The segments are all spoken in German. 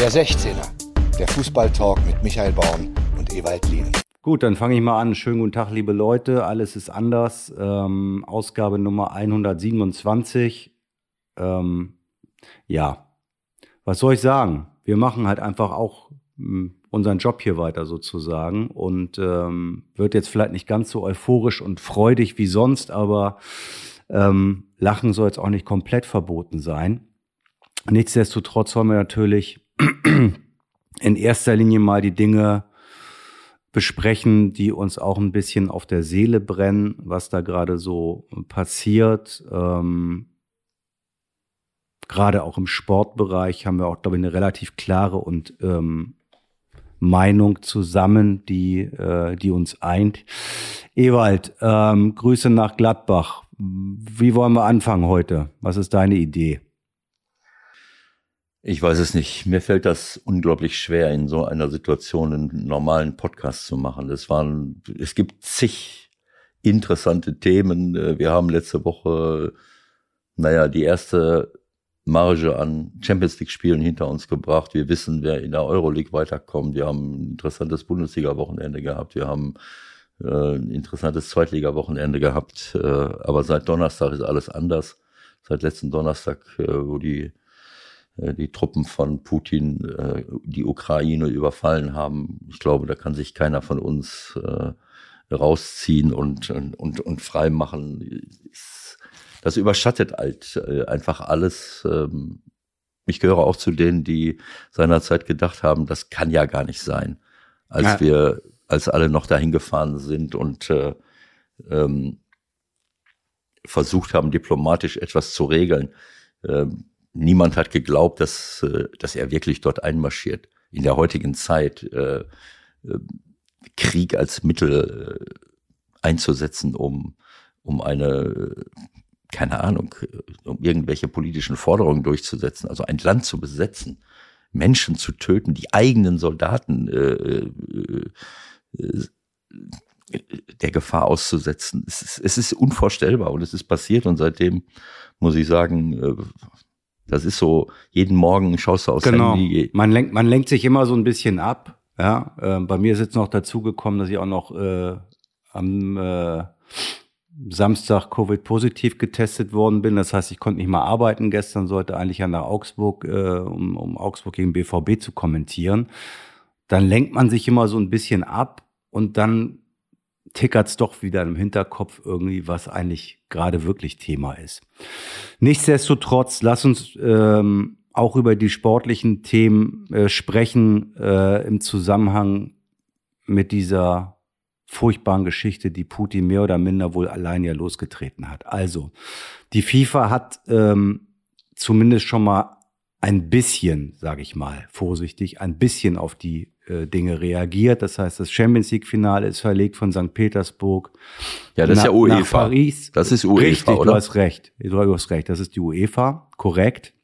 Der 16er, der Fußballtalk mit Michael Baum und Ewald Lien. Gut, dann fange ich mal an. Schönen guten Tag, liebe Leute. Alles ist anders. Ähm, Ausgabe Nummer 127. Ähm, ja, was soll ich sagen? Wir machen halt einfach auch hm, unseren Job hier weiter sozusagen und ähm, wird jetzt vielleicht nicht ganz so euphorisch und freudig wie sonst, aber ähm, Lachen soll jetzt auch nicht komplett verboten sein. Nichtsdestotrotz wollen wir natürlich in erster Linie mal die Dinge besprechen, die uns auch ein bisschen auf der Seele brennen, was da gerade so passiert. Ähm, gerade auch im Sportbereich haben wir auch, glaube ich, eine relativ klare und ähm, Meinung zusammen, die, äh, die uns eint. Ewald, ähm, Grüße nach Gladbach. Wie wollen wir anfangen heute? Was ist deine Idee? Ich weiß es nicht. Mir fällt das unglaublich schwer, in so einer Situation einen normalen Podcast zu machen. Es waren, es gibt zig interessante Themen. Wir haben letzte Woche, naja, die erste Marge an Champions League Spielen hinter uns gebracht. Wir wissen, wer in der Euroleague weiterkommt. Wir haben ein interessantes Bundesliga-Wochenende gehabt. Wir haben äh, ein interessantes Zweitliga-Wochenende gehabt. Äh, aber seit Donnerstag ist alles anders. Seit letzten Donnerstag, äh, wo die äh, die Truppen von Putin äh, die Ukraine überfallen haben. Ich glaube, da kann sich keiner von uns äh, rausziehen und, und, und frei machen. Das überschattet halt einfach alles. Ähm, ich gehöre auch zu denen, die seinerzeit gedacht haben, das kann ja gar nicht sein. Als ja. wir, als alle noch dahin gefahren sind und äh, ähm, versucht haben, diplomatisch etwas zu regeln. Ähm, niemand hat geglaubt, dass, äh, dass er wirklich dort einmarschiert. In der heutigen Zeit äh, äh, Krieg als Mittel einzusetzen, um, um eine, keine Ahnung, um irgendwelche politischen Forderungen durchzusetzen, also ein Land zu besetzen, Menschen zu töten, die eigenen Soldaten der Gefahr auszusetzen. Es ist, es ist unvorstellbar und es ist passiert und seitdem muss ich sagen, das ist so, jeden Morgen schaust du aus genau. Handy. Man lenkt, man lenkt sich immer so ein bisschen ab. Ja, äh, bei mir ist jetzt noch dazu gekommen, dass ich auch noch äh, am äh, Samstag Covid-positiv getestet worden bin. Das heißt, ich konnte nicht mal arbeiten gestern, sollte eigentlich ja nach Augsburg, äh, um, um Augsburg gegen BVB zu kommentieren. Dann lenkt man sich immer so ein bisschen ab und dann tickert's doch wieder im Hinterkopf irgendwie, was eigentlich gerade wirklich Thema ist. Nichtsdestotrotz, lass uns ähm, auch über die sportlichen Themen äh, sprechen äh, im Zusammenhang mit dieser furchtbaren Geschichte, die Putin mehr oder minder wohl allein ja losgetreten hat. Also, die FIFA hat ähm, zumindest schon mal ein bisschen, sage ich mal, vorsichtig, ein bisschen auf die äh, Dinge reagiert. Das heißt, das Champions League Finale ist verlegt von St. Petersburg. Ja, das ist ja UEFA. Nach Paris. Das ist UEFA, Richtig, oder? du hast recht. Du hast recht. Das ist die UEFA. Korrekt.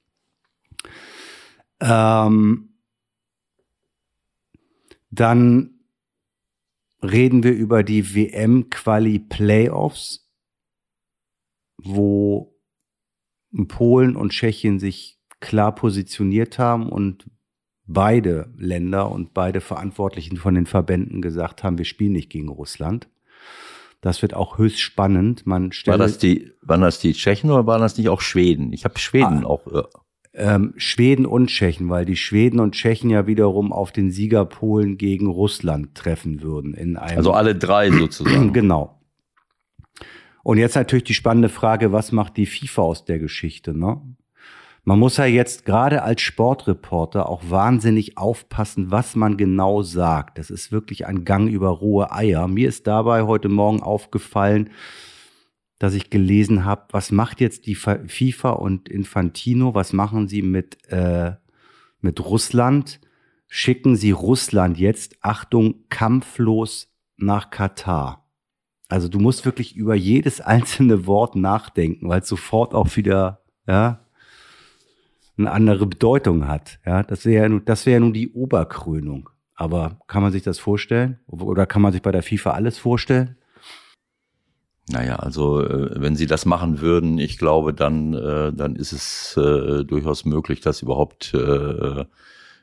Ähm, dann reden wir über die WM-Quali-Playoffs, wo Polen und Tschechien sich klar positioniert haben und beide Länder und beide Verantwortlichen von den Verbänden gesagt haben, wir spielen nicht gegen Russland. Das wird auch höchst spannend. Man war das die, waren das die Tschechen oder waren das nicht auch Schweden? Ich habe Schweden ah, auch. Äh ähm, Schweden und Tschechen, weil die Schweden und Tschechen ja wiederum auf den Sieger Polen gegen Russland treffen würden in einem. Also alle drei sozusagen. genau. Und jetzt natürlich die spannende Frage, was macht die FIFA aus der Geschichte? Ne? Man muss ja jetzt gerade als Sportreporter auch wahnsinnig aufpassen, was man genau sagt. Das ist wirklich ein Gang über rohe Eier. Mir ist dabei heute Morgen aufgefallen, dass ich gelesen habe, was macht jetzt die FIFA und Infantino, was machen sie mit, äh, mit Russland? Schicken sie Russland jetzt, Achtung, kampflos nach Katar. Also du musst wirklich über jedes einzelne Wort nachdenken, weil es sofort auch wieder, ja, eine andere Bedeutung hat. Ja, das wäre ja das wäre nun die Oberkrönung. Aber kann man sich das vorstellen? Oder kann man sich bei der FIFA alles vorstellen? Naja, also äh, wenn sie das machen würden, ich glaube, dann, äh, dann ist es äh, durchaus möglich, dass überhaupt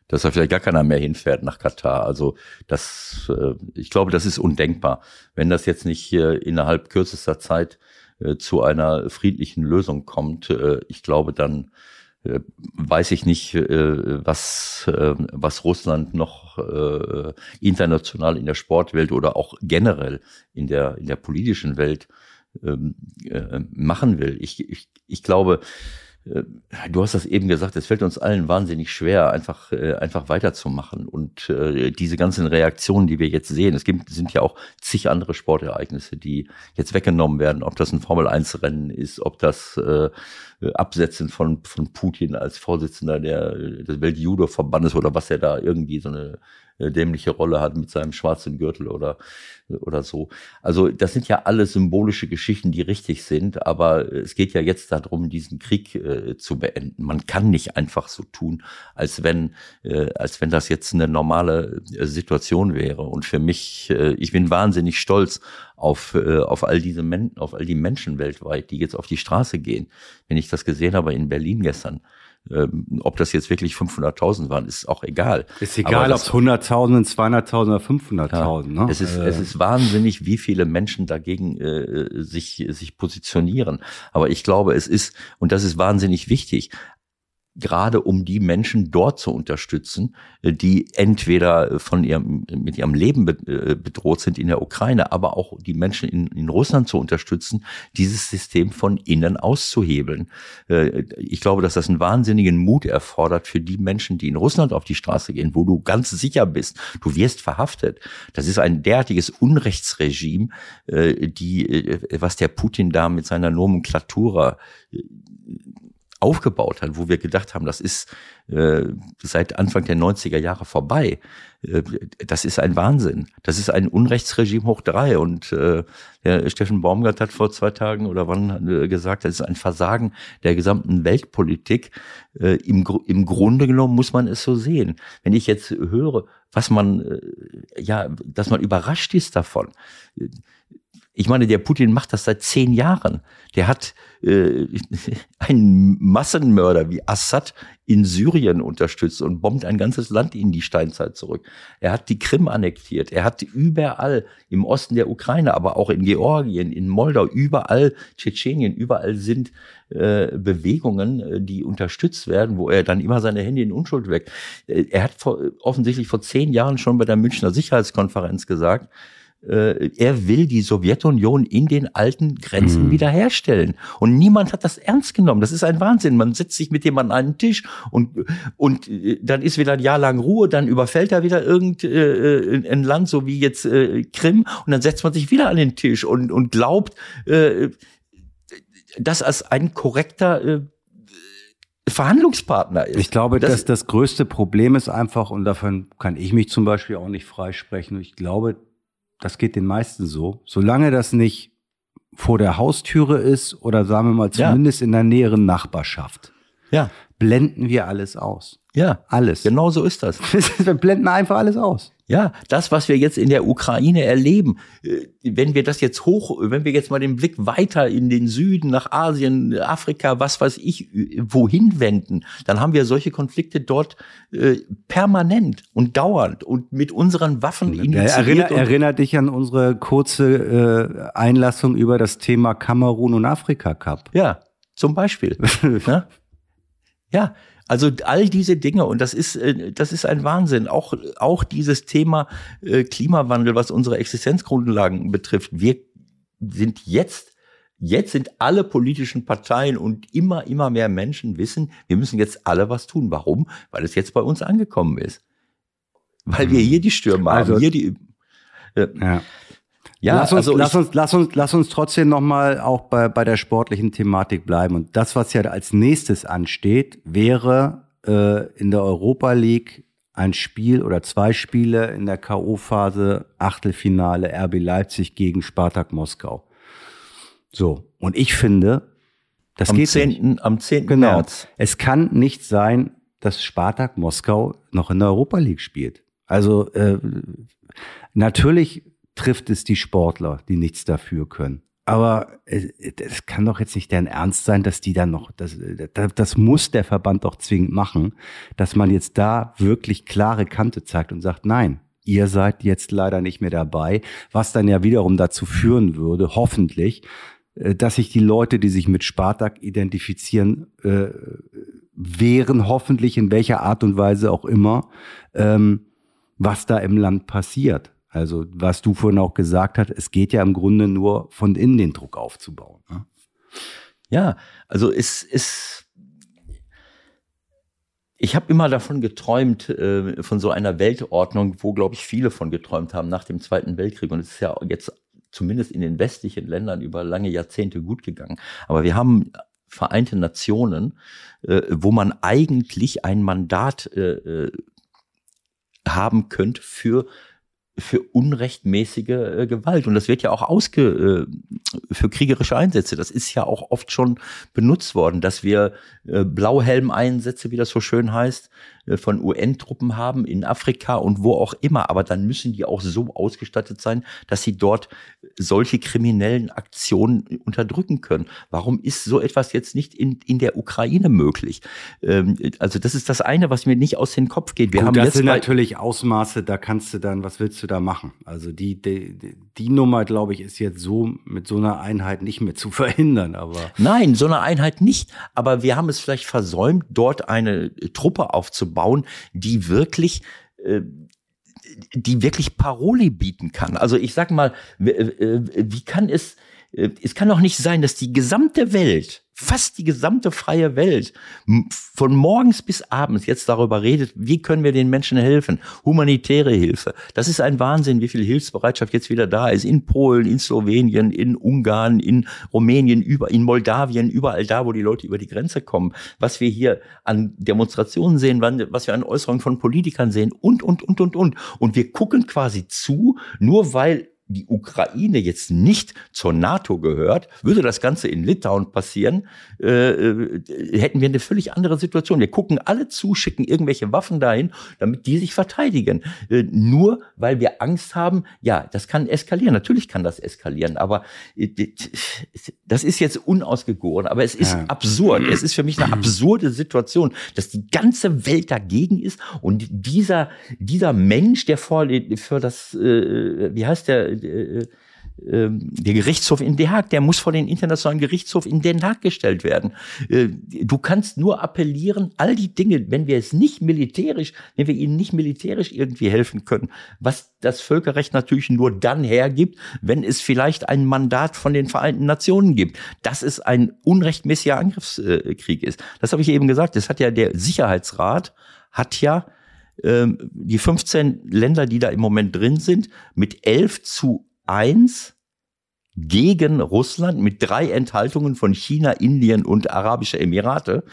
dass da vielleicht gar keiner mehr hinfährt nach Katar. Also das, ich glaube, das ist undenkbar. Wenn das jetzt nicht innerhalb kürzester Zeit zu einer friedlichen Lösung kommt, ich glaube, dann weiß ich nicht, äh, was, äh, was Russland noch äh, international in der Sportwelt oder auch generell in der, in der politischen Welt ähm, äh, machen will. Ich, ich, ich glaube, äh, du hast das eben gesagt, es fällt uns allen wahnsinnig schwer, einfach, äh, einfach weiterzumachen. Und äh, diese ganzen Reaktionen, die wir jetzt sehen, es gibt, sind ja auch zig andere Sportereignisse, die jetzt weggenommen werden, ob das ein Formel-1-Rennen ist, ob das äh, Absetzen von, von Putin als Vorsitzender der, des Welt-Judo-Verbandes oder was er da irgendwie so eine äh, dämliche Rolle hat mit seinem schwarzen Gürtel oder, oder so. Also das sind ja alles symbolische Geschichten, die richtig sind, aber es geht ja jetzt darum, diesen Krieg äh, zu beenden. Man kann nicht einfach so tun, als wenn, äh, als wenn das jetzt eine normale äh, Situation wäre. Und für mich, äh, ich bin wahnsinnig stolz auf, äh, auf all diese Men auf all die Menschen weltweit, die jetzt auf die Straße gehen. Wenn ich das gesehen habe in Berlin gestern, ähm, ob das jetzt wirklich 500.000 waren, ist auch egal. Ist egal, ob es 100.000, 200.000 oder 500.000. Ja, ne? es, ist, äh. es ist wahnsinnig, wie viele Menschen dagegen äh, sich, sich positionieren. Aber ich glaube, es ist, und das ist wahnsinnig wichtig, gerade um die Menschen dort zu unterstützen, äh, die entweder von ihrem, mit ihrem Leben äh, bedroht sind in der Ukraine, aber auch die Menschen in, in Russland zu unterstützen, dieses System von innen auszuhebeln. Äh, ich glaube, dass das einen wahnsinnigen Mut erfordert für die Menschen, die in Russland auf die Straße gehen, wo du ganz sicher bist, du wirst verhaftet. Das ist ein derartiges Unrechtsregime, die, was der Putin da mit seiner Nomenklatura aufgebaut hat, wo wir gedacht haben, das ist äh, seit Anfang der 90er Jahre vorbei. Äh, das ist ein Wahnsinn. Das ist ein Unrechtsregime hoch drei. Und äh, der Steffen Baumgart hat vor zwei Tagen oder wann äh, gesagt, das ist ein Versagen der gesamten Weltpolitik. Äh, im, Im Grunde genommen muss man es so sehen. Wenn ich jetzt höre, was man, äh, ja, dass man überrascht ist davon. Ich meine, der Putin macht das seit zehn Jahren. Der hat äh, einen Massenmörder wie Assad in Syrien unterstützt und bombt ein ganzes Land in die Steinzeit zurück. Er hat die Krim annektiert. Er hat überall im Osten der Ukraine, aber auch in Georgien, in Moldau, überall Tschetschenien, überall sind äh, Bewegungen, äh, die unterstützt werden, wo er dann immer seine Hände in Unschuld weg. Äh, er hat vor, offensichtlich vor zehn Jahren schon bei der Münchner Sicherheitskonferenz gesagt, äh, er will die Sowjetunion in den alten Grenzen mhm. wiederherstellen. Und niemand hat das ernst genommen. Das ist ein Wahnsinn. Man setzt sich mit jemandem an einen Tisch und, und äh, dann ist wieder ein Jahr lang Ruhe, dann überfällt er wieder irgendein äh, ein Land, so wie jetzt äh, Krim, und dann setzt man sich wieder an den Tisch und, und glaubt, äh, das als ein korrekter äh, Verhandlungspartner ist. Ich glaube, das dass das größte Problem ist einfach, und davon kann ich mich zum Beispiel auch nicht freisprechen, ich glaube, das geht den meisten so. Solange das nicht vor der Haustüre ist oder sagen wir mal zumindest ja. in der näheren Nachbarschaft, ja. blenden wir alles aus. Ja, alles. Genau so ist das. wir blenden einfach alles aus. Ja, das, was wir jetzt in der Ukraine erleben, äh, wenn wir das jetzt hoch, wenn wir jetzt mal den Blick weiter in den Süden, nach Asien, Afrika, was weiß ich, wohin wenden, dann haben wir solche Konflikte dort äh, permanent und dauernd und mit unseren Waffen initiiert. Erinner, erinnert dich an unsere kurze äh, Einlassung über das Thema Kamerun und Afrika Cup. Ja, zum Beispiel. ja? ja, also all diese Dinge und das ist äh, das ist ein Wahnsinn. Auch auch dieses Thema äh, Klimawandel, was unsere Existenzgrundlagen betrifft. Wir sind jetzt Jetzt sind alle politischen Parteien und immer, immer mehr Menschen wissen, wir müssen jetzt alle was tun. Warum? Weil es jetzt bei uns angekommen ist. Weil wir mhm. hier die Stürme also, haben, hier die. Äh, ja. Ja, lass uns, also lass uns, lass uns, lass uns trotzdem nochmal auch bei, bei der sportlichen Thematik bleiben. Und das, was ja als nächstes ansteht, wäre äh, in der Europa League ein Spiel oder zwei Spiele in der K.O.-Phase, Achtelfinale RB Leipzig gegen Spartak Moskau. So. Und ich finde, das am geht 10., nicht. Am 10. Genau. März. Es kann nicht sein, dass Spartak Moskau noch in der Europa League spielt. Also äh, natürlich trifft es die Sportler, die nichts dafür können. aber es kann doch jetzt nicht deren Ernst sein, dass die dann noch, das, das muss der Verband doch zwingend machen, dass man jetzt da wirklich klare Kante zeigt und sagt, nein, ihr seid jetzt leider nicht mehr dabei, was dann ja wiederum dazu führen würde, hoffentlich, äh, dass sich die Leute, die sich mit Spartak identifizieren, äh, wären hoffentlich in welcher Art und Weise auch immer, ähm, was da im Land passiert. Also was du vorhin auch gesagt hast, es geht ja im Grunde nur von innen den Druck aufzubauen. Ne? Ja, also es ist. Ich habe immer davon geträumt, äh, von so einer Weltordnung, wo, glaube ich, viele von geträumt haben nach dem Zweiten Weltkrieg. Und es ist ja jetzt zumindest in den westlichen Ländern über lange Jahrzehnte gut gegangen. Aber wir haben Vereinte Nationen, äh, wo man eigentlich ein Mandat äh, äh haben könnte für für unrechtmäßige äh, Gewalt. Und das wird ja auch ausge äh, für kriegerische Einsätze. Das ist ja auch oft schon benutzt worden, dass wir äh, Blauhelm-Einsätze, wie das so schön heißt, äh, von UN-Truppen haben in Afrika und wo auch immer. Aber dann müssen die auch so ausgestattet sein, dass sie dort solche kriminellen Aktionen unterdrücken können. Warum ist so etwas jetzt nicht in, in der Ukraine möglich? Ähm, also das ist das eine, was mir nicht aus dem Kopf geht. Wir Gut, haben das jetzt sind natürlich Ausmaße, da kannst du dann, was willst du da machen? Also die, die, die Nummer, glaube ich, ist jetzt so mit so einer Einheit nicht mehr zu verhindern. Aber Nein, so eine Einheit nicht. Aber wir haben es vielleicht versäumt, dort eine Truppe aufzubauen bauen, die wirklich äh, die wirklich Paroli bieten kann. Also ich sag mal, wie kann es, äh, es kann doch nicht sein, dass die gesamte Welt fast die gesamte freie Welt von morgens bis abends jetzt darüber redet, wie können wir den Menschen helfen? Humanitäre Hilfe. Das ist ein Wahnsinn, wie viel Hilfsbereitschaft jetzt wieder da ist. In Polen, in Slowenien, in Ungarn, in Rumänien, über, in Moldawien, überall da, wo die Leute über die Grenze kommen. Was wir hier an Demonstrationen sehen, was wir an Äußerungen von Politikern sehen und, und, und, und, und. Und wir gucken quasi zu, nur weil die Ukraine jetzt nicht zur NATO gehört, würde das Ganze in Litauen passieren, äh, äh, hätten wir eine völlig andere Situation. Wir gucken alle zu, schicken irgendwelche Waffen dahin, damit die sich verteidigen. Äh, nur weil wir Angst haben, ja, das kann eskalieren. Natürlich kann das eskalieren, aber äh, das ist jetzt unausgegoren, aber es ist ja. absurd. Es ist für mich eine absurde Situation, dass die ganze Welt dagegen ist und dieser, dieser Mensch, der vor, für das, äh, wie heißt der, äh, ähm, der Gerichtshof in Den Haag, der muss vor den internationalen Gerichtshof in Den Haag gestellt werden. Äh, du kannst nur appellieren, all die Dinge, wenn wir es nicht militärisch, wenn wir ihnen nicht militärisch irgendwie helfen können, was das Völkerrecht natürlich nur dann hergibt, wenn es vielleicht ein Mandat von den Vereinten Nationen gibt, dass es ein unrechtmäßiger Angriffskrieg ist. Das habe ich eben gesagt. Das hat ja der Sicherheitsrat hat ja ähm, die 15 Länder, die da im Moment drin sind, mit 11 zu 1 gegen Russland mit drei Enthaltungen von China, Indien und Arabische Emirate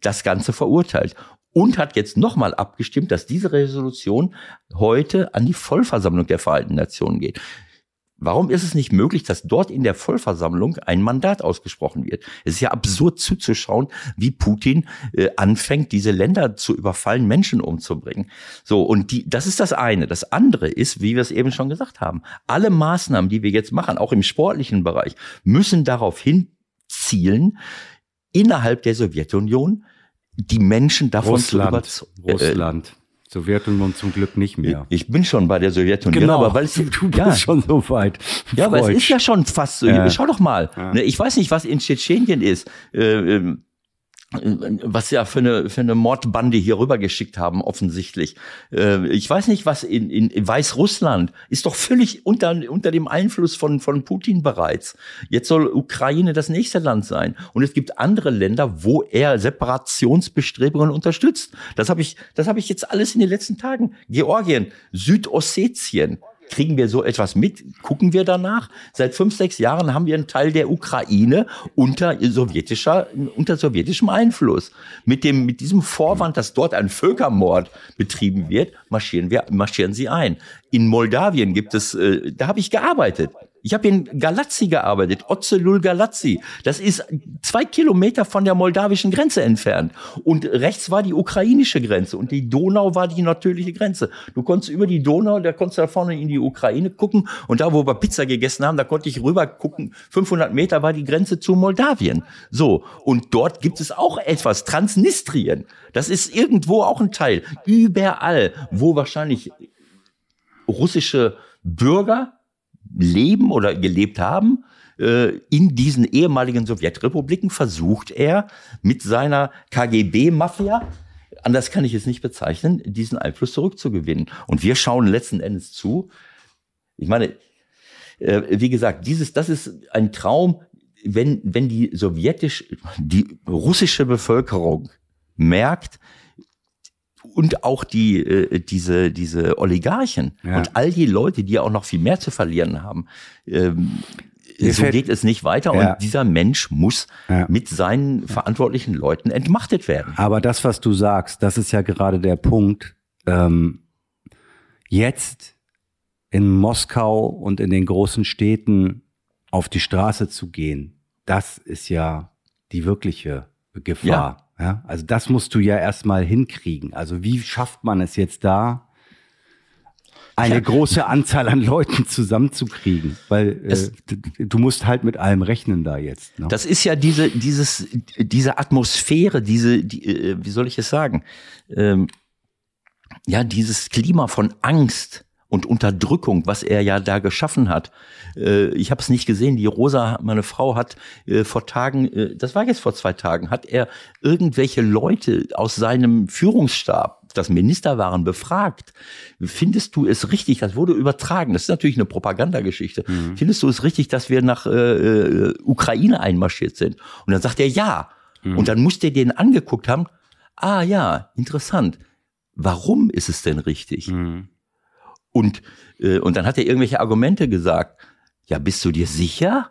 das Ganze verurteilt und hat jetzt nochmal abgestimmt, dass diese Resolution heute an die Vollversammlung der Vereinten Nationen geht. Warum ist es nicht möglich, dass dort in der Vollversammlung ein Mandat ausgesprochen wird? Es ist ja absurd zuzuschauen, wie Putin äh, anfängt, diese Länder zu überfallen, Menschen umzubringen. So, und die, das ist das eine. Das andere ist, wie wir es eben schon gesagt haben, alle Maßnahmen, die wir jetzt machen, auch im sportlichen Bereich, müssen darauf hinzielen, innerhalb der Sowjetunion die Menschen davon Russland, zu überzeugen. Russland. Sowjetunion zum Glück nicht mehr. Ich bin schon bei der Sowjetunion, genau, aber weil es, du, bist ja, schon so weit. Ja, aber es ist ja schon fast so. Ja. Schau doch mal. Ja. Ne, ich weiß nicht, was in Tschetschenien ist. Äh, ähm, was ja für eine, für eine Mordbande hier rübergeschickt haben, offensichtlich. Äh, ich weiß nicht, was in, in, in Weißrussland ist doch völlig unter, unter dem Einfluss von, von Putin bereits. Jetzt soll Ukraine das nächste Land sein. Und es gibt andere Länder, wo er Separationsbestrebungen unterstützt. Das habe ich, das habe ich jetzt alles in den letzten Tagen. Georgien, Südossetien, Kriegen wir so etwas mit? Gucken wir danach? Seit fünf, sechs Jahren haben wir einen Teil der Ukraine unter sowjetischer, unter sowjetischem Einfluss. Mit dem, mit diesem Vorwand, dass dort ein Völkermord betrieben wird, marschieren wir, marschieren sie ein. In Moldawien gibt es, äh, da habe ich gearbeitet. Ich habe in Galazzi gearbeitet, Ozelul Galazzi. Das ist zwei Kilometer von der moldawischen Grenze entfernt. Und rechts war die ukrainische Grenze und die Donau war die natürliche Grenze. Du konntest über die Donau, da konntest du da vorne in die Ukraine gucken und da, wo wir Pizza gegessen haben, da konnte ich rüber gucken. 500 Meter war die Grenze zu Moldawien. So. Und dort gibt es auch etwas, Transnistrien. Das ist irgendwo auch ein Teil. Überall, wo wahrscheinlich russische Bürger leben oder gelebt haben, äh, in diesen ehemaligen Sowjetrepubliken versucht er mit seiner KGB-Mafia, anders kann ich es nicht bezeichnen, diesen Einfluss zurückzugewinnen. Und wir schauen letzten Endes zu. Ich meine, äh, wie gesagt, dieses, das ist ein Traum, wenn, wenn die sowjetisch, die russische Bevölkerung merkt, und auch die äh, diese diese Oligarchen ja. und all die Leute, die auch noch viel mehr zu verlieren haben. Ähm, so geht es nicht weiter ja. und dieser Mensch muss ja. mit seinen verantwortlichen Leuten entmachtet werden. Aber das, was du sagst, das ist ja gerade der Punkt. Ähm, jetzt in Moskau und in den großen Städten auf die Straße zu gehen, das ist ja die wirkliche Gefahr. Ja, also das musst du ja erstmal hinkriegen. Also wie schafft man es jetzt da, eine ja. große Anzahl an Leuten zusammenzukriegen, weil äh, du musst halt mit allem rechnen da jetzt. Ne? Das ist ja diese dieses diese Atmosphäre, diese die, äh, wie soll ich es sagen? Ähm, ja, dieses Klima von Angst, und Unterdrückung, was er ja da geschaffen hat. Äh, ich habe es nicht gesehen. Die Rosa, meine Frau, hat äh, vor Tagen, äh, das war jetzt vor zwei Tagen, hat er irgendwelche Leute aus seinem Führungsstab das Minister waren befragt. Findest du es richtig? Das wurde übertragen. Das ist natürlich eine Propagandageschichte. Mhm. Findest du es richtig, dass wir nach äh, äh, Ukraine einmarschiert sind? Und dann sagt er ja. Mhm. Und dann musste er den angeguckt haben. Ah ja, interessant. Warum ist es denn richtig? Mhm. Und, äh, und dann hat er irgendwelche Argumente gesagt. Ja, bist du dir sicher?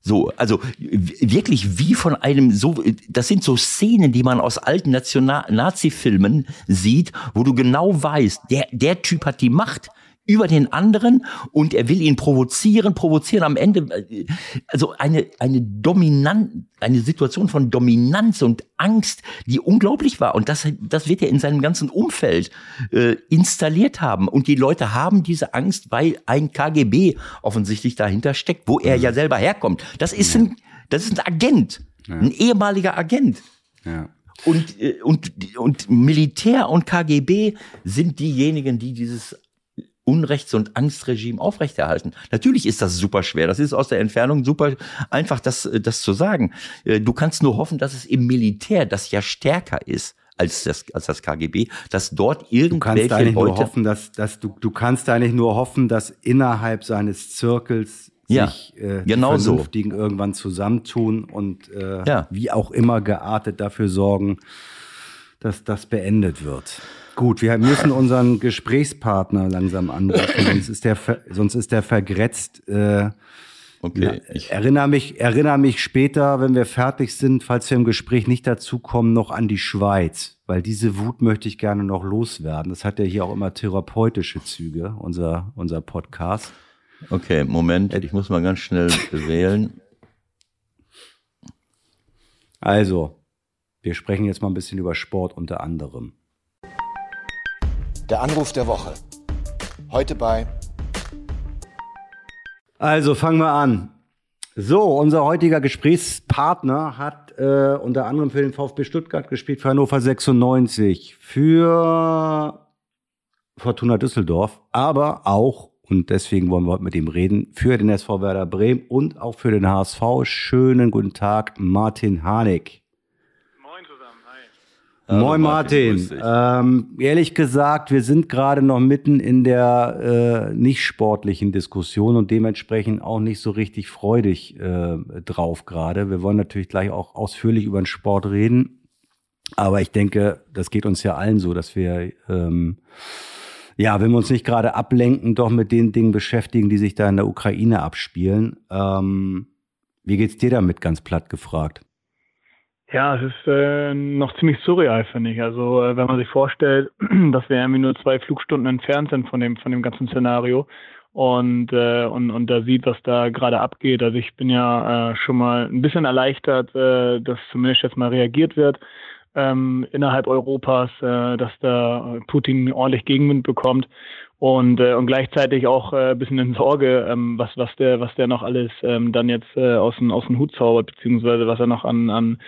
So, also wirklich wie von einem so, das sind so Szenen, die man aus alten Nazi-Filmen sieht, wo du genau weißt, der, der Typ hat die Macht, über den anderen und er will ihn provozieren, provozieren am Ende, äh, also eine, eine dominant, eine Situation von Dominanz und Angst, die unglaublich war. Und das, das wird er in seinem ganzen Umfeld äh, installiert haben. Und die Leute haben diese Angst, weil ein KGB offensichtlich dahinter steckt, wo er mhm. ja selber herkommt. Das ist ein, das ist ein Agent, ein ehemaliger Agent. Ja. Und, äh, und, und Militär und KGB sind diejenigen, die dieses Unrechts- und Angstregime aufrechterhalten. Natürlich ist das super schwer. Das ist aus der Entfernung super einfach, das, das zu sagen. Äh, du kannst nur hoffen, dass es im Militär, das ja stärker ist, als das, als das KGB, dass dort irgendwelche du kannst eigentlich Leute nur hoffen, dass, dass du, du kannst eigentlich nur hoffen, dass innerhalb seines Zirkels ja, sich äh, genau die Vernünftigen so. irgendwann zusammentun und äh, ja. wie auch immer geartet dafür sorgen, dass das beendet wird. Gut, wir müssen unseren Gesprächspartner langsam anrufen, sonst ist der, sonst ist der vergrätzt. Äh, okay. Ich erinnere mich, erinnere mich später, wenn wir fertig sind, falls wir im Gespräch nicht dazukommen, noch an die Schweiz, weil diese Wut möchte ich gerne noch loswerden. Das hat ja hier auch immer therapeutische Züge, unser, unser Podcast. Okay, Moment, ich muss mal ganz schnell wählen. Also, wir sprechen jetzt mal ein bisschen über Sport unter anderem. Der Anruf der Woche. Heute bei. Also fangen wir an. So, unser heutiger Gesprächspartner hat äh, unter anderem für den VfB Stuttgart gespielt, für Hannover 96, für Fortuna Düsseldorf, aber auch, und deswegen wollen wir heute mit ihm reden, für den SV Werder Bremen und auch für den HSV. Schönen guten Tag, Martin Harnik. Moin Martin. Martin. Ähm, ehrlich gesagt, wir sind gerade noch mitten in der äh, nicht sportlichen Diskussion und dementsprechend auch nicht so richtig freudig äh, drauf gerade. Wir wollen natürlich gleich auch ausführlich über den Sport reden, aber ich denke, das geht uns ja allen so, dass wir ähm, ja, wenn wir uns nicht gerade ablenken, doch mit den Dingen beschäftigen, die sich da in der Ukraine abspielen. Ähm, wie geht's dir damit, ganz platt gefragt? Ja, es ist äh, noch ziemlich surreal, finde ich. Also äh, wenn man sich vorstellt, dass wir irgendwie nur zwei Flugstunden entfernt sind von dem, von dem ganzen Szenario und, äh, und, und da sieht, was da gerade abgeht. Also ich bin ja äh, schon mal ein bisschen erleichtert, äh, dass zumindest jetzt mal reagiert wird ähm, innerhalb Europas, äh, dass da Putin ordentlich Gegenwind bekommt und, äh, und gleichzeitig auch äh, bisschen in Sorge, ähm, was, was der, was der noch alles ähm, dann jetzt äh, aus, dem, aus dem Hut zaubert, beziehungsweise was er noch an, an,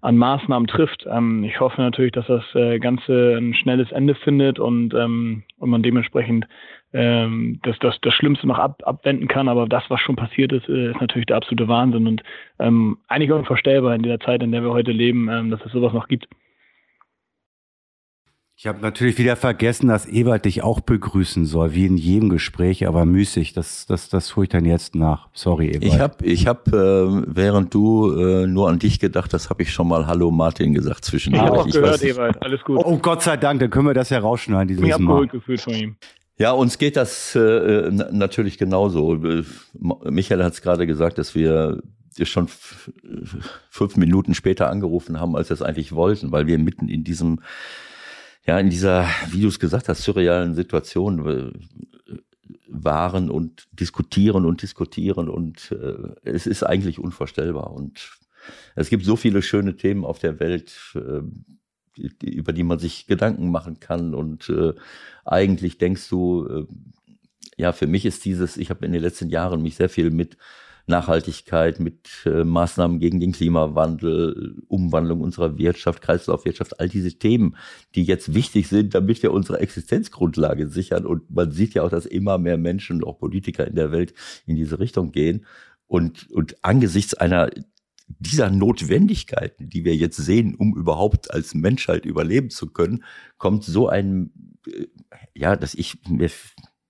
an Maßnahmen trifft. Ähm, ich hoffe natürlich, dass das äh, Ganze ein schnelles Ende findet und, ähm, und man dementsprechend ähm, das, das, das Schlimmste noch ab, abwenden kann. Aber das, was schon passiert ist, äh, ist natürlich der absolute Wahnsinn und ähm, eigentlich unvorstellbar in dieser Zeit, in der wir heute leben, ähm, dass es sowas noch gibt. Ich habe natürlich wieder vergessen, dass Ewald dich auch begrüßen soll, wie in jedem Gespräch, aber müßig. Das, das, das hole ich dann jetzt nach. Sorry, Ewald. Ich habe, ich hab, äh, während du äh, nur an dich gedacht hast, habe ich schon mal Hallo Martin gesagt zwischen Ich habe auch gehört, Ewald. Alles gut. Oh, Gott sei Dank, dann können wir das ja rausschneiden, dieses ich habe abgeholt gefühlt von ihm. Ja, uns geht das äh, natürlich genauso. Michael hat es gerade gesagt, dass wir schon fünf Minuten später angerufen haben, als wir es eigentlich wollten, weil wir mitten in diesem, ja, in dieser, wie du es gesagt hast, surrealen Situation äh, waren und diskutieren und diskutieren und äh, es ist eigentlich unvorstellbar und es gibt so viele schöne Themen auf der Welt, äh, über die man sich Gedanken machen kann. Und äh, eigentlich denkst du, äh, ja, für mich ist dieses, ich habe in den letzten Jahren mich sehr viel mit Nachhaltigkeit, mit äh, Maßnahmen gegen den Klimawandel, Umwandlung unserer Wirtschaft, Kreislaufwirtschaft, all diese Themen, die jetzt wichtig sind, damit wir unsere Existenzgrundlage sichern. Und man sieht ja auch, dass immer mehr Menschen und auch Politiker in der Welt in diese Richtung gehen. Und, und angesichts einer dieser Notwendigkeiten, die wir jetzt sehen, um überhaupt als Menschheit überleben zu können, kommt so ein, äh, ja, dass ich, mir,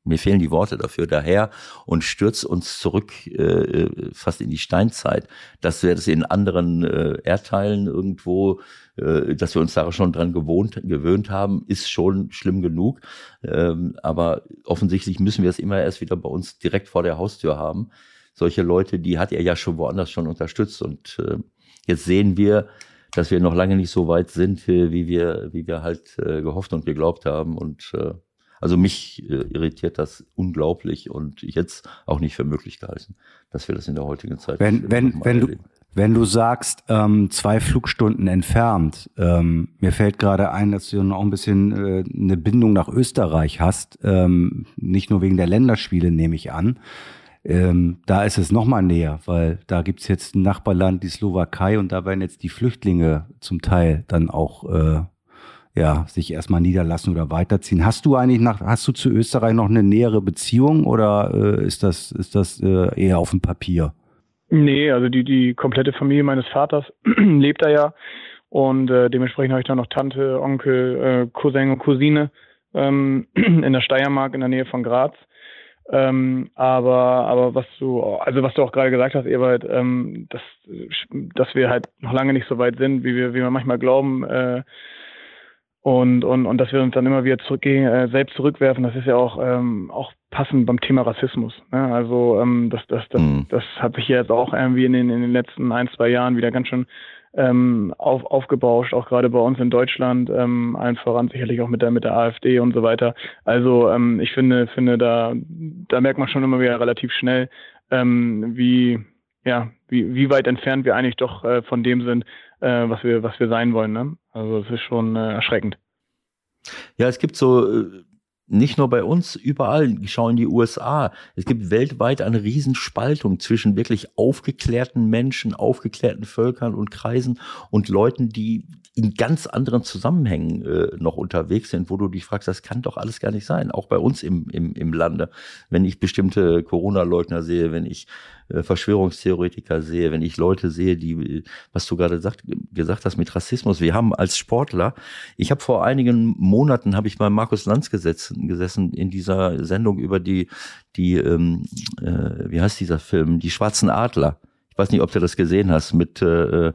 mir fehlen die Worte dafür, daher und stürzt uns zurück äh, äh, fast in die Steinzeit, dass wir das in anderen äh, Erdteilen irgendwo, äh, dass wir uns da schon dran gewohnt, gewöhnt haben, ist schon schlimm genug. Ähm, aber offensichtlich müssen wir es immer erst wieder bei uns direkt vor der Haustür haben solche Leute, die hat er ja schon woanders schon unterstützt. Und äh, jetzt sehen wir, dass wir noch lange nicht so weit sind, äh, wie wir, wie wir halt äh, gehofft und geglaubt haben. Und äh, also mich äh, irritiert das unglaublich und jetzt auch nicht für möglich gehalten, dass wir das in der heutigen Zeit. Wenn, wenn, wenn du, wenn du sagst, ähm, zwei Flugstunden entfernt, ähm, mir fällt gerade ein, dass du noch ein bisschen äh, eine Bindung nach Österreich hast, ähm, nicht nur wegen der Länderspiele, nehme ich an. Ähm, da ist es noch mal näher, weil da gibt's jetzt ein Nachbarland, die Slowakei, und da werden jetzt die Flüchtlinge zum Teil dann auch äh, ja, sich erstmal niederlassen oder weiterziehen. Hast du eigentlich nach, hast du zu Österreich noch eine nähere Beziehung oder äh, ist das, ist das äh, eher auf dem Papier? Nee, also die, die komplette Familie meines Vaters lebt da ja. Und äh, dementsprechend habe ich da noch Tante, Onkel, äh, Cousin und Cousine ähm, in der Steiermark in der Nähe von Graz. Ähm, aber, aber was du, also was du auch gerade gesagt hast, Ewald, ähm, dass, dass wir halt noch lange nicht so weit sind, wie wir, wie wir manchmal glauben, äh, und, und, und dass wir uns dann immer wieder zurückgehen, äh, selbst zurückwerfen, das ist ja auch, ähm, auch passend beim Thema Rassismus. Ne? Also ähm, das, das, das, mhm. das hat sich jetzt auch irgendwie in den, in den letzten ein, zwei Jahren wieder ganz schön ähm, auf, aufgebauscht, auch gerade bei uns in Deutschland, ähm, allen voran sicherlich auch mit der mit der AfD und so weiter. Also ähm, ich finde, finde da, da merkt man schon immer wieder relativ schnell, ähm, wie ja, wie, wie weit entfernt wir eigentlich doch äh, von dem sind, äh, was wir, was wir sein wollen. Ne? Also das ist schon äh, erschreckend. Ja, es gibt so äh, nicht nur bei uns, überall, schau in die USA. Es gibt weltweit eine Riesenspaltung zwischen wirklich aufgeklärten Menschen, aufgeklärten Völkern und Kreisen und Leuten, die in ganz anderen Zusammenhängen äh, noch unterwegs sind, wo du dich fragst, das kann doch alles gar nicht sein. Auch bei uns im, im, im Lande. Wenn ich bestimmte Corona-Leugner sehe, wenn ich Verschwörungstheoretiker sehe, wenn ich Leute sehe, die, was du gerade sagt, gesagt hast mit Rassismus. Wir haben als Sportler, ich habe vor einigen Monaten, habe ich bei Markus Lanz gesessen, gesessen in dieser Sendung über die, die ähm, äh, wie heißt dieser Film, die Schwarzen Adler. Ich weiß nicht, ob du das gesehen hast mit äh,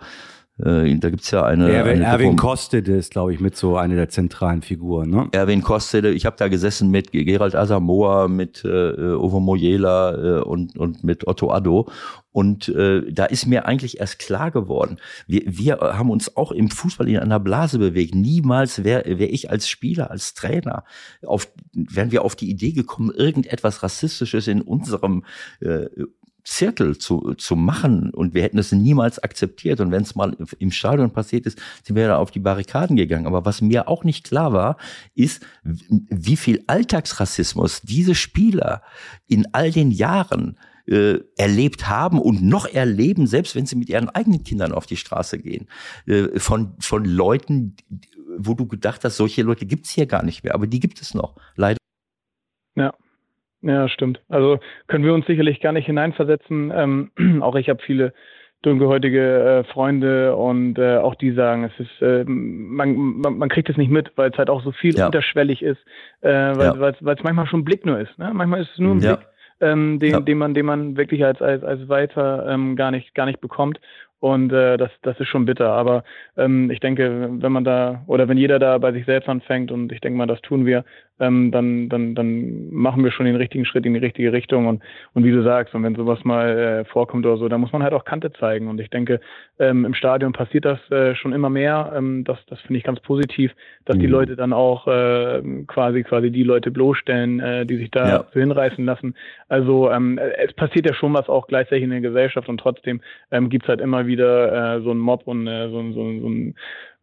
Äh, da gibt's ja eine. Erwin, eine Erwin Kostede ist, glaube ich, mit so eine der zentralen Figuren. Ne? Erwin Kostede, ich habe da gesessen mit Gerald Asamoah, mit äh, Ovo Moyela äh, und, und mit Otto Addo. Und äh, da ist mir eigentlich erst klar geworden, wir, wir haben uns auch im Fußball in einer Blase bewegt. Niemals wäre wär ich als Spieler, als Trainer, auf, wären wir auf die Idee gekommen, irgendetwas Rassistisches in unserem äh, Zirkel zu, zu machen und wir hätten es niemals akzeptiert. Und wenn es mal im Stadion passiert ist, sind wir da auf die Barrikaden gegangen. Aber was mir auch nicht klar war, ist, wie viel Alltagsrassismus diese Spieler in all den Jahren äh, erlebt haben und noch erleben, selbst wenn sie mit ihren eigenen Kindern auf die Straße gehen, äh, von, von Leuten, wo du gedacht hast, solche Leute gibt's hier gar nicht mehr, aber die gibt es noch, leider. Ja. Ja, stimmt. Also können wir uns sicherlich gar nicht hineinversetzen. Ähm, auch ich habe viele dunkelhäutige äh, Freunde und äh, auch die sagen, es ist, äh, man, man, man kriegt es nicht mit, weil es halt auch so viel ja. unterschwellig ist, äh, weil ja. es manchmal schon ein Blick nur ist. Ne? Manchmal ist es nur ein ja. Blick, ähm, den, den man, den man wirklich als als als weiter ähm, gar nicht gar nicht bekommt. Und äh, das, das ist schon bitter. Aber ähm, ich denke, wenn man da oder wenn jeder da bei sich selbst anfängt, und ich denke mal, das tun wir, ähm, dann, dann, dann machen wir schon den richtigen Schritt in die richtige Richtung. Und, und wie du sagst, und wenn sowas mal äh, vorkommt oder so, dann muss man halt auch Kante zeigen. Und ich denke, ähm, im Stadion passiert das äh, schon immer mehr. Ähm, das das finde ich ganz positiv, dass mhm. die Leute dann auch äh, quasi quasi die Leute bloßstellen, äh, die sich da ja. hinreißen lassen. Also ähm, es passiert ja schon was auch gleichzeitig in der Gesellschaft und trotzdem ähm, gibt halt immer wieder äh, so einen Mob und äh, so, so, so ein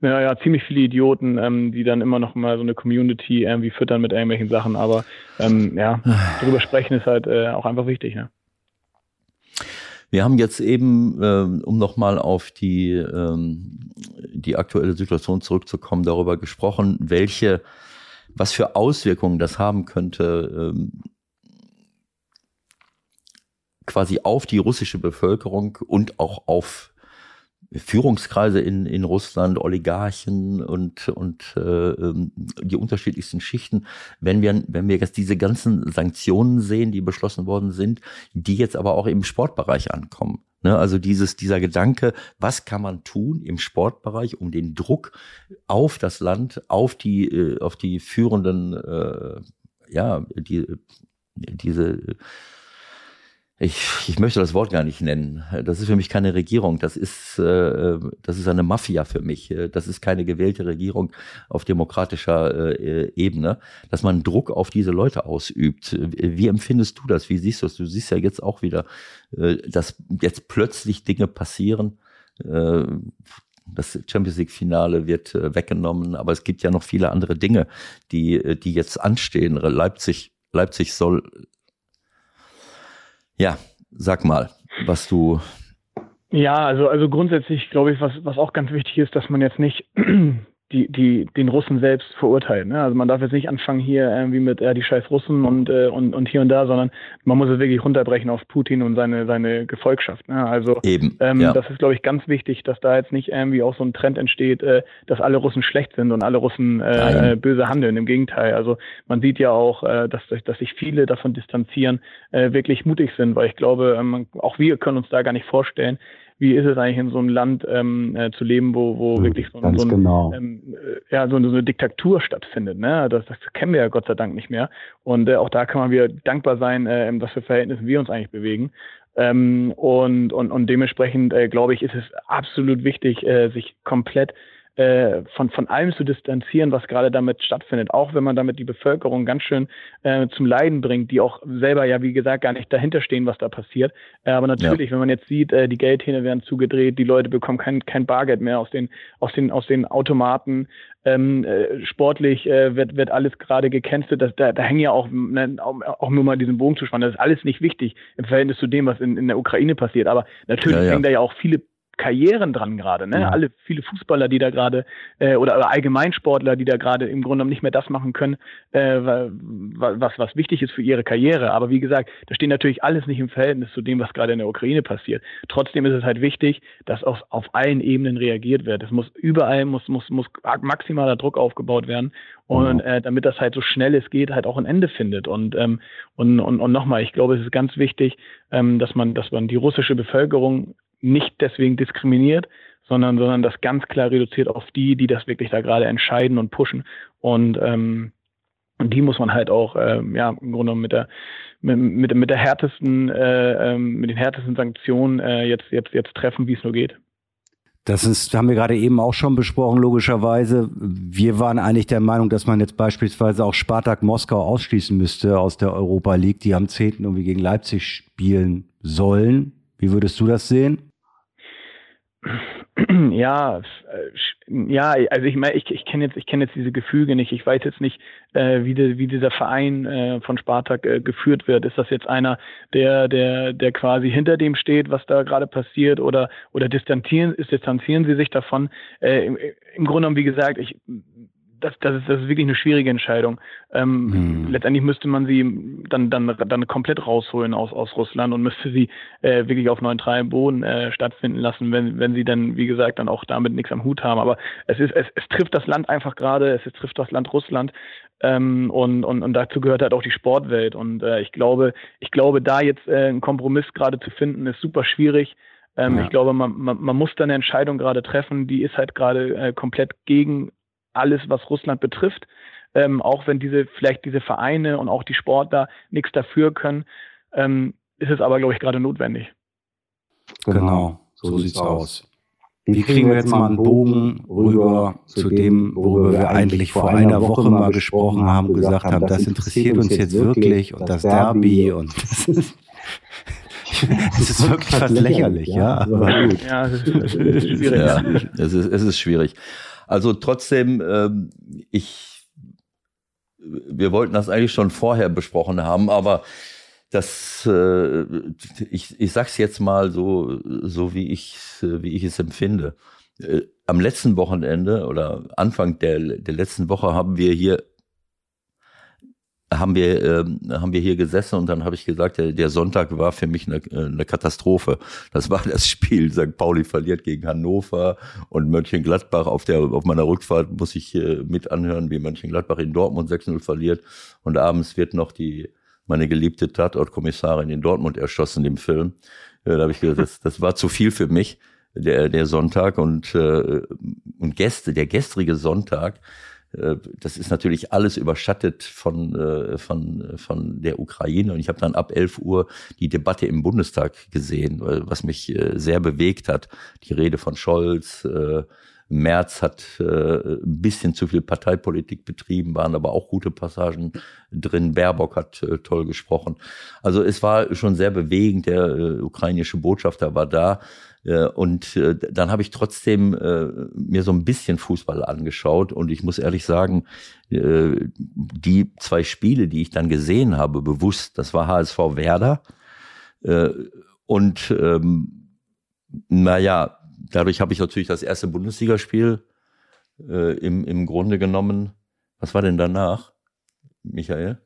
ja, ja, ziemlich viele Idioten, ähm, die dann immer noch mal so eine Community irgendwie füttern mit irgendwelchen Sachen. Aber ähm, ja, darüber sprechen ist halt äh, auch einfach wichtig. Ne? Wir haben jetzt eben, ähm, um nochmal auf die, ähm, die aktuelle Situation zurückzukommen, darüber gesprochen, welche, was für Auswirkungen das haben könnte, ähm, quasi auf die russische Bevölkerung und auch auf Führungskreise in, in Russland, Oligarchen und, und äh, ähm, die unterschiedlichsten Schichten, wenn wir, wenn wir jetzt diese ganzen Sanktionen sehen, die beschlossen worden sind, die jetzt aber auch im Sportbereich ankommen. Ne? Also dieses, dieser Gedanke, was kann man tun im Sportbereich, um den Druck auf das Land, auf die, äh, auf die führenden, äh, ja, die, diese ich, ich möchte das Wort gar nicht nennen. Das ist für mich keine Regierung. Das ist, äh, das ist eine Mafia für mich. Das ist keine gewählte Regierung auf demokratischer äh, Ebene, dass man Druck auf diese Leute ausübt. Wie empfindest du das? Wie siehst du das? Du siehst ja jetzt auch wieder, äh, dass jetzt plötzlich Dinge passieren. Äh, das Champions League Finale wird äh, weggenommen, aber es gibt ja noch viele andere Dinge, die, äh, die jetzt anstehen. Leipzig, Leipzig soll ja, sag mal, was du. Ja, also, also grundsätzlich glaube ich, was, was auch ganz wichtig ist, dass man jetzt nicht die, die, den Russen selbst verurteilen. Ne? Also man darf jetzt nicht anfangen hier irgendwie mit äh, die scheiß Russen und, äh, und, und hier und da, sondern man muss es wirklich runterbrechen auf Putin und seine, seine Gefolgschaft. Ne? Also Eben, ähm, ja. das ist, glaube ich, ganz wichtig, dass da jetzt nicht irgendwie auch so ein Trend entsteht, äh, dass alle Russen schlecht sind und alle Russen äh, äh, böse handeln. Im Gegenteil. Also man sieht ja auch, äh, dass, dass sich viele davon distanzieren, äh, wirklich mutig sind, weil ich glaube, ähm, auch wir können uns da gar nicht vorstellen, wie ist es eigentlich in so einem Land ähm, äh, zu leben, wo, wo mhm, wirklich so, so, ein, genau. ähm, äh, ja, so, eine, so eine Diktatur stattfindet. Ne? Das, das kennen wir ja Gott sei Dank nicht mehr. Und äh, auch da kann man wieder dankbar sein, äh, in was für Verhältnissen wir uns eigentlich bewegen. Ähm, und, und, und dementsprechend, äh, glaube ich, ist es absolut wichtig, äh, sich komplett äh, von, von allem zu distanzieren, was gerade damit stattfindet, auch wenn man damit die Bevölkerung ganz schön äh, zum Leiden bringt, die auch selber ja, wie gesagt, gar nicht dahinter stehen, was da passiert. Äh, aber natürlich, ja. wenn man jetzt sieht, äh, die Geldhähne werden zugedreht, die Leute bekommen kein, kein Bargeld mehr aus den, aus den, aus den Automaten, ähm, äh, sportlich äh, wird, wird alles gerade gecancelt. Das, da, da hängen ja auch, ne, auch, auch nur mal diesen Bogen zu spannen. Das ist alles nicht wichtig im Verhältnis zu dem, was in, in der Ukraine passiert. Aber natürlich ja, ja. hängen da ja auch viele Karrieren dran gerade. Ne? Ja. Alle viele Fußballer, die da gerade äh, oder, oder Allgemeinsportler, die da gerade im Grunde genommen nicht mehr das machen können, äh, was was wichtig ist für ihre Karriere. Aber wie gesagt, das steht natürlich alles nicht im Verhältnis zu dem, was gerade in der Ukraine passiert. Trotzdem ist es halt wichtig, dass auf, auf allen Ebenen reagiert wird. Es muss überall muss muss muss maximaler Druck aufgebaut werden und äh, damit das halt so schnell es geht halt auch ein Ende findet und ähm, und und, und nochmal ich glaube es ist ganz wichtig ähm, dass man dass man die russische Bevölkerung nicht deswegen diskriminiert, sondern, sondern das ganz klar reduziert auf die, die das wirklich da gerade entscheiden und pushen. Und, ähm, und die muss man halt auch, ähm, ja, im Grunde mit der, mit, mit, mit der härtesten, äh, ähm, mit den härtesten Sanktionen äh, jetzt, jetzt, jetzt treffen, wie es nur geht. Das ist, haben wir gerade eben auch schon besprochen, logischerweise. Wir waren eigentlich der Meinung, dass man jetzt beispielsweise auch Spartak Moskau ausschließen müsste aus der Europa League, die am 10. irgendwie gegen Leipzig spielen sollen. Wie würdest du das sehen? Ja, ja, also ich meine, ich, ich kenne jetzt, ich jetzt diese Gefüge nicht. Ich weiß jetzt nicht, äh, wie, de, wie dieser Verein äh, von Spartak äh, geführt wird. Ist das jetzt einer, der, der, der quasi hinter dem steht, was da gerade passiert, oder oder distanzieren, distanzieren sie sich davon? Äh, im, Im Grunde genommen, wie gesagt, ich das, das, ist, das ist wirklich eine schwierige Entscheidung. Ähm, hm. Letztendlich müsste man sie dann, dann, dann komplett rausholen aus, aus Russland und müsste sie äh, wirklich auf neutralem Boden äh, stattfinden lassen, wenn, wenn sie dann, wie gesagt, dann auch damit nichts am Hut haben. Aber es ist, es, es trifft das Land einfach gerade, es, es trifft das Land Russland. Ähm, und, und, und dazu gehört halt auch die Sportwelt. Und äh, ich glaube, ich glaube, da jetzt äh, einen Kompromiss gerade zu finden, ist super schwierig. Ähm, ja. Ich glaube, man, man, man muss da eine Entscheidung gerade treffen, die ist halt gerade äh, komplett gegen alles, was Russland betrifft. Ähm, auch wenn diese vielleicht diese Vereine und auch die Sportler nichts dafür können, ähm, ist es aber, glaube ich, gerade notwendig. Genau, genau so, so sieht's aus. Wie kriegen wir jetzt mal einen Bogen rüber zu dem, worüber wir eigentlich vor einer Woche mal gesprochen haben, gesagt haben, das interessiert uns jetzt wirklich und das Derby und das ist, es ist wirklich fast lächerlich, ja. Aber gut. Ja, es ist, schwierig. Also trotzdem, ähm, ich, wir wollten das eigentlich schon vorher besprochen haben, aber das, äh, ich, ich sag's jetzt mal so, so wie ich, wie ich es empfinde. Äh, am letzten Wochenende oder Anfang der, der letzten Woche haben wir hier haben wir, äh, haben wir hier gesessen und dann habe ich gesagt, der, der Sonntag war für mich eine, eine Katastrophe. Das war das Spiel, St. Pauli verliert gegen Hannover und Mönchengladbach. Auf, der, auf meiner Rückfahrt muss ich äh, mit anhören, wie Mönchengladbach in Dortmund 6-0 verliert. Und abends wird noch die meine geliebte Tatortkommissarin in Dortmund erschossen im Film. Äh, da habe ich gesagt, das, das war zu viel für mich, der, der Sonntag. Und, äh, und Gäste, der gestrige Sonntag, äh, das ist natürlich alles überschattet von, äh, von, von der Ukraine. Und ich habe dann ab 11 Uhr die Debatte im Bundestag gesehen, was mich äh, sehr bewegt hat. Die Rede von Scholz, Merz hat ein bisschen zu viel Parteipolitik betrieben, waren aber auch gute Passagen drin. Baerbock hat toll gesprochen. Also es war schon sehr bewegend. Der ukrainische Botschafter war da. Äh, und äh, dann habe ich trotzdem äh, mir so ein bisschen Fußball angeschaut und ich muss ehrlich sagen, die zwei Spiele, die ich dann gesehen habe, bewusst, das war HSV Werder und ähm, naja, dadurch habe ich natürlich das erste Bundesligaspiel im, im Grunde genommen. Was war denn danach, Michael?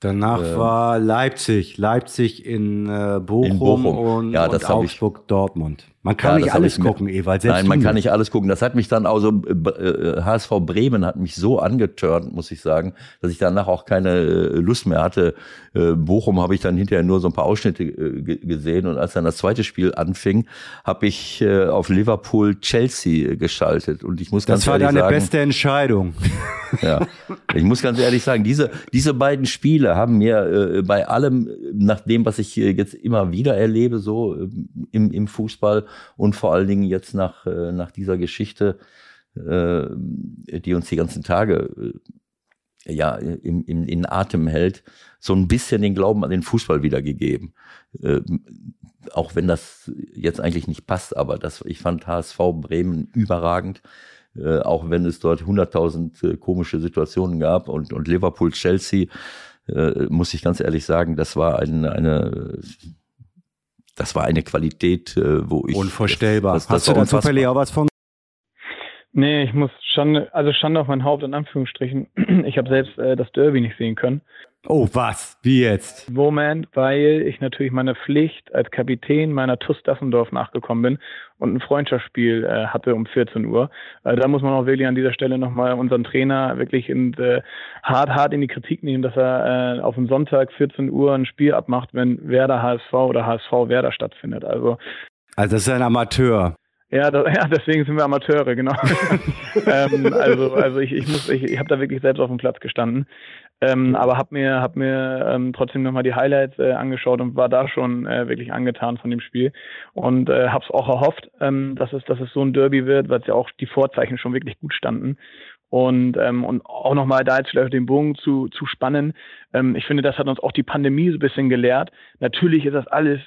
Danach äh, war Leipzig, Leipzig in, äh, Bochum, in Bochum, und, ja, und Augsburg, ich, Dortmund. Man kann ja, nicht alles gucken, Ewald. Nein, man kann nicht alles gucken. Das hat mich dann also äh, HSV Bremen hat mich so angetörnt, muss ich sagen, dass ich danach auch keine äh, Lust mehr hatte. Äh, Bochum habe ich dann hinterher nur so ein paar Ausschnitte äh, gesehen und als dann das zweite Spiel anfing, habe ich äh, auf Liverpool Chelsea geschaltet und ich muss ganz ehrlich sagen, das war deine beste Entscheidung. Ja, ich muss ganz ehrlich sagen, diese diese beiden Spiele haben mir äh, bei allem nach dem, was ich jetzt immer wieder erlebe, so äh, im, im Fußball und vor allen Dingen jetzt nach, äh, nach dieser Geschichte, äh, die uns die ganzen Tage äh, ja, in, in, in Atem hält, so ein bisschen den Glauben an den Fußball wiedergegeben. Äh, auch wenn das jetzt eigentlich nicht passt, aber das, ich fand HSV Bremen überragend. Äh, auch wenn es dort 100.000 äh, komische Situationen gab und, und Liverpool Chelsea, äh, muss ich ganz ehrlich sagen, das war ein, eine das war eine Qualität, äh, wo ich. Unvorstellbar. Das, das Hast du da zufällig auch was von? Nee, ich muss schon, also Schande auf mein Haupt in Anführungsstrichen. Ich habe selbst äh, das Derby nicht sehen können. Oh, was? Wie jetzt? Moment, weil ich natürlich meiner Pflicht als Kapitän meiner TUS Dassendorf nachgekommen bin und ein Freundschaftsspiel äh, hatte um 14 Uhr. Äh, da muss man auch wirklich an dieser Stelle nochmal unseren Trainer wirklich in, äh, hart, hart in die Kritik nehmen, dass er äh, auf den Sonntag 14 Uhr ein Spiel abmacht, wenn Werder HSV oder HSV Werder stattfindet. Also Also das ist ein Amateur. Ja, da, ja, deswegen sind wir Amateure, genau. ähm, also, also ich, ich muss, ich, ich habe da wirklich selbst auf dem Platz gestanden, ähm, aber habe mir, hab mir ähm, trotzdem nochmal die Highlights äh, angeschaut und war da schon äh, wirklich angetan von dem Spiel und äh, habe es auch erhofft, ähm, dass es, dass es so ein Derby wird, weil es ja auch die Vorzeichen schon wirklich gut standen. Und, ähm, und auch nochmal da jetzt vielleicht den Bogen zu, zu spannen. Ähm, ich finde, das hat uns auch die Pandemie so ein bisschen gelehrt. Natürlich ist das alles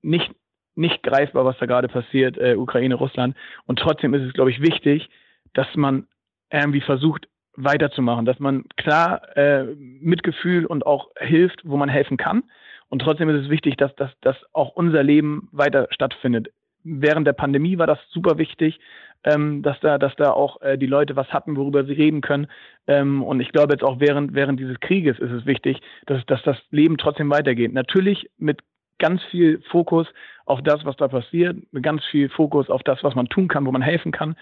nicht nicht greifbar, was da gerade passiert, äh, Ukraine, Russland. Und trotzdem ist es, glaube ich, wichtig, dass man irgendwie versucht, weiterzumachen, dass man klar äh, Mitgefühl und auch hilft, wo man helfen kann. Und trotzdem ist es wichtig, dass, dass, dass auch unser Leben weiter stattfindet. Während der Pandemie war das super wichtig, ähm, dass da, dass da auch äh, die Leute was hatten, worüber sie reden können. Ähm, und ich glaube jetzt auch während, während dieses Krieges ist es wichtig, dass, dass das Leben trotzdem weitergeht. Natürlich mit ganz viel Fokus auf das, was da passiert, ganz viel Fokus auf das, was man tun kann, wo man helfen kann.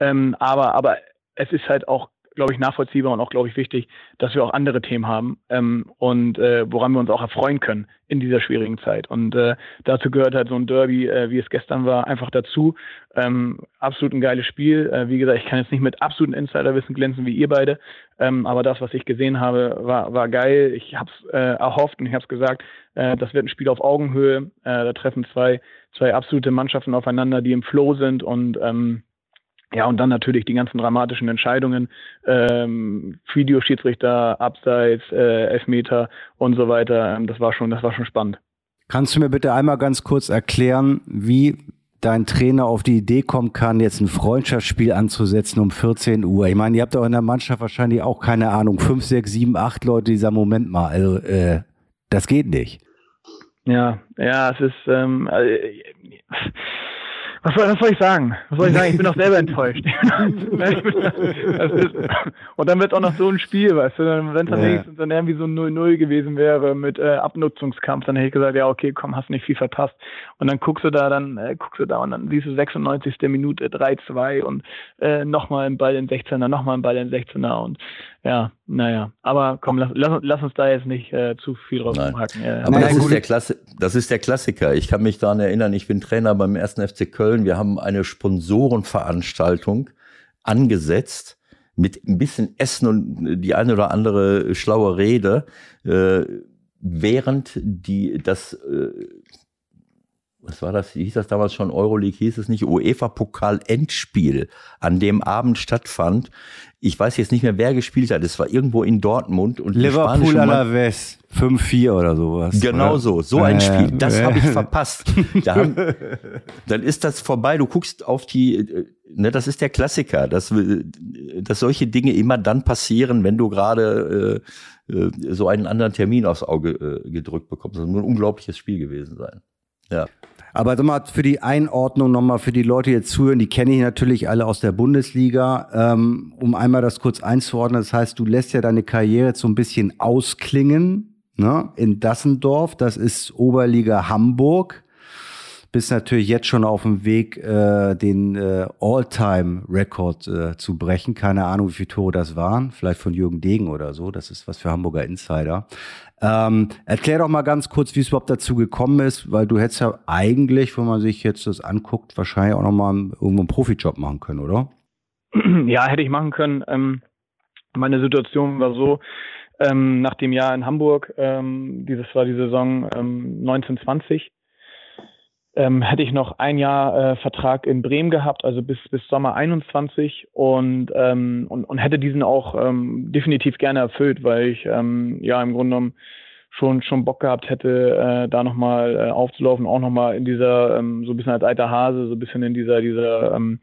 Ähm, aber, aber es ist halt auch glaube ich, nachvollziehbar und auch, glaube ich, wichtig, dass wir auch andere Themen haben ähm, und äh, woran wir uns auch erfreuen können in dieser schwierigen Zeit. Und äh, dazu gehört halt so ein Derby, äh, wie es gestern war, einfach dazu. Ähm, absolut ein geiles Spiel. Äh, wie gesagt, ich kann jetzt nicht mit absolutem Insiderwissen glänzen wie ihr beide, ähm, aber das, was ich gesehen habe, war, war geil. Ich habe es äh, erhofft und ich habe es gesagt, äh, das wird ein Spiel auf Augenhöhe. Äh, da treffen zwei, zwei absolute Mannschaften aufeinander, die im Flow sind und ähm, ja, und dann natürlich die ganzen dramatischen Entscheidungen, ähm, Videoschiedsrichter, Abseits, äh, Elfmeter und so weiter. Ähm, das war schon, das war schon spannend. Kannst du mir bitte einmal ganz kurz erklären, wie dein Trainer auf die Idee kommen kann, jetzt ein Freundschaftsspiel anzusetzen um 14 Uhr? Ich meine, ihr habt doch in der Mannschaft wahrscheinlich auch keine Ahnung, fünf, sechs, sieben, acht Leute, dieser Moment mal. Also, äh, das geht nicht. Ja, ja, es ist, ähm, äh, was soll, was soll ich sagen? Was soll ich sagen? Ich bin doch selber enttäuscht. und dann wird auch noch so ein Spiel, weißt du, wenn es dann, ja. dann irgendwie so ein 0-0 gewesen wäre mit äh, Abnutzungskampf, dann hätte ich gesagt, ja, okay, komm, hast nicht viel verpasst. Und dann guckst du da, dann äh, guckst du da und dann siehst du 96. Minute 3-2 und äh, nochmal ein Ball in 16er, nochmal ein Ball in 16er und ja, naja. Aber komm, lass, lass, lass uns da jetzt nicht äh, zu viel drauf hacken. Ja, Aber das ist, der Klasse, das ist der Klassiker. Ich kann mich daran erinnern, ich bin Trainer beim ersten FC Köln. Wir haben eine Sponsorenveranstaltung angesetzt mit ein bisschen Essen und die eine oder andere schlaue Rede, äh, während die das äh, was war das, hieß das damals schon, Euroleague hieß es nicht, UEFA-Pokal-Endspiel an dem Abend stattfand. Ich weiß jetzt nicht mehr, wer gespielt hat. Es war irgendwo in Dortmund. und Liverpool Alaves 5-4 oder sowas. Genau oder? so, so ein äh, Spiel. Das äh. habe ich verpasst. Da haben, dann ist das vorbei. Du guckst auf die, ne, das ist der Klassiker, dass, dass solche Dinge immer dann passieren, wenn du gerade äh, äh so einen anderen Termin aufs Auge äh, gedrückt bekommst. Das muss ein unglaubliches Spiel gewesen sein. Ja. Aber sag mal, für die Einordnung nochmal, für die Leute, die jetzt zuhören, die kenne ich natürlich alle aus der Bundesliga. Ähm, um einmal das kurz einzuordnen, das heißt, du lässt ja deine Karriere jetzt so ein bisschen ausklingen ne? in Dassendorf. Das ist Oberliga Hamburg bist natürlich jetzt schon auf dem Weg, äh, den äh, All-Time-Rekord äh, zu brechen. Keine Ahnung, wie viele Tore das waren. Vielleicht von Jürgen Degen oder so. Das ist was für Hamburger Insider. Ähm, erklär doch mal ganz kurz, wie es überhaupt dazu gekommen ist, weil du hättest ja eigentlich, wenn man sich jetzt das anguckt, wahrscheinlich auch noch mal irgendwo einen Profijob machen können, oder? Ja, hätte ich machen können. Ähm, meine Situation war so, ähm, nach dem Jahr in Hamburg, ähm, dieses war die Saison ähm, 1920, ähm, hätte ich noch ein Jahr äh, Vertrag in Bremen gehabt, also bis, bis Sommer 21 und, ähm, und, und hätte diesen auch ähm, definitiv gerne erfüllt, weil ich ähm, ja im Grunde genommen schon, schon Bock gehabt hätte, äh, da nochmal äh, aufzulaufen, auch nochmal in dieser, ähm, so ein bisschen als alter Hase, so ein bisschen in dieser, dieser ähm,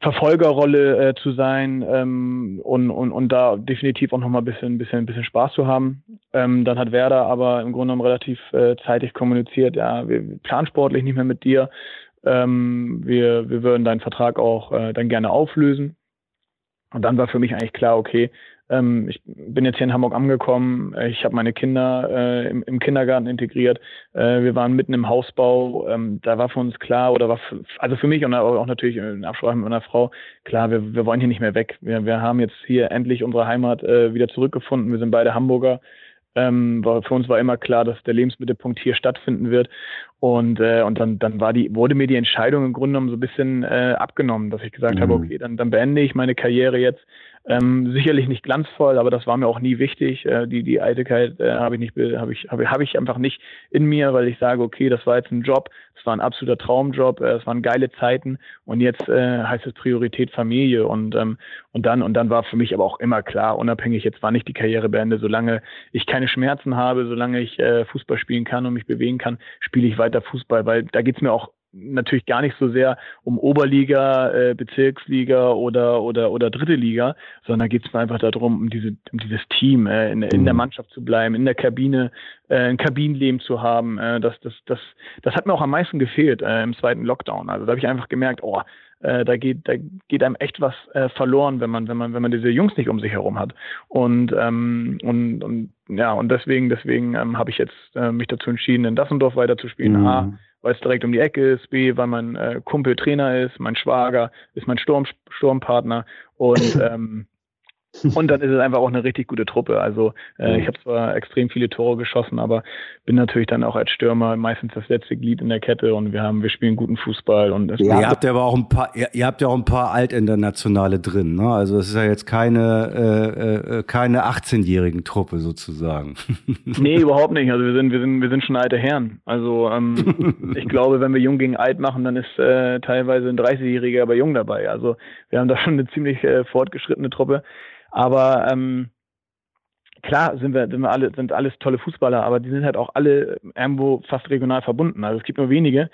Verfolgerrolle äh, zu sein ähm, und, und, und da definitiv auch nochmal ein bisschen, bisschen, bisschen Spaß zu haben. Ähm, dann hat Werder aber im Grunde genommen relativ äh, zeitig kommuniziert, ja, wir planen sportlich nicht mehr mit dir. Ähm, wir, wir würden deinen Vertrag auch äh, dann gerne auflösen. Und dann war für mich eigentlich klar, okay, ähm, ich bin jetzt hier in Hamburg angekommen. Ich habe meine Kinder äh, im, im, Kindergarten integriert. Äh, wir waren mitten im Hausbau. Ähm, da war für uns klar, oder war für, also für mich und auch natürlich in Absprache mit meiner Frau, klar, wir, wir wollen hier nicht mehr weg. Wir, wir haben jetzt hier endlich unsere Heimat äh, wieder zurückgefunden. Wir sind beide Hamburger. Ähm, war, für uns war immer klar, dass der Lebensmittelpunkt hier stattfinden wird. Und, äh, und dann, dann war die, wurde mir die Entscheidung im Grunde genommen so ein bisschen äh, abgenommen, dass ich gesagt mhm. habe, okay, dann, dann beende ich meine Karriere jetzt ähm, sicherlich nicht glanzvoll, aber das war mir auch nie wichtig. Äh, die, die Eitelkeit äh, habe ich nicht, habe ich, habe hab ich einfach nicht in mir, weil ich sage, okay, das war jetzt ein Job, es war ein absoluter Traumjob, äh, es waren geile Zeiten und jetzt äh, heißt es Priorität Familie und ähm, und dann und dann war für mich aber auch immer klar, unabhängig jetzt wann ich die Karriere beende, solange ich keine Schmerzen habe, solange ich äh, Fußball spielen kann und mich bewegen kann, spiele ich weiter Fußball, weil da geht's mir auch natürlich gar nicht so sehr um Oberliga, äh, Bezirksliga oder oder oder dritte Liga, sondern geht es mir einfach darum, um diese um dieses Team äh, in, in der mhm. Mannschaft zu bleiben, in der Kabine, äh, ein Kabinenleben zu haben. Äh, das das das das hat mir auch am meisten gefehlt äh, im zweiten Lockdown. Also da habe ich einfach gemerkt, oh, äh, da geht da geht einem echt was verloren, wenn man wenn man wenn man diese Jungs nicht um sich herum hat. Und ähm, und und ja und deswegen deswegen ähm, habe ich jetzt mich dazu entschieden, in Dassendorf weiterzuspielen. Mhm. A, weil es direkt um die Ecke ist, B, weil mein äh, Kumpel Trainer ist, mein Schwager ist mein Sturm, Sturmpartner. Und ähm, und dann ist es einfach auch eine richtig gute Truppe. Also äh, ich habe zwar extrem viele Tore geschossen, aber bin natürlich dann auch als Stürmer meistens das letzte Glied in der Kette und wir haben, wir spielen guten Fußball und ja, ihr habt ja aber auch ein paar, ihr, ihr habt ja auch ein paar Altinternationale drin, ne? Also es ist ja jetzt keine äh, äh, keine 18-jährigen Truppe sozusagen. nee, überhaupt nicht. Also wir sind wir sind wir sind schon alte Herren. Also ähm, ich glaube, wenn wir jung gegen alt machen, dann ist äh, teilweise ein 30-jähriger aber jung dabei. Also wir haben da schon eine ziemlich äh, fortgeschrittene Truppe. Aber ähm, klar sind wir, sind wir alle, sind alles tolle Fußballer, aber die sind halt auch alle irgendwo fast regional verbunden. Also es gibt nur wenige.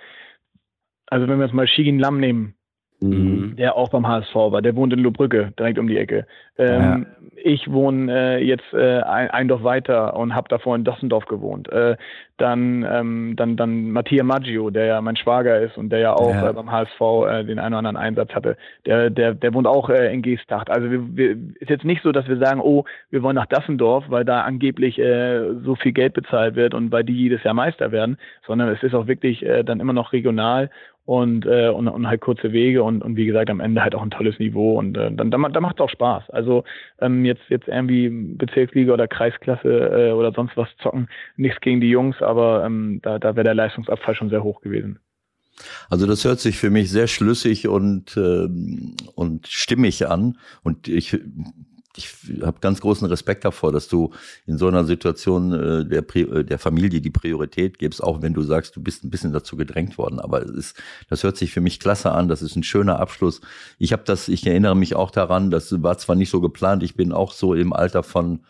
Also wenn wir jetzt mal Shigin Lam nehmen, mhm. der auch beim HSV war, der wohnt in Lohbrücke, direkt um die Ecke. Ähm, ja ich wohne äh, jetzt äh, ein, ein Dorf weiter und habe davor in Dossendorf gewohnt. Äh, dann, ähm, dann, dann Mattia Maggio, der ja mein Schwager ist und der ja auch ja. Äh, beim HSV äh, den einen oder anderen Einsatz hatte, der, der, der wohnt auch äh, in Geestacht. Also wir, wir, ist jetzt nicht so, dass wir sagen, oh, wir wollen nach Dassendorf, weil da angeblich so viel Geld bezahlt wird und weil die jedes Jahr Meister werden, sondern es ist auch wirklich dann immer noch regional und, äh, und, und halt kurze Wege und, und wie gesagt am Ende halt auch ein tolles Niveau und äh, dann, dann, dann macht es auch Spaß. Also ähm, jetzt jetzt irgendwie Bezirksliga oder Kreisklasse äh, oder sonst was zocken, nichts gegen die Jungs, aber ähm, da, da wäre der Leistungsabfall schon sehr hoch gewesen. Also das hört sich für mich sehr schlüssig und, äh, und stimmig an. Und ich ich habe ganz großen Respekt davor, dass du in so einer Situation äh, der, äh, der Familie die Priorität gibst, auch wenn du sagst, du bist ein bisschen dazu gedrängt worden. Aber es ist, das hört sich für mich klasse an. Das ist ein schöner Abschluss. Ich habe das, ich erinnere mich auch daran, das war zwar nicht so geplant. Ich bin auch so im Alter von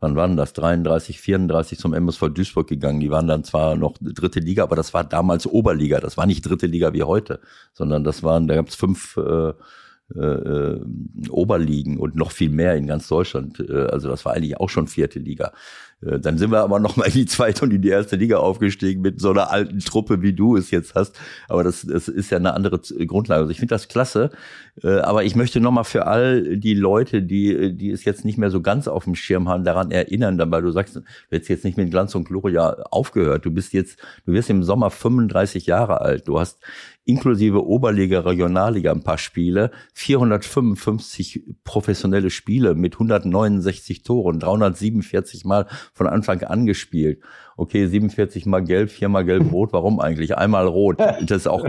wann waren das? 33, 34 zum MSV Duisburg gegangen. Die waren dann zwar noch dritte Liga, aber das war damals Oberliga. Das war nicht dritte Liga wie heute, sondern das waren, da gab es fünf äh, äh, äh, Oberligen und noch viel mehr in ganz Deutschland. Äh, also das war eigentlich auch schon vierte Liga. Äh, dann sind wir aber noch mal in die zweite und in die erste Liga aufgestiegen mit so einer alten Truppe, wie du es jetzt hast. Aber das, das ist ja eine andere Grundlage. Also ich finde das klasse. Äh, aber ich möchte noch mal für all die Leute, die, die es jetzt nicht mehr so ganz auf dem Schirm haben, daran erinnern, weil du sagst, du hättest jetzt nicht mit Glanz und Gloria aufgehört. Du bist jetzt, du wirst im Sommer 35 Jahre alt. Du hast inklusive Oberliga, Regionalliga ein paar Spiele, 455 professionelle Spiele mit 169 Toren, 347 Mal von Anfang an gespielt. Okay, 47 mal gelb, viermal gelb-rot, warum eigentlich? Einmal rot. Das ist auch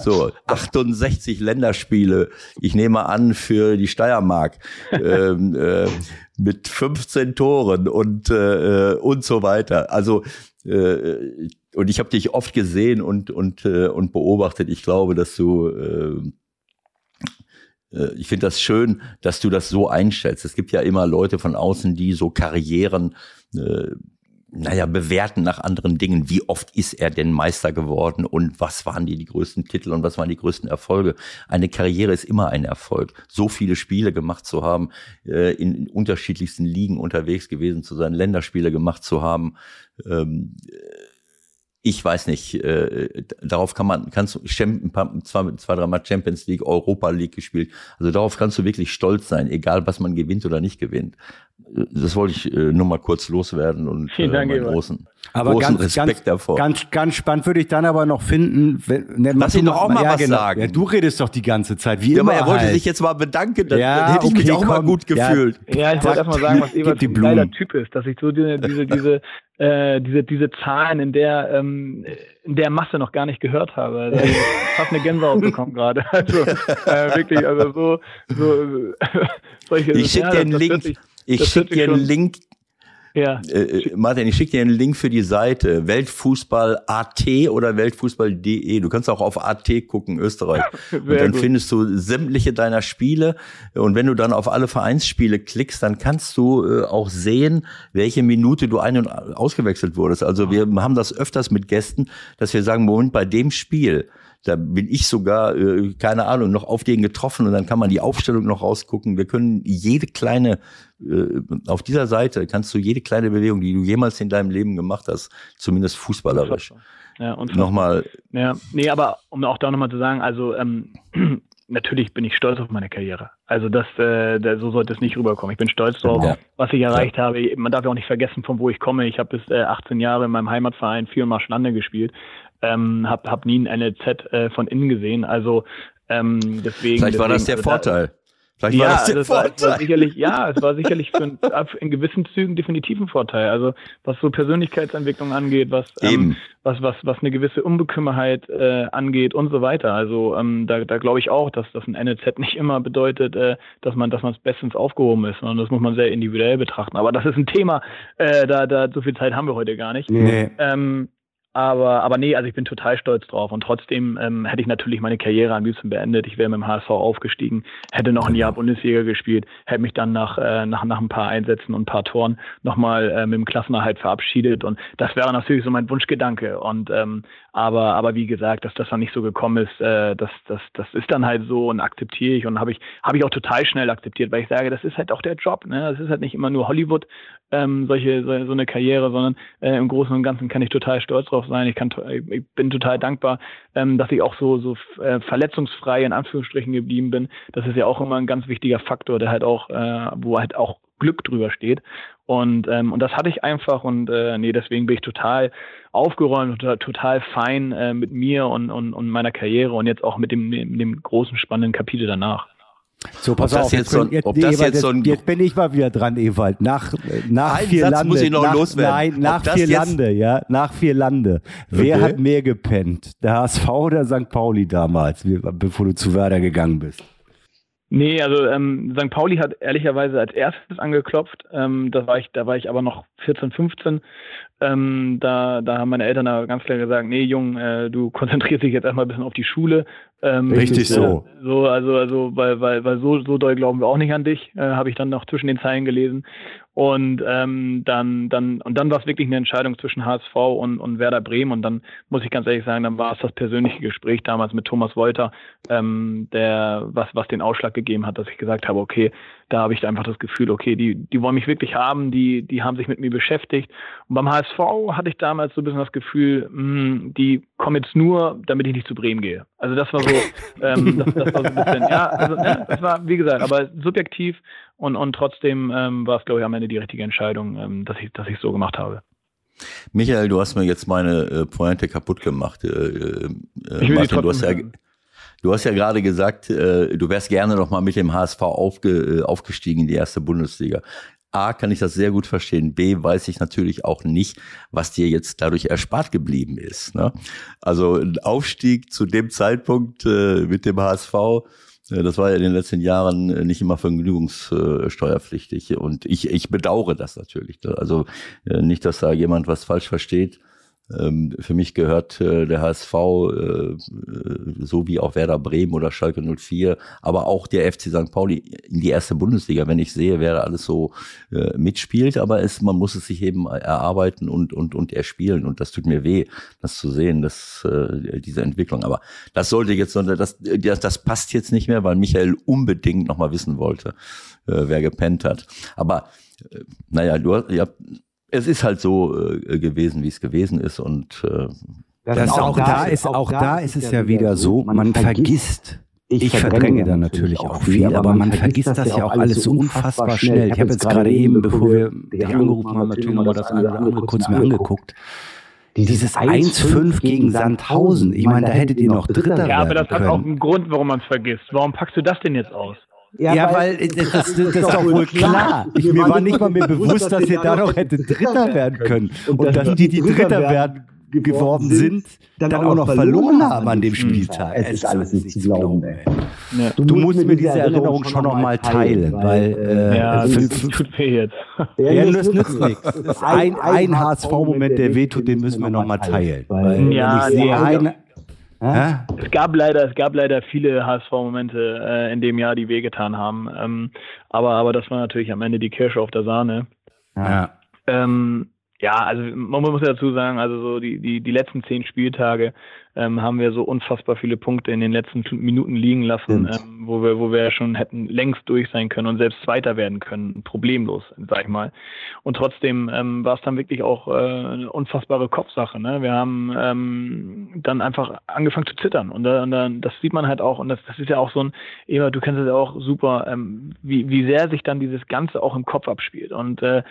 so 68 Länderspiele. Ich nehme an für die Steiermark ähm, äh, mit 15 Toren und äh, und so weiter. Also äh, und ich habe dich oft gesehen und und äh, und beobachtet. Ich glaube, dass du äh, äh, ich finde das schön, dass du das so einstellst. Es gibt ja immer Leute von außen, die so Karrieren äh, naja, bewerten nach anderen Dingen. Wie oft ist er denn Meister geworden und was waren die, die größten Titel und was waren die größten Erfolge? Eine Karriere ist immer ein Erfolg. So viele Spiele gemacht zu haben, äh, in unterschiedlichsten Ligen unterwegs gewesen zu sein, Länderspiele gemacht zu haben. Ähm, ich weiß nicht, äh, darauf kann man, kannst du, ein paar, zwei, zwei, drei Mal Champions League, Europa League gespielt. Also darauf kannst du wirklich stolz sein, egal was man gewinnt oder nicht gewinnt. Das wollte ich äh, nur mal kurz loswerden und Vielen äh, Dank, meinen Ewald. großen, Aber großen ganz, Respekt ganz, davor. ganz, ganz spannend würde ich dann aber noch finden, wenn, ne, Lass du ihn doch auch mal ja, was genau. sagen. Ja, du redest doch die ganze Zeit, wie ja, immer aber er wollte halt. sich jetzt mal bedanken, dann, Ja, dann hätte ich mich okay, auch mal komm. gut Ja. gefühlt. Ja, ich wollte erstmal sagen, was Ebert für ein geiler. Typ ist, dass ich so diese, diese, diese, äh, diese, diese Zahlen in der, ähm, in der Masse noch gar nicht gehört habe. Hab ich fast eine Gänsehaut bekommen gerade. Also äh, wirklich, also so, so solche Ich schick ja, dir einen Link. Ich schicke dir einen Link, Ja, äh, Martin, ich schicke dir einen Link für die Seite Weltfußball.at oder Weltfußball.de. Du kannst auch auf AT gucken, Österreich. Und dann gut. findest du sämtliche deiner Spiele. Und wenn du dann auf alle Vereinsspiele klickst, dann kannst du äh, auch sehen, welche Minute du ein- und ausgewechselt wurdest. Also wir haben das öfters mit Gästen, dass wir sagen, Moment, bei dem Spiel, da bin ich sogar, äh, keine Ahnung, noch auf den getroffen und dann kann man die Aufstellung noch rausgucken. Wir können jede kleine, äh, auf dieser Seite kannst du jede kleine Bewegung, die du jemals in deinem Leben gemacht hast, zumindest fußballerisch, ja, und nochmal Ja, nee, aber um auch da nochmal zu sagen, also ähm, natürlich bin ich stolz auf meine Karriere. Also das, äh, so sollte es nicht rüberkommen. Ich bin stolz drauf, Ja. was ich erreicht habe. Man darf ja auch nicht vergessen, von wo ich komme. Ich habe bis äh, 18 Jahre in meinem Heimatverein viermal Schlande gespielt, ähm, habe hab nie ein NLZ äh, von innen gesehen. Also ähm, deswegen. Vielleicht war das deswegen, der also da- Vorteil. Vielleicht ja, war das der das war, das war Vorteil. sicherlich, ja, es war sicherlich für ein, in gewissen Zügen definitiv ein Vorteil. Also was so Persönlichkeitsentwicklung angeht, was ähm, was, was, was eine gewisse Unbekümmerheit äh, angeht und so weiter. Also ähm, da, da glaube ich auch, dass das ein NLZ nicht immer bedeutet, äh, dass man, dass man es bestens aufgehoben ist, sondern das muss man sehr individuell betrachten. Aber das ist ein Thema, äh, da, da so viel Zeit haben wir heute gar nicht. Nee. Ähm, aber, aber nee, also ich bin total stolz drauf. Und trotzdem ähm, hätte ich natürlich meine Karriere am liebsten beendet. Ich wäre mit dem HSV aufgestiegen, hätte noch ein Jahr Bundesliga gespielt, hätte mich dann nach, äh, nach, nach ein paar Einsätzen und ein paar Toren nochmal äh, mit dem Klassenerhalt verabschiedet. Und das wäre natürlich so mein Wunschgedanke. Und ähm, aber, aber wie gesagt, dass das dann nicht so gekommen ist, äh, das, das, das ist dann halt so und akzeptiere ich und habe ich, habe ich auch total schnell akzeptiert, weil ich sage, das ist halt auch der Job. Ne? Das ist halt nicht immer nur Hollywood, ähm, solche, so, so eine Karriere, sondern äh, im Großen und Ganzen kann ich total stolz drauf sein. Ich, kann, to- ich bin total dankbar, ähm, dass ich auch so, so äh, verletzungsfrei in Anführungsstrichen geblieben bin. Das ist ja auch immer ein ganz wichtiger Faktor, der halt auch, äh, wo halt auch Glück drüber steht. Und, ähm, und das hatte ich einfach und äh, nee, deswegen bin ich total aufgeräumt, total, total fein äh, mit mir und, und, und meiner Karriere und jetzt auch mit dem, mit dem großen spannenden Kapitel danach. So, pass Ob das auf, jetzt so ein- jetzt, ob das Ewald, jetzt so ein- jetzt bin ich mal wieder dran, Ewald. Nach, nach Einen vier Satz Lande. muss ich noch nach, loswerden. Nein, nach das vier Lande, ja, nach vier Lande. Wer Okay. hat mehr gepennt? Der HSV oder St. Pauli damals, bevor du zu Werder gegangen bist? Nee, also ähm, St. Pauli hat ehrlicherweise als erstes angeklopft. Ähm, da war ich, da war ich aber noch 14, 15. Ähm, da, da haben meine Eltern aber ganz klar gesagt, nee, Jung, äh, du konzentrierst dich jetzt erstmal ein bisschen auf die Schule. Ähm, Richtig äh, so. So, also, also, weil, weil, weil so, so doll glauben wir auch nicht an dich, äh, habe ich dann noch zwischen den Zeilen gelesen. Und ähm, dann, dann, und dann war es wirklich eine Entscheidung zwischen HSV und, und Werder Bremen. Und dann muss ich ganz ehrlich sagen, dann war es das persönliche Gespräch damals mit Thomas Wolter, ähm, der, was, was den Ausschlag gegeben hat, dass ich gesagt habe, okay, da habe ich einfach das Gefühl, okay, die, die wollen mich wirklich haben, die, die haben sich mit mir beschäftigt. Und beim HSV hatte ich damals so ein bisschen das Gefühl, mh, die kommen jetzt nur, damit ich nicht zu Bremen gehe. Also das war so, ähm, das, das war so ein bisschen, ja, also, ne, das war, wie gesagt, aber subjektiv und, und trotzdem ähm, war es, glaube ich, am Ende die richtige Entscheidung, ähm, dass ich dass ich so gemacht habe. Michael, du hast mir jetzt meine äh, Pointe kaputt gemacht. Äh, äh, Martin, du hast ja. Du hast ja gerade gesagt, äh, du wärst gerne noch mal mit dem HSV aufge, äh, aufgestiegen in die erste Bundesliga. A, kann ich das sehr gut verstehen. B, weiß ich natürlich auch nicht, was dir jetzt dadurch erspart geblieben ist. Ne? Also ein Aufstieg zu dem Zeitpunkt äh, mit dem HSV, äh, das war ja in den letzten Jahren äh, nicht immer vergnügungssteuerpflichtig. Und ich, ich bedauere das natürlich. ne? Also äh, nicht, dass da jemand was falsch versteht. Ähm, Für mich gehört äh, der HSV, äh, äh, so wie auch Werder Bremen oder Schalke 04, aber auch der FC St. Pauli in die erste Bundesliga, wenn ich sehe, wer da alles so äh, mitspielt. Aber es, man muss es sich eben erarbeiten und, und, und erspielen. Und das tut mir weh, das zu sehen, dass, äh, diese Entwicklung. Aber das sollte jetzt, das, das, das passt jetzt nicht mehr, weil Michael unbedingt nochmal wissen wollte, äh, wer gepennt hat. Aber äh, naja, du hast, ihr habt, es ist halt so äh, gewesen, wie es gewesen ist und äh, Das, auch, da ist, auch da ist es ja wieder so, man vergisst ich, ich verdränge dann natürlich auch viel, aber, aber man vergisst das ja auch alles so unfassbar schnell. Ich habe jetzt gerade eben, bevor wir dich angerufen haben, natürlich nochmal das eine oder andere kurz mir angeguckt. Dieses 1-5 gegen Sandhausen, ich meine, da hättet ihr noch Dritter werden Ja, aber das hat auch einen Grund, warum man es vergisst. Warum packst du das denn jetzt aus? Ja, ja, weil, weil das, das, das, ist doch wohl klar. Ich, mir war nicht mal mehr bewusst, dass ihr da noch hättet Dritter werden können. Und dass die, die Dritter werden geworden sind, dann, dann auch noch verloren haben an dem Spieltag. Es ist alles nicht zu glauben, ey. Ja. Du, du, musst mir diese Erinnerung schon noch mal teilen, weil äh, ja, das tut weh jetzt. Ja, das nützt nichts. Ein, ein HSV-Moment, der wehtut, den müssen wir noch mal teilen. Weil ja, ich sehe ein, es gab leider, es gab leider viele HSV-Momente äh, in dem Jahr, die wehgetan haben. Ähm, aber, aber das war natürlich am Ende die Kirsche auf der Sahne. Ja. Ähm, ja, also man muss ja dazu sagen, also so die, die, die letzten zehn Spieltage ähm, haben wir so unfassbar viele Punkte in den letzten Minuten liegen lassen, ähm, wo wir, wo wir schon hätten längst durch sein können und selbst Zweiter werden können, problemlos, sag ich mal. Und trotzdem ähm, war es dann wirklich auch äh, eine unfassbare Kopfsache. Ne? Wir haben ähm, dann einfach angefangen zu zittern und, und dann, das sieht man halt auch und das, das ist ja auch so ein, Eva, du kennst es ja auch super, ähm, wie, wie sehr sich dann dieses Ganze auch im Kopf abspielt und äh,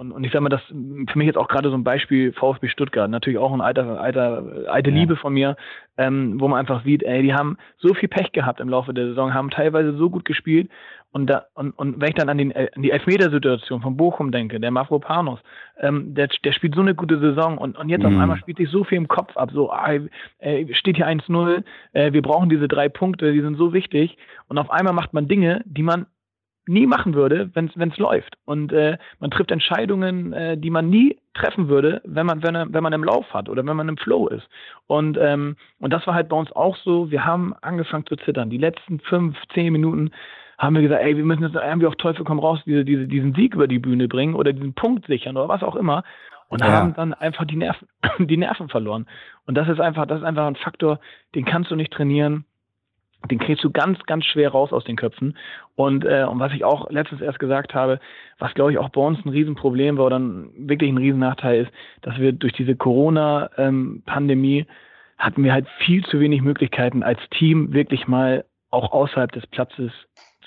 und, und ich sag mal, das für mich jetzt auch gerade so ein Beispiel VfB Stuttgart, natürlich auch ein alter, alter, alte ja. Liebe von mir, ähm, wo man einfach sieht, ey, die haben so viel Pech gehabt im Laufe der Saison, haben teilweise so gut gespielt. Und, da, und, und wenn ich dann an, den, an die Elfmetersituation von Bochum denke, der Mavropanos, ähm, der, der spielt so eine gute Saison und, und jetzt mhm. auf einmal spielt sich so viel im Kopf ab, so, ah, äh, steht hier 1-0, äh, wir brauchen diese drei Punkte, die sind so wichtig und auf einmal macht man Dinge, die man nie machen würde, wenn es läuft. Und äh, man trifft Entscheidungen, äh, die man nie treffen würde, wenn man, wenn, wenn man im Lauf hat oder wenn man im Flow ist. Und, ähm, und das war halt bei uns auch so. Wir haben angefangen zu zittern. Die letzten fünf, zehn Minuten haben wir gesagt, ey, wir müssen jetzt irgendwie auf Teufel komm raus diese, diese, diesen Sieg über die Bühne bringen oder diesen Punkt sichern oder was auch immer. Und ja. haben dann einfach die Nerven, die Nerven verloren. Und das ist einfach, das ist einfach ein Faktor, den kannst du nicht trainieren den kriegst du ganz, ganz schwer raus aus den Köpfen. Und, äh, und was ich auch letztens erst gesagt habe, was glaube ich auch bei uns ein Riesenproblem war oder wirklich ein Riesennachteil ist, dass wir durch diese Corona-Pandemie ähm, hatten wir halt viel zu wenig Möglichkeiten als Team wirklich mal auch außerhalb des Platzes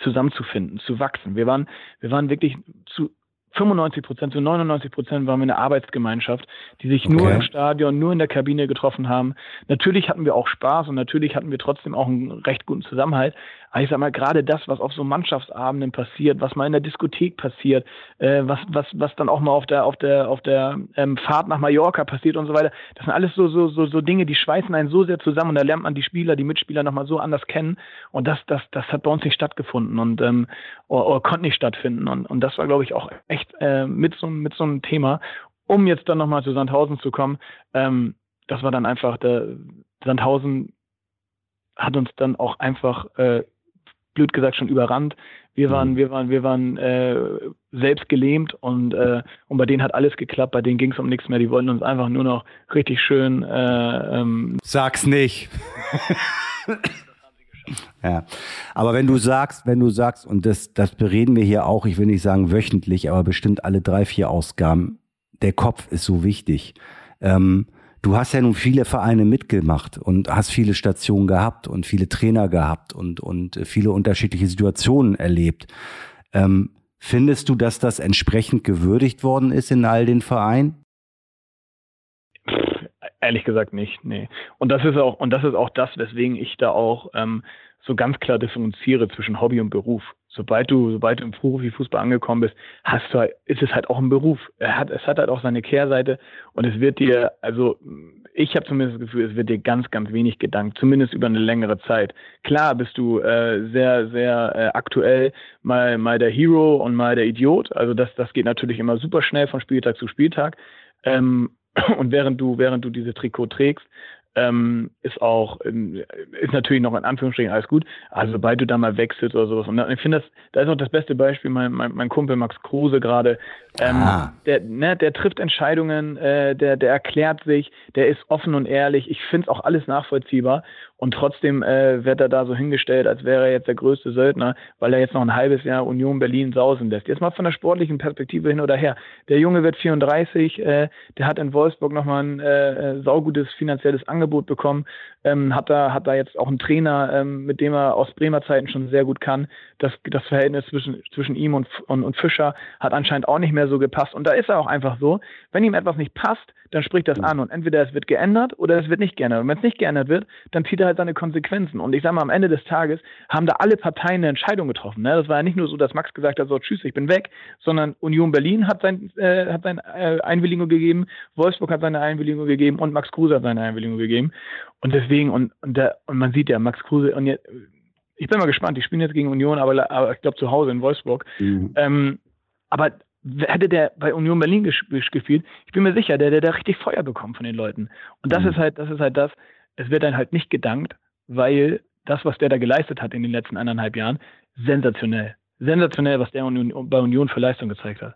zusammenzufinden, zu wachsen. Wir waren, wir waren wirklich zu 95 Prozent zu 99 Prozent waren wir eine Arbeitsgemeinschaft, die sich okay. nur im Stadion, nur in der Kabine getroffen haben. Natürlich hatten wir auch Spaß und natürlich hatten wir trotzdem auch einen recht guten Zusammenhalt. Aber ich sag mal, gerade das, was auf so Mannschaftsabenden passiert, was mal in der Diskothek passiert, äh, was, was, was dann auch mal auf der, auf der, auf der ähm, Fahrt nach Mallorca passiert und so weiter, das sind alles so, so, so, so Dinge, die schweißen einen so sehr zusammen und da lernt man die Spieler, die Mitspieler nochmal so anders kennen. Und das, das, das hat bei uns nicht stattgefunden und ähm, oder, oder konnte nicht stattfinden. Und, und das war, glaube ich, auch echt äh, mit, so, mit so einem Thema. Um jetzt dann nochmal zu Sandhausen zu kommen, ähm, das war dann einfach der Sandhausen hat uns dann auch einfach äh, blöd gesagt schon überrannt. Wir waren, mhm. wir waren, wir waren äh, selbst gelähmt und, äh, und bei denen hat alles geklappt, bei denen ging es um nichts mehr. Die wollten uns einfach nur noch richtig schön. Äh, ähm Sag's nicht. ja, aber wenn du sagst, wenn du sagst, und das, das bereden wir hier auch, ich will nicht sagen wöchentlich, aber bestimmt alle drei, vier Ausgaben, der Kopf ist so wichtig. Ähm, du hast ja nun viele Vereine mitgemacht und hast viele Stationen gehabt und viele Trainer gehabt und, und viele unterschiedliche Situationen erlebt. Ähm, findest du, dass das entsprechend gewürdigt worden ist in all den Vereinen? Ehrlich gesagt nicht, nee. Und das ist auch, und das ist auch das, weswegen ich da auch ähm, so ganz klar differenziere zwischen Hobby und Beruf. Sobald du, sobald du im Profifußball angekommen bist, hast du, halt, ist es halt auch ein Beruf. Er hat, es hat halt auch seine Kehrseite und es wird dir, also ich habe zumindest das Gefühl, es wird dir ganz, ganz wenig gedankt, zumindest über eine längere Zeit. Klar bist du äh, sehr, sehr äh, aktuell mal, mal der Hero und mal der Idiot. Also das, das geht natürlich immer super schnell von Spieltag zu Spieltag. Ähm, und während du, während du diese Trikot trägst, ähm, ist auch, ist natürlich noch in Anführungsstrichen alles gut. Also sobald du da mal wechselst oder sowas. Und ich finde das, da ist auch das beste Beispiel, mein, mein, mein Kumpel Max Kruse gerade, ähm, ah. der, ne, der trifft Entscheidungen, äh, der, der erklärt sich, der ist offen und ehrlich. Ich finde es auch alles nachvollziehbar. Und trotzdem äh, wird er da so hingestellt, als wäre er jetzt der größte Söldner, weil er jetzt noch ein halbes Jahr Union Berlin sausen lässt. Jetzt mal von der sportlichen Perspektive hin oder her. Der Junge wird 34, äh, der hat in Wolfsburg nochmal ein äh, äh, saugutes finanzielles Angebot bekommen. Ähm, hat da hat da jetzt auch einen Trainer, ähm, mit dem er aus Bremer Zeiten schon sehr gut kann. Das, das Verhältnis zwischen, zwischen ihm und, und, und Fischer hat anscheinend auch nicht mehr so gepasst. Und da ist er auch einfach so, wenn ihm etwas nicht passt, dann spricht das an und entweder es wird geändert oder es wird nicht geändert. Und wenn es nicht geändert wird, dann zieht er halt seine Konsequenzen. Und ich sage mal, am Ende des Tages haben da alle Parteien eine Entscheidung getroffen. Ne? Das war ja nicht nur so, dass Max gesagt hat, so tschüss, ich bin weg, sondern Union Berlin hat, sein, äh, hat seine äh, Einwilligung gegeben, Wolfsburg hat seine Einwilligung gegeben und Max Kruse hat seine Einwilligung gegeben. Und deswegen, und, und, der, und man sieht ja, Max Kruse, und jetzt, ich bin mal gespannt, die spielen jetzt gegen Union, aber, aber ich glaube zu Hause in Wolfsburg. Mhm. Ähm, aber hätte der bei Union Berlin gespielt, ich bin mir sicher, der hätte da richtig Feuer bekommen von den Leuten. Und das mhm. ist halt, das ist halt das, es wird dann halt nicht gedankt, weil das, was der da geleistet hat in den letzten anderthalb Jahren, sensationell. Sensationell, was der bei Union für Leistung gezeigt hat.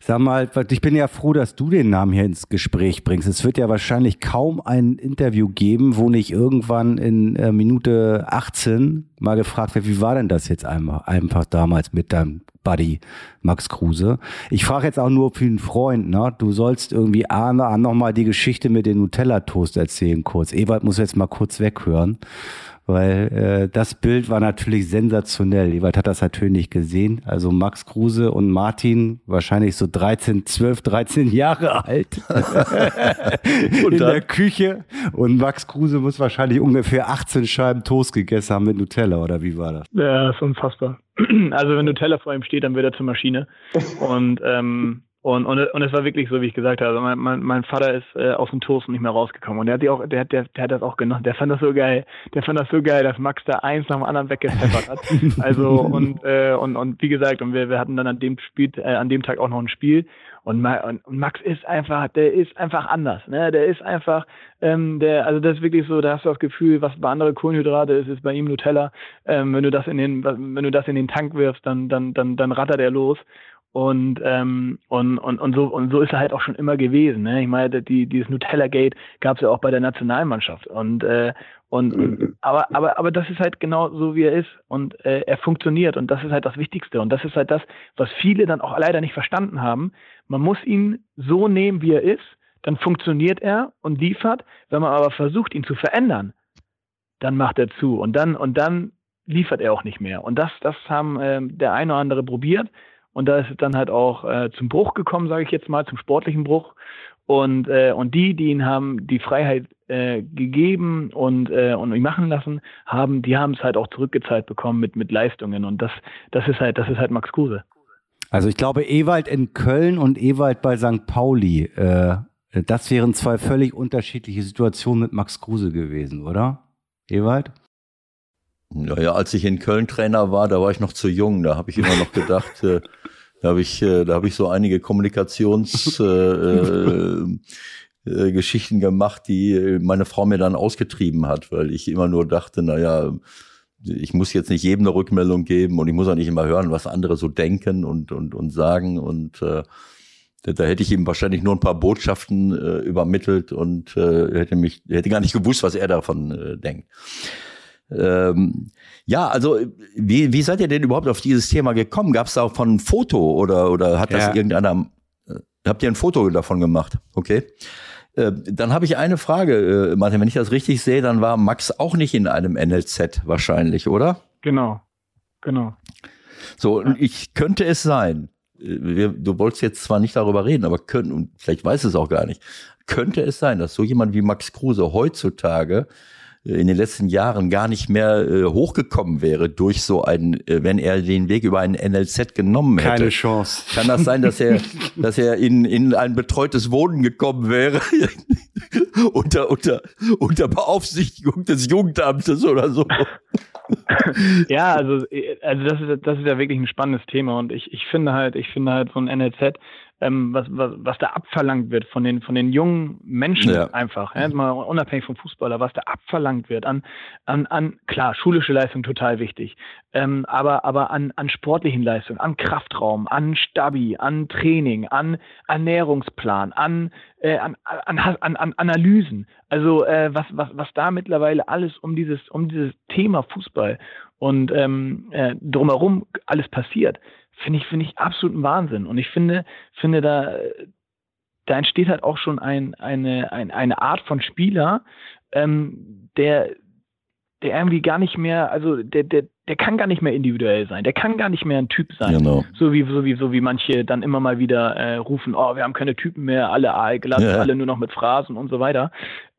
Sag mal, ich bin ja froh, dass du den Namen hier ins Gespräch bringst. Es wird ja wahrscheinlich kaum ein Interview geben, wo nicht irgendwann in äh, Minute 18 mal gefragt wird, wie war denn das jetzt einfach, einfach damals mit deinem Buddy Max Kruse? Ich frage jetzt auch nur für einen Freund, ne? Du sollst irgendwie A, noch mal die Geschichte mit dem Nutella-Toast erzählen kurz. Ewald muss jetzt mal kurz weghören weil äh, das Bild war natürlich sensationell. Ewald hat das natürlich nicht gesehen. Also Max Kruse und Martin, wahrscheinlich so 13, 12, 13 Jahre alt in der Küche. Und Max Kruse muss wahrscheinlich ungefähr 18 Scheiben Toast gegessen haben mit Nutella, oder wie war das? Ja, ist unfassbar. Also wenn Nutella vor ihm steht, dann wird er zur Maschine. Und ähm, und, und, und es war wirklich so, wie ich gesagt habe. Mein, mein, mein Vater ist äh, aus dem Toast nicht mehr rausgekommen. Und der hat, die auch, der, der, der hat das auch genossen. Der fand das so geil. Der fand das so geil, dass Max da eins nach dem anderen weggepfeffert hat. Also, und, äh, und, und wie gesagt, und wir, wir hatten dann an dem Spiel, äh, an dem Tag auch noch ein Spiel. Und, und, und Max ist einfach, der ist einfach anders. Ne? Der ist einfach, ähm, der, also das ist wirklich so, da hast du das Gefühl, was bei anderen Kohlenhydrate ist, ist bei ihm Nutella. Ähm, wenn du das in den, wenn du das in den Tank wirfst, dann, dann, dann, dann rattert er los. Und, ähm, und, und, und, so, und so ist er halt auch schon immer gewesen. Ne? Ich meine, die, dieses Nutella-Gate gab es ja auch bei der Nationalmannschaft. Und, äh, und, und aber, aber, aber das ist halt genau so, wie er ist. Und äh, er funktioniert. Und das ist halt das Wichtigste. Und das ist halt das, was viele dann auch leider nicht verstanden haben. Man muss ihn so nehmen, wie er ist. Dann funktioniert er und liefert. Wenn man aber versucht, ihn zu verändern, dann macht er zu. Und dann, und dann liefert er auch nicht mehr. Und das, das haben äh, der eine oder andere probiert. Und da ist es dann halt auch äh, zum Bruch gekommen, sage ich jetzt mal, zum sportlichen Bruch. Und, äh, und die, die ihn haben die Freiheit äh, gegeben und, äh, und ihn machen lassen, haben, die haben es halt auch zurückgezahlt bekommen mit, mit Leistungen. Und das, das ist halt, das ist halt Max Kruse. Also ich glaube, Ewald in Köln und Ewald bei St. Pauli, äh, das wären zwei völlig unterschiedliche Situationen mit Max Kruse gewesen, oder? Ewald? Naja, als ich in Köln Trainer war, da war ich noch zu jung. Da habe ich immer noch gedacht, äh, da habe ich, äh, da habe ich so einige Kommunikationsgeschichten äh, äh, Geschichten gemacht, die meine Frau mir dann ausgetrieben hat, weil ich immer nur dachte, naja, ich muss jetzt nicht jedem eine Rückmeldung geben und ich muss auch nicht immer hören, was andere so denken und, und, und sagen. Und äh, da hätte ich ihm wahrscheinlich nur ein paar Botschaften äh, übermittelt und äh, hätte mich, hätte gar nicht gewusst, was er davon äh, denkt. Ähm, ja, also wie, wie seid ihr denn überhaupt auf dieses Thema gekommen? Gab es da auch von ein Foto oder, oder hat das ja. irgendeiner, äh, habt ihr ein Foto davon gemacht? Okay. Äh, dann habe ich eine Frage, äh, Martin, wenn ich das richtig sehe, dann war Max auch nicht in einem NLZ wahrscheinlich, oder? Genau, genau. So, ja. ich könnte es sein, äh, wir, du wolltest jetzt zwar nicht darüber reden, aber können, und vielleicht weiß es auch gar nicht, könnte es sein, dass so jemand wie Max Kruse heutzutage in den letzten Jahren gar nicht mehr äh, hochgekommen wäre durch so einen, äh, wenn er den Weg über ein NLZ genommen hätte. Keine Chance. Kann das sein, dass er, dass er in, in ein betreutes Wohnen gekommen wäre? unter, unter, unter Beaufsichtigung des Jugendamtes oder so? ja, also, also das ist, das ist ja wirklich ein spannendes Thema und ich, ich finde halt, ich finde halt so ein NLZ ähm, was, was, was da abverlangt wird von den, von den jungen Menschen ja. einfach, ja, mal unabhängig vom Fußballer, was da abverlangt wird an, an, an klar, schulische Leistung total wichtig, ähm, aber, aber an, an sportlichen Leistungen, an Kraftraum, an Stabi, an Training, an Ernährungsplan, an, äh, an, an, an, an Analysen. Also äh, was, was, was da mittlerweile alles um dieses, um dieses Thema Fußball und ähm, äh, drumherum alles passiert, finde ich, finde ich absoluten Wahnsinn. Und ich finde, finde da, da entsteht halt auch schon ein, eine, ein, eine Art von Spieler, ähm, der, der irgendwie gar nicht mehr, also der, der, der kann gar nicht mehr individuell sein, der kann gar nicht mehr ein Typ sein. Genau. So wie, so wie, so wie manche dann immer mal wieder äh, rufen, oh, wir haben keine Typen mehr, alle aalglatt, ja. alle nur noch mit Phrasen und so weiter.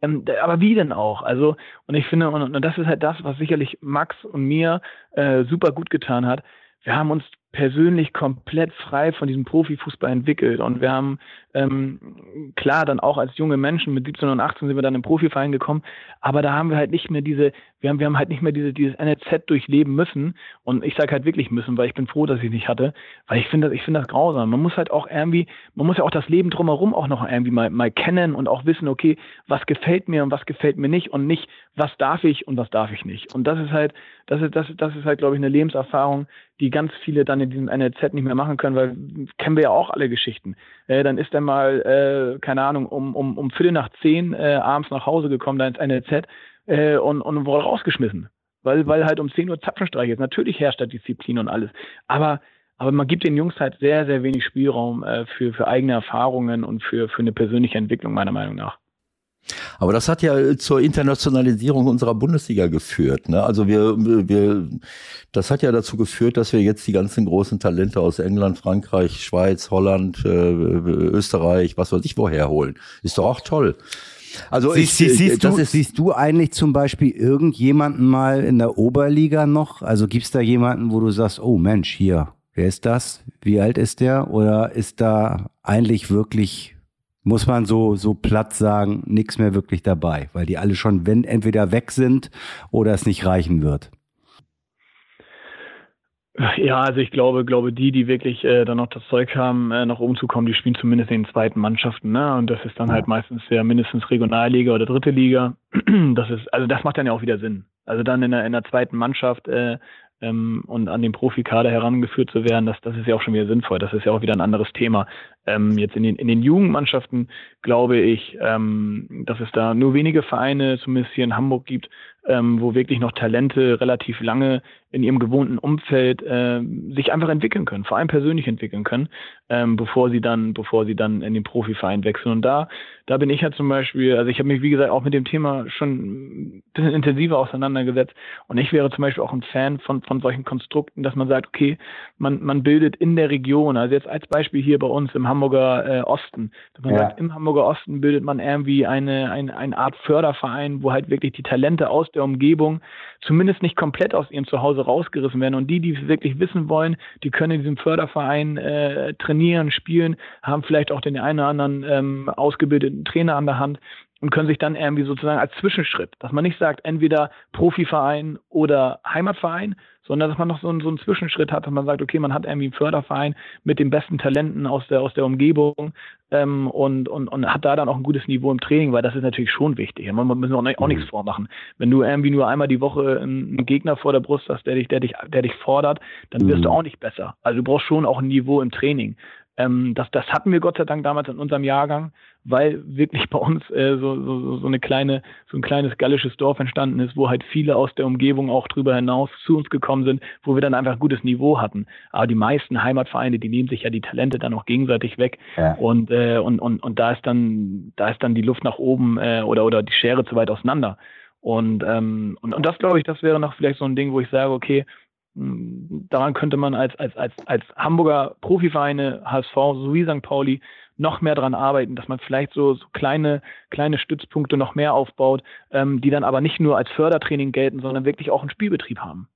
Ähm, aber wie denn auch? Also, und ich finde, und, und das ist halt das, was sicherlich Max und mir äh, super gut getan hat. Wir haben uns persönlich komplett frei von diesem Profifußball entwickelt. Und wir haben ähm, klar dann auch als junge Menschen mit 17 und 18 sind wir dann im Profiverein gekommen, aber da haben wir halt nicht mehr diese, wir haben, wir haben halt nicht mehr diese, dieses NLZ durchleben müssen. Und ich sage halt wirklich müssen, weil ich bin froh, dass ich nicht hatte, weil ich finde, ich finde das grausam. Man muss halt auch irgendwie, man muss ja auch das Leben drumherum auch noch irgendwie mal, mal kennen und auch wissen, okay, was gefällt mir und was gefällt mir nicht und nicht, was darf ich und was darf ich nicht. Und das ist halt, das ist, das, das ist halt, glaube ich, eine Lebenserfahrung, die ganz viele dann in diesem NLZ nicht mehr machen können, weil kennen wir ja auch alle Geschichten. Äh, dann ist er mal, äh, keine Ahnung, um, um, um Viertel nach zehn äh, abends nach Hause gekommen, da ins NLZ äh, und, und wurde rausgeschmissen. Weil, weil halt um 10 Uhr Zapfenstreich ist. Natürlich herrscht da Disziplin und alles. Aber, aber man gibt den Jungs halt sehr, sehr wenig Spielraum äh, für, für eigene Erfahrungen und für, für eine persönliche Entwicklung, meiner Meinung nach. Aber das hat ja zur Internationalisierung unserer Bundesliga geführt. Ne? Also wir, wir, das hat ja dazu geführt, dass wir jetzt die ganzen großen Talente aus England, Frankreich, Schweiz, Holland, äh, Österreich, was weiß ich woher holen. Ist doch auch toll. Also siehst, ich, siehst, du, siehst du eigentlich zum Beispiel irgendjemanden mal in der Oberliga noch? Also gibt es da jemanden, wo du sagst, oh Mensch, hier, wer ist das? Wie alt ist der? Oder ist da eigentlich wirklich muss man so, so platt sagen, nichts mehr wirklich dabei, weil die alle schon, wenn entweder weg sind oder es nicht reichen wird. Ja, also ich glaube, glaube die, die wirklich äh, dann noch das Zeug haben, äh, nach oben zu kommen, die spielen zumindest in den zweiten Mannschaften, ne? Und das ist dann halt meistens ja mindestens Regionalliga oder dritte Liga. Das ist, also das macht dann ja auch wieder Sinn. Also dann in der, in der zweiten Mannschaft äh, ähm, und an den Profikader herangeführt zu werden, das, das ist ja auch schon wieder sinnvoll. Das ist ja auch wieder ein anderes Thema. Ähm, jetzt in den, in den Jugendmannschaften glaube ich, ähm, dass es da nur wenige Vereine, zumindest hier in Hamburg gibt, ähm, wo wirklich noch Talente relativ lange in ihrem gewohnten Umfeld äh, sich einfach entwickeln können, vor allem persönlich entwickeln können, ähm, bevor sie dann, bevor sie dann in den Profiverein wechseln. Und da, da bin ich ja zum Beispiel, also ich habe mich wie gesagt auch mit dem Thema schon ein bisschen intensiver auseinandergesetzt. Und ich wäre zum Beispiel auch ein Fan von von solchen Konstrukten, dass man sagt, okay, man man bildet in der Region, also jetzt als Beispiel hier bei uns im Hamburger äh, Osten, dass man ja. sagt, im Hamburger Osten bildet man irgendwie eine, eine eine Art Förderverein, wo halt wirklich die Talente aus der Umgebung zumindest nicht komplett aus ihrem Zuhause rausgerissen werden. Und die, die wirklich wissen wollen, die können in diesem Förderverein äh, trainieren, spielen, haben vielleicht auch den einen oder anderen ähm, ausgebildeten Trainer an der Hand und können sich dann irgendwie sozusagen als Zwischenschritt, dass man nicht sagt, entweder Profiverein oder Heimatverein, sondern dass man noch so, einen, so einen Zwischenschritt hat, dass man sagt, okay, man hat irgendwie einen Förderverein mit den besten Talenten aus der, aus der Umgebung ähm, und, und, und hat da dann auch ein gutes Niveau im Training, weil das ist natürlich schon wichtig. Man muss auch, auch nichts mhm. vormachen. Wenn du irgendwie nur einmal die Woche einen Gegner vor der Brust hast, der dich, der dich, der dich fordert, dann wirst mhm. du auch nicht besser. Also du brauchst schon auch ein Niveau im Training. Ähm, das, das hatten wir Gott sei Dank damals in unserem Jahrgang, weil wirklich bei uns äh, so, so, so eine kleine, so ein kleines gallisches Dorf entstanden ist, wo halt viele aus der Umgebung auch drüber hinaus zu uns gekommen sind, wo wir dann einfach ein gutes Niveau hatten. Aber die meisten Heimatvereine, die nehmen sich ja die Talente dann auch gegenseitig weg ja. und, äh, und, und, und da ist dann, da ist dann die Luft nach oben äh, oder, oder die Schere zu weit auseinander. Und, ähm, und, und das glaube ich, das wäre noch vielleicht so ein Ding, wo ich sage, okay, daran könnte man als, als, als, als Hamburger Profivereine, HSV sowie St. Pauli noch mehr daran arbeiten, dass man vielleicht so, so kleine, kleine Stützpunkte noch mehr aufbaut, ähm, die dann aber nicht nur als Fördertraining gelten, sondern wirklich auch einen Spielbetrieb haben.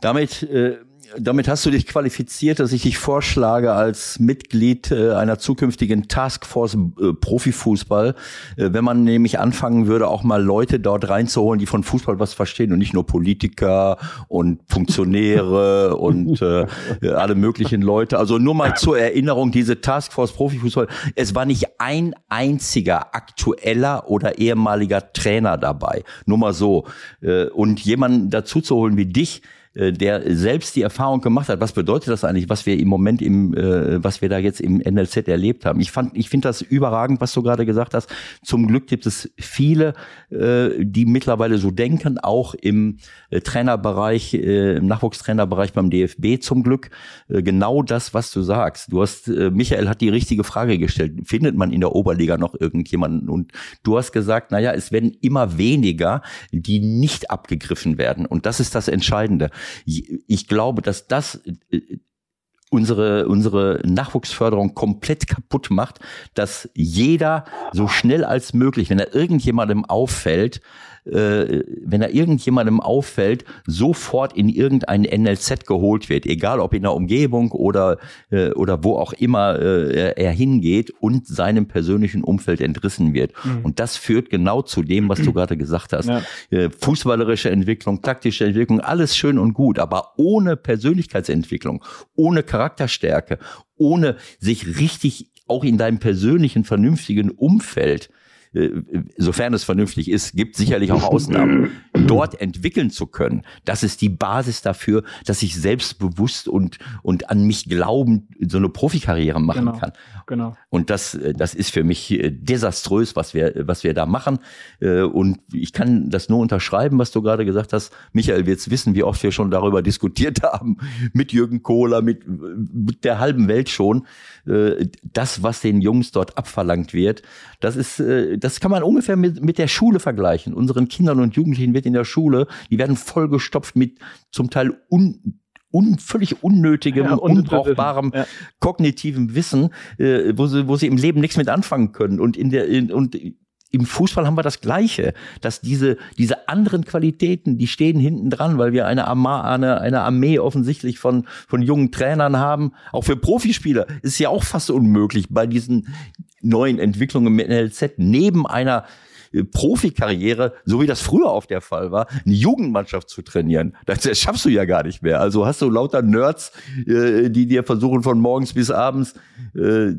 Damit äh, damit hast du dich qualifiziert, dass ich dich vorschlage als Mitglied äh, einer zukünftigen Taskforce äh, Profifußball, äh, wenn man nämlich anfangen würde, auch mal Leute dort reinzuholen, die von Fußball was verstehen und nicht nur Politiker und Funktionäre und äh, alle möglichen Leute. Also nur mal zur Erinnerung, diese Taskforce Profifußball, es war nicht ein einziger aktueller oder ehemaliger Trainer dabei. Nur mal so. Und jemanden dazu zu holen wie dich, der selbst die Erfahrung gemacht hat, was bedeutet das eigentlich, was wir im Moment im, äh, was wir da jetzt im NLZ erlebt haben. Ich fand, ich finde das überragend, was du gerade gesagt hast. Zum Glück gibt es viele, äh, die mittlerweile so denken, auch im äh, Trainerbereich, äh, im Nachwuchstrainerbereich beim DFB zum Glück. Äh, genau das, was du sagst. Du hast, äh, Michael hat die richtige Frage gestellt. Findet man in der Oberliga noch irgendjemanden? Und du hast gesagt, naja, es werden immer weniger, die nicht abgegriffen werden. Und das ist das Entscheidende ich glaube, dass das äh, unsere, unsere Nachwuchsförderung komplett kaputt macht, dass jeder so schnell als möglich, wenn er irgendjemandem auffällt, äh, wenn er irgendjemandem auffällt, sofort in irgendein NLZ geholt wird, egal ob in der Umgebung oder, äh, oder wo auch immer äh, er hingeht und seinem persönlichen Umfeld entrissen wird. Mhm. Und das führt genau zu dem, was du gerade gesagt hast. Ja. Äh, fußballerische Entwicklung, taktische Entwicklung, alles schön und gut, aber ohne Persönlichkeitsentwicklung, ohne Charakterstärke, ohne sich richtig auch in deinem persönlichen, vernünftigen Umfeld sofern es vernünftig ist, gibt sicherlich auch Ausnahmen, dort entwickeln zu können. Das ist die Basis dafür, dass ich selbstbewusst und, und an mich glauben so eine Profikarriere machen genau, kann. Genau. Und das, das ist für mich äh, desaströs, was wir, was wir da machen. Äh, und ich kann das nur unterschreiben, was du gerade gesagt hast. Michael wird wissen, wie oft wir schon darüber diskutiert haben, mit Jürgen Kohler, mit, mit der halben Welt schon. Das, was den Jungs dort abverlangt wird, das ist, das kann man ungefähr mit, mit der Schule vergleichen. Unseren Kindern und Jugendlichen wird in der Schule, die werden vollgestopft mit zum Teil un, un, völlig unnötigem, ja, unbrauchbarem ja. kognitiven Wissen, äh, wo, sie, wo sie im Leben nichts mit anfangen können. Und in der in, und im Fußball haben wir das Gleiche, dass diese, diese anderen Qualitäten, die stehen hinten dran, weil wir eine, Arma, eine, eine Armee offensichtlich von, von jungen Trainern haben. Auch für Profispieler ist ja auch fast unmöglich bei diesen neuen Entwicklungen mit NLZ neben einer Profikarriere, so wie das früher auf der Fall war, eine Jugendmannschaft zu trainieren. Das, das schaffst du ja gar nicht mehr. Also hast du lauter Nerds, äh, die dir versuchen von morgens bis abends. Äh,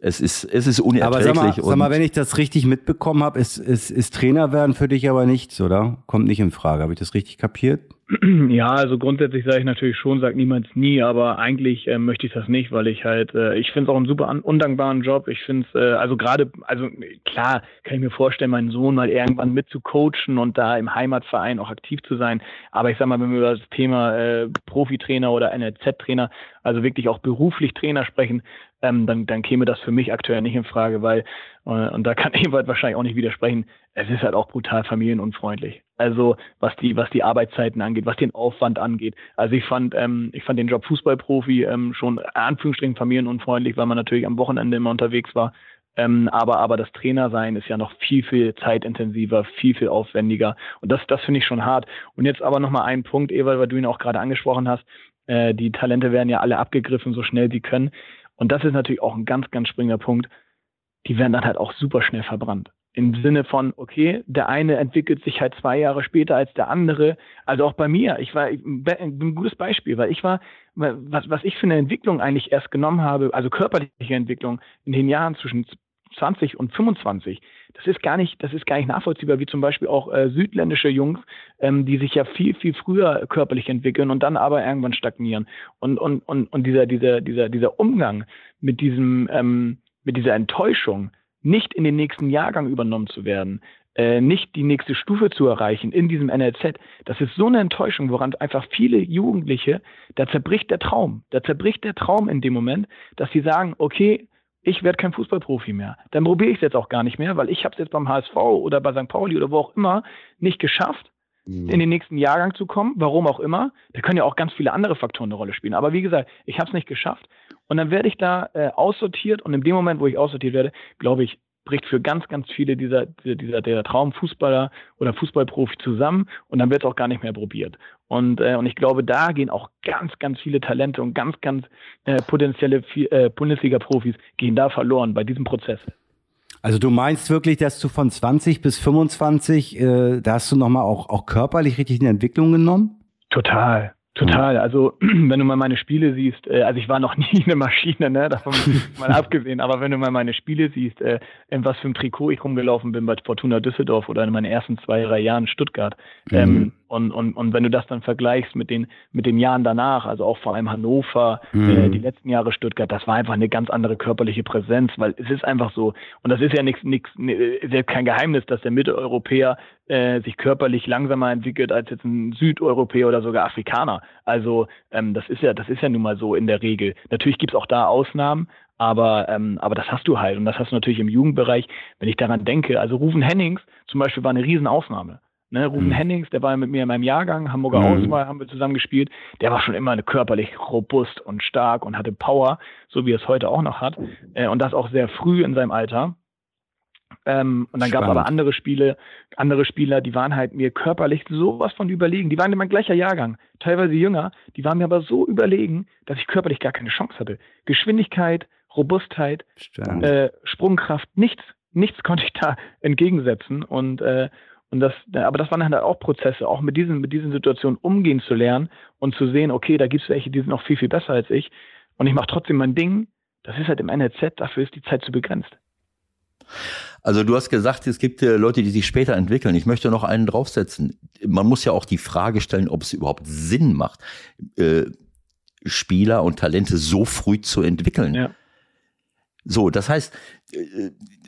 es ist es ist unerträglich. Aber sag mal, sag mal wenn ich das richtig mitbekommen habe, ist, ist, ist Trainer werden für dich aber nichts, oder? Kommt nicht in Frage. Habe ich das richtig kapiert? Ja, also grundsätzlich sage ich natürlich schon, sagt niemals nie, aber eigentlich äh, möchte ich das nicht, weil ich halt, äh, ich finde es auch einen super undankbaren Job. Ich finde es, äh, also gerade, also klar, kann ich mir vorstellen, meinen Sohn mal irgendwann mitzucoachen und da im Heimatverein auch aktiv zu sein. Aber ich sag mal, wenn wir über das Thema äh, Profitrainer oder NLZ-Trainer, also wirklich auch beruflich Trainer sprechen, ähm, dann, dann käme das für mich aktuell nicht in Frage, weil, äh, und da kann Ewald wahrscheinlich auch nicht widersprechen, es ist halt auch brutal familienunfreundlich. Also was die, was die Arbeitszeiten angeht, was den Aufwand angeht. Also ich fand, ähm, ich fand den Job Fußballprofi ähm, schon Anführungsstrichen familienunfreundlich, weil man natürlich am Wochenende immer unterwegs war. Ähm, aber, aber das Trainersein ist ja noch viel, viel zeitintensiver, viel, viel aufwendiger. Und das, das finde ich schon hart. Und jetzt aber nochmal ein Punkt, Ewald, weil du ihn auch gerade angesprochen hast. Äh, die Talente werden ja alle abgegriffen, so schnell sie können. Und das ist natürlich auch ein ganz, ganz springender Punkt. Die werden dann halt auch super schnell verbrannt. Im Sinne von, okay, der eine entwickelt sich halt zwei Jahre später als der andere. Also auch bei mir. Ich war ein gutes Beispiel, weil ich war, was, was ich für eine Entwicklung eigentlich erst genommen habe, also körperliche Entwicklung in den Jahren zwischen 20 und 25, das ist gar nicht, das ist gar nicht nachvollziehbar, wie zum Beispiel auch äh, südländische Jungs, ähm, die sich ja viel, viel früher körperlich entwickeln und dann aber irgendwann stagnieren. Und, und, und, und dieser, dieser, dieser, dieser Umgang mit diesem, ähm, mit dieser Enttäuschung, nicht in den nächsten Jahrgang übernommen zu werden, äh, nicht die nächste Stufe zu erreichen in diesem NLZ, das ist so eine Enttäuschung, woran einfach viele Jugendliche, da zerbricht der Traum. Da zerbricht der Traum in dem Moment, dass sie sagen, okay, ich werde kein Fußballprofi mehr. Dann probiere ich es jetzt auch gar nicht mehr, weil ich habe es jetzt beim HSV oder bei St. Pauli oder wo auch immer nicht geschafft, mhm. in den nächsten Jahrgang zu kommen, warum auch immer. Da können ja auch ganz viele andere Faktoren eine Rolle spielen. Aber wie gesagt, ich habe es nicht geschafft. Und dann werde ich da äh, aussortiert und in dem Moment, wo ich aussortiert werde, glaube ich, bricht für ganz, ganz viele dieser, dieser, der Traumfußballer oder Fußballprofi zusammen und dann wird es auch gar nicht mehr probiert. Und, äh, und ich glaube, da gehen auch ganz, ganz viele Talente und ganz, ganz äh, potenzielle äh, Bundesliga-Profis gehen da verloren bei diesem Prozess. Also du meinst wirklich, dass du von 20 bis 25, äh, da hast du nochmal auch, auch körperlich richtig eine Entwicklung genommen? Total. Total. Also wenn du mal meine Spiele siehst, äh, also ich war noch nie eine Maschine, ne, davon mal abgesehen, aber wenn du mal meine Spiele siehst, äh, in was für ein Trikot ich rumgelaufen bin bei Fortuna Düsseldorf oder in meinen ersten zwei, drei Jahren in Stuttgart, mhm. ähm, und, und, und wenn du das dann vergleichst mit den, mit den Jahren danach, also auch vor allem Hannover, mhm. äh, die letzten Jahre Stuttgart, das war einfach eine ganz andere körperliche Präsenz, weil es ist einfach so, und das ist ja nichts, nichts, ist ja kein Geheimnis, dass der Mitteleuropäer äh, sich körperlich langsamer entwickelt als jetzt ein Südeuropäer oder sogar Afrikaner. Also ähm, das ist ja, das ist ja nun mal so in der Regel. Natürlich gibt's auch da Ausnahmen, aber, ähm, aber das hast du halt. Und das hast du natürlich im Jugendbereich, wenn ich daran denke. Also Rufen Hennings zum Beispiel war eine Riesenausnahme. Ne, Ruben mhm. Hennings, der war mit mir in meinem Jahrgang, Hamburger mhm. Auswahl haben wir zusammen gespielt. Der war schon immer körperlich robust und stark und hatte Power, so wie er es heute auch noch hat. Äh, und das auch sehr früh in seinem Alter. Ähm, und dann gab es aber andere Spiele, andere Spieler, die waren halt mir körperlich sowas von überlegen. Die waren in meinem gleicher Jahrgang, teilweise jünger. Die waren mir aber so überlegen, dass ich körperlich gar keine Chance hatte. Geschwindigkeit, Robustheit, äh, Sprungkraft, nichts, nichts konnte ich da entgegensetzen. Und äh, und das, aber das waren halt auch Prozesse, auch mit diesen, mit diesen Situationen umgehen zu lernen und zu sehen, okay, da gibt es welche, die sind noch viel, viel besser als ich. Und ich mache trotzdem mein Ding. Das ist halt im NLZ, dafür ist die Zeit zu begrenzt. Also du hast gesagt, es gibt äh, Leute, die sich später entwickeln. Ich möchte noch einen draufsetzen. Man muss ja auch die Frage stellen, ob es überhaupt Sinn macht, äh, Spieler und Talente so früh zu entwickeln. Ja. So, das heißt,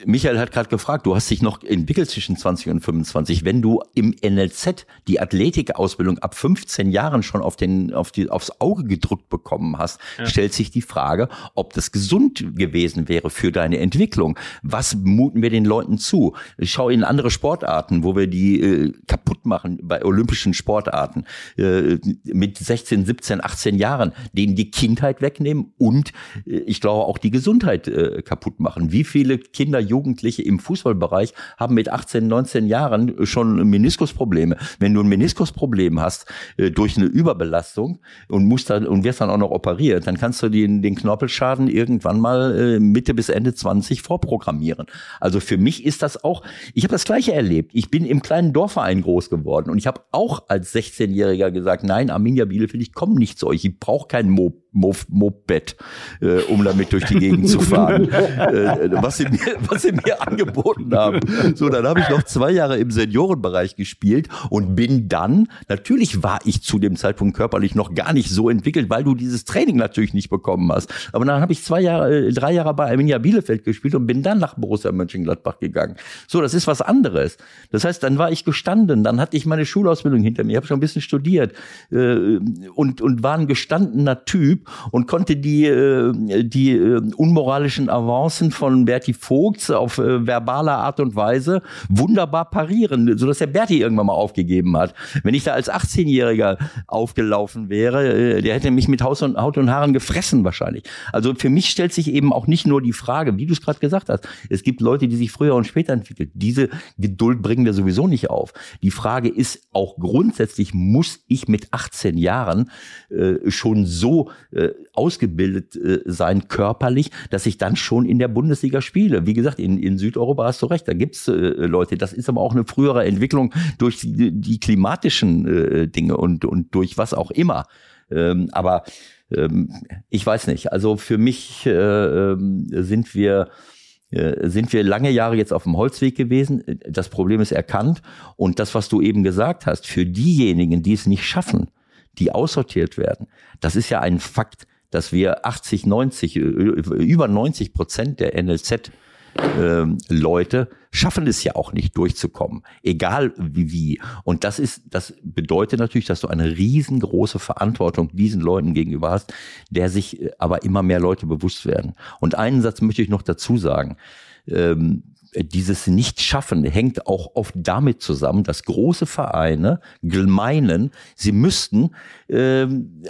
Michael hat gerade gefragt, du hast dich noch entwickelt zwischen 20 und 25. Wenn du im NLZ die Athletikausbildung ab 15 Jahren schon auf den, auf die, aufs Auge gedrückt bekommen hast, ja. stellt sich die Frage, ob das gesund gewesen wäre für deine Entwicklung. Was muten wir den Leuten zu? Ich schaue in andere Sportarten, wo wir die äh, kaputt machen bei olympischen Sportarten äh, mit 16, 17, 18 Jahren, denen die Kindheit wegnehmen und äh, ich glaube auch die Gesundheit äh, kaputt machen. Wie viele Kinder, Jugendliche im Fußballbereich haben mit 18, 19 Jahren schon Meniskusprobleme. Wenn du ein Meniskusproblem hast äh, durch eine Überbelastung und musst dann und wirst dann auch noch operiert, dann kannst du den, den Knorpelschaden irgendwann mal äh, Mitte bis Ende 20 vorprogrammieren. Also für mich ist das auch, ich habe das gleiche erlebt. Ich bin im kleinen Dorfverein groß geworden und ich habe auch als 16-Jähriger gesagt, nein, Arminia Bielefeld, ich komme nicht zu euch, ich brauche kein Mo Moped, äh, um damit durch die Gegend zu fahren, äh, was, sie mir, was sie mir angeboten haben. So, dann habe ich noch zwei Jahre im Seniorenbereich gespielt und bin dann, natürlich war ich zu dem Zeitpunkt körperlich noch gar nicht so entwickelt, weil du dieses Training natürlich nicht bekommen hast. Aber dann habe ich zwei Jahre, äh, drei Jahre bei Arminia Bielefeld gespielt und bin dann nach Borussia Mönchengladbach gegangen. So, das ist was anderes. Das heißt, dann war ich gestanden, dann hatte ich meine Schulausbildung hinter mir, habe schon ein bisschen studiert äh, und, und war ein gestandener Typ und konnte die, äh, die äh, unmoralischen Avancen von Berti Vogts auf äh, verbaler Art und Weise wunderbar parieren, sodass der Berti irgendwann mal aufgegeben hat. Wenn ich da als 18-Jähriger aufgelaufen wäre, der hätte mich mit Haus und, Haut und Haaren gefressen wahrscheinlich. Also für mich stellt sich eben auch nicht nur die Frage, wie du es gerade gesagt hast, es gibt Leute, die sich früher und später entwickeln. Diese Geduld bringen wir sowieso nicht auf. Die Frage ist auch grundsätzlich, muss ich mit 18 Jahren äh, schon so äh, ausgebildet äh, sein körperlich, dass ich dann schon in der Bundesliga spiele. Wie gesagt, in, in Südeuropa hast du recht, da gibt's äh, Leute. Das ist aber auch eine frühere Entwicklung durch die, die klimatischen äh, Dinge und, und durch was auch immer. Ähm, aber ähm, ich weiß nicht. Also für mich äh, ähm, sind wir äh, sind wir lange Jahre jetzt auf dem Holzweg gewesen. Das Problem ist erkannt. Und das, was du eben gesagt hast, für diejenigen, die es nicht schaffen, die aussortiert werden. Das ist ja ein Fakt, dass wir 80, 90, äh, über 90 Prozent der NLZ ähm, Leute schaffen es ja auch nicht durchzukommen, egal wie wie. Und das ist, das bedeutet natürlich, dass du eine riesengroße Verantwortung diesen Leuten gegenüber hast, der sich äh, aber immer mehr Leute bewusst werden. Und einen Satz möchte ich noch dazu sagen. Dieses Nicht-Schaffen hängt auch oft damit zusammen, dass große Vereine meinen, sie müssten äh,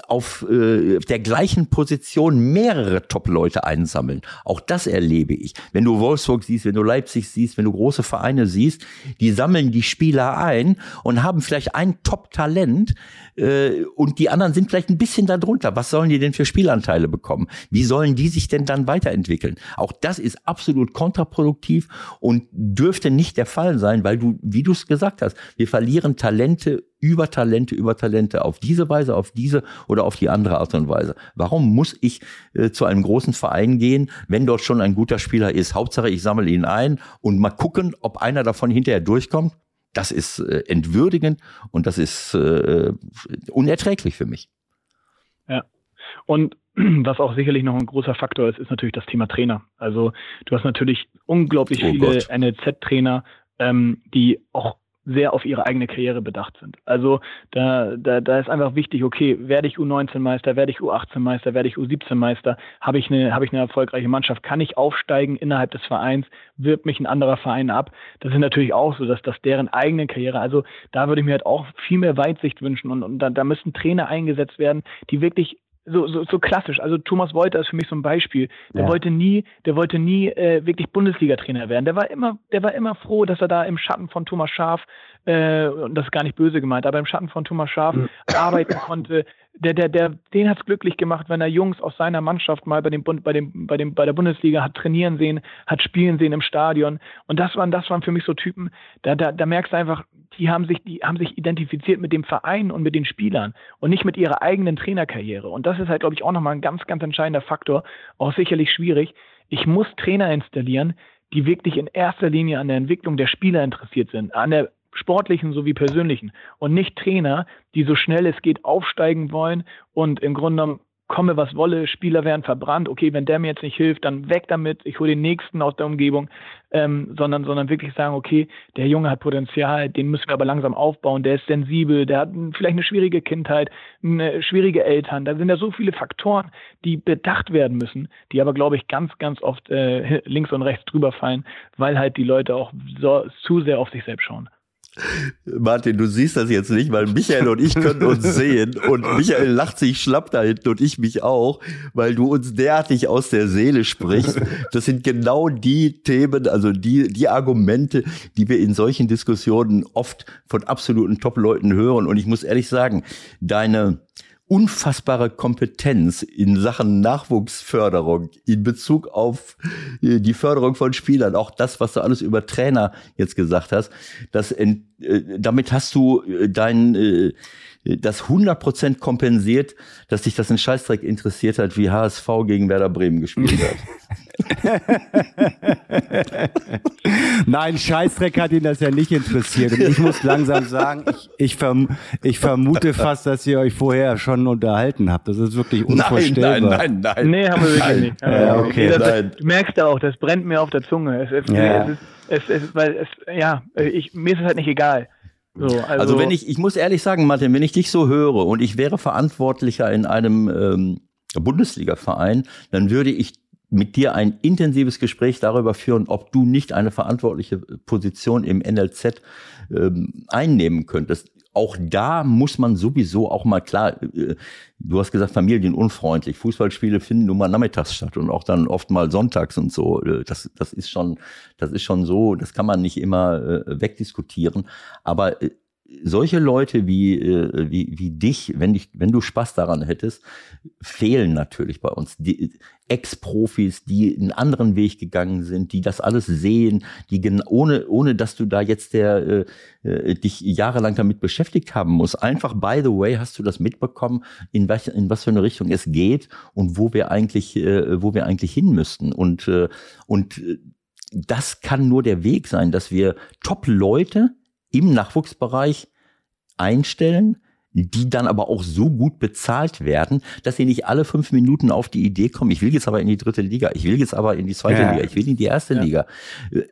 auf äh, der gleichen Position mehrere Top-Leute einsammeln. Auch das erlebe ich. Wenn du Wolfsburg siehst, wenn du Leipzig siehst, wenn du große Vereine siehst, die sammeln die Spieler ein und haben vielleicht ein Top-Talent äh, und die anderen sind vielleicht ein bisschen darunter. Was sollen die denn für Spielanteile bekommen? Wie sollen die sich denn dann weiterentwickeln? Auch das ist absolut kontraproduktiv und dürfte nicht der Fall sein, weil du, wie du es gesagt hast, wir verlieren Talente über Talente, über Talente, auf diese Weise, auf diese oder auf die andere Art und Weise. Warum muss ich äh, zu einem großen Verein gehen, wenn dort schon ein guter Spieler ist? Hauptsache, ich sammle ihn ein und mal gucken, ob einer davon hinterher durchkommt. Das ist äh, entwürdigend und das ist äh, unerträglich für mich. Ja. Und was auch sicherlich noch ein großer Faktor ist, ist natürlich das Thema Trainer. Also du hast natürlich unglaublich oh viele NLZ-Trainer, ähm, die auch sehr auf ihre eigene Karriere bedacht sind. Also da, da, da ist einfach wichtig, okay, werde ich U19-Meister, werde ich U18-Meister, werde ich U17-Meister, habe ich, eine, habe ich eine erfolgreiche Mannschaft, kann ich aufsteigen innerhalb des Vereins, wirbt mich ein anderer Verein ab. Das ist natürlich auch so, dass das deren eigene Karriere, also da würde ich mir halt auch viel mehr Weitsicht wünschen und, und da, da müssen Trainer eingesetzt werden, die wirklich so, so, so klassisch. Also Thomas Wolter ist für mich so ein Beispiel. Der ja. wollte nie, der wollte nie äh, wirklich Bundesliga-Trainer werden. Der war immer, der war immer froh, dass er da im Schatten von Thomas Schaf, äh, und das ist gar nicht böse gemeint, aber im Schatten von Thomas Schaf mhm. arbeiten konnte, der, der, der, den hat's glücklich gemacht, wenn er Jungs aus seiner Mannschaft mal bei dem, bei dem, bei dem, bei der Bundesliga hat trainieren sehen, hat spielen sehen im Stadion. Und das waren, das waren für mich so Typen, da, da, da merkst du einfach, die haben sich, die haben sich identifiziert mit dem Verein und mit den Spielern und nicht mit ihrer eigenen Trainerkarriere. Und das ist halt, glaube ich, auch nochmal ein ganz, ganz entscheidender Faktor, auch sicherlich schwierig. Ich muss Trainer installieren, die wirklich in erster Linie an der Entwicklung der Spieler interessiert sind, an der sportlichen sowie persönlichen und nicht Trainer, die so schnell es geht aufsteigen wollen und im Grunde genommen komme was wolle, Spieler werden verbrannt, okay, wenn der mir jetzt nicht hilft, dann weg damit, ich hole den nächsten aus der Umgebung, ähm, sondern, sondern wirklich sagen, okay, der Junge hat Potenzial, den müssen wir aber langsam aufbauen, der ist sensibel, der hat vielleicht eine schwierige Kindheit, eine schwierige Eltern, da sind ja so viele Faktoren, die bedacht werden müssen, die aber, glaube ich, ganz, ganz oft äh, links und rechts drüber fallen, weil halt die Leute auch so, zu sehr auf sich selbst schauen. Martin, du siehst das jetzt nicht, weil Michael und ich können uns sehen und Michael lacht sich schlapp da hinten und ich mich auch, weil du uns derartig aus der Seele sprichst. Das sind genau die Themen, also die, die Argumente, die wir in solchen Diskussionen oft von absoluten Top-Leuten hören. Und ich muss ehrlich sagen, deine, unfassbare Kompetenz in Sachen Nachwuchsförderung, in Bezug auf äh, die Förderung von Spielern, auch das, was du alles über Trainer jetzt gesagt hast, das, äh, damit hast du äh, dein, das 100% kompensiert, dass dich das ein Scheißdreck interessiert hat, wie HSV gegen Werder Bremen gespielt hat. Nein, Scheißdreck hat ihn das ja nicht interessiert. Und ich muss langsam sagen, ich, ich, verm ich vermute fast, dass ihr euch vorher schon unterhalten habt. Das ist wirklich unvorstellbar. Nein, nein, nein, nein. Nee, haben wir wirklich nein. nicht. Ja, okay. Das, nein. Du merkst auch, das brennt mir auf der Zunge. Es, es, ja. es, es, weil es, ja, ich, mir ist es halt nicht egal. So, also, also, wenn ich, ich muss ehrlich sagen, Martin, wenn ich dich so höre und ich wäre Verantwortlicher in einem ähm, Bundesliga-Verein, dann würde ich mit dir ein intensives Gespräch darüber führen, ob du nicht eine verantwortliche Position im NLZ ähm, einnehmen könntest. Auch da muss man sowieso auch mal klar, äh, du hast gesagt, familienunfreundlich. Fußballspiele finden nun mal nachmittags statt und auch dann oft mal sonntags und so. Äh, das, das ist schon, das ist schon so, das kann man nicht immer äh, wegdiskutieren. Aber solche Leute wie, äh, wie, wie dich, wenn, dich, wenn du Spaß daran hättest, fehlen natürlich bei uns. Ex-Profis, die einen anderen Weg gegangen sind, die das alles sehen, die ohne, ohne dass du da jetzt der, äh, äh, dich jahrelang damit beschäftigt haben musst. Einfach, by the way, hast du das mitbekommen, in was, in was für eine Richtung es geht und wo wir eigentlich, äh, wo wir eigentlich hin müssten. Und, äh, und äh, das kann nur der Weg sein, dass wir Top-Leute im Nachwuchsbereich einstellen, die dann aber auch so gut bezahlt werden, dass sie nicht alle fünf Minuten auf die Idee kommen, ich will jetzt aber in die dritte Liga, ich will jetzt aber in die zweite ja. Liga, ich will in die erste ja. Liga.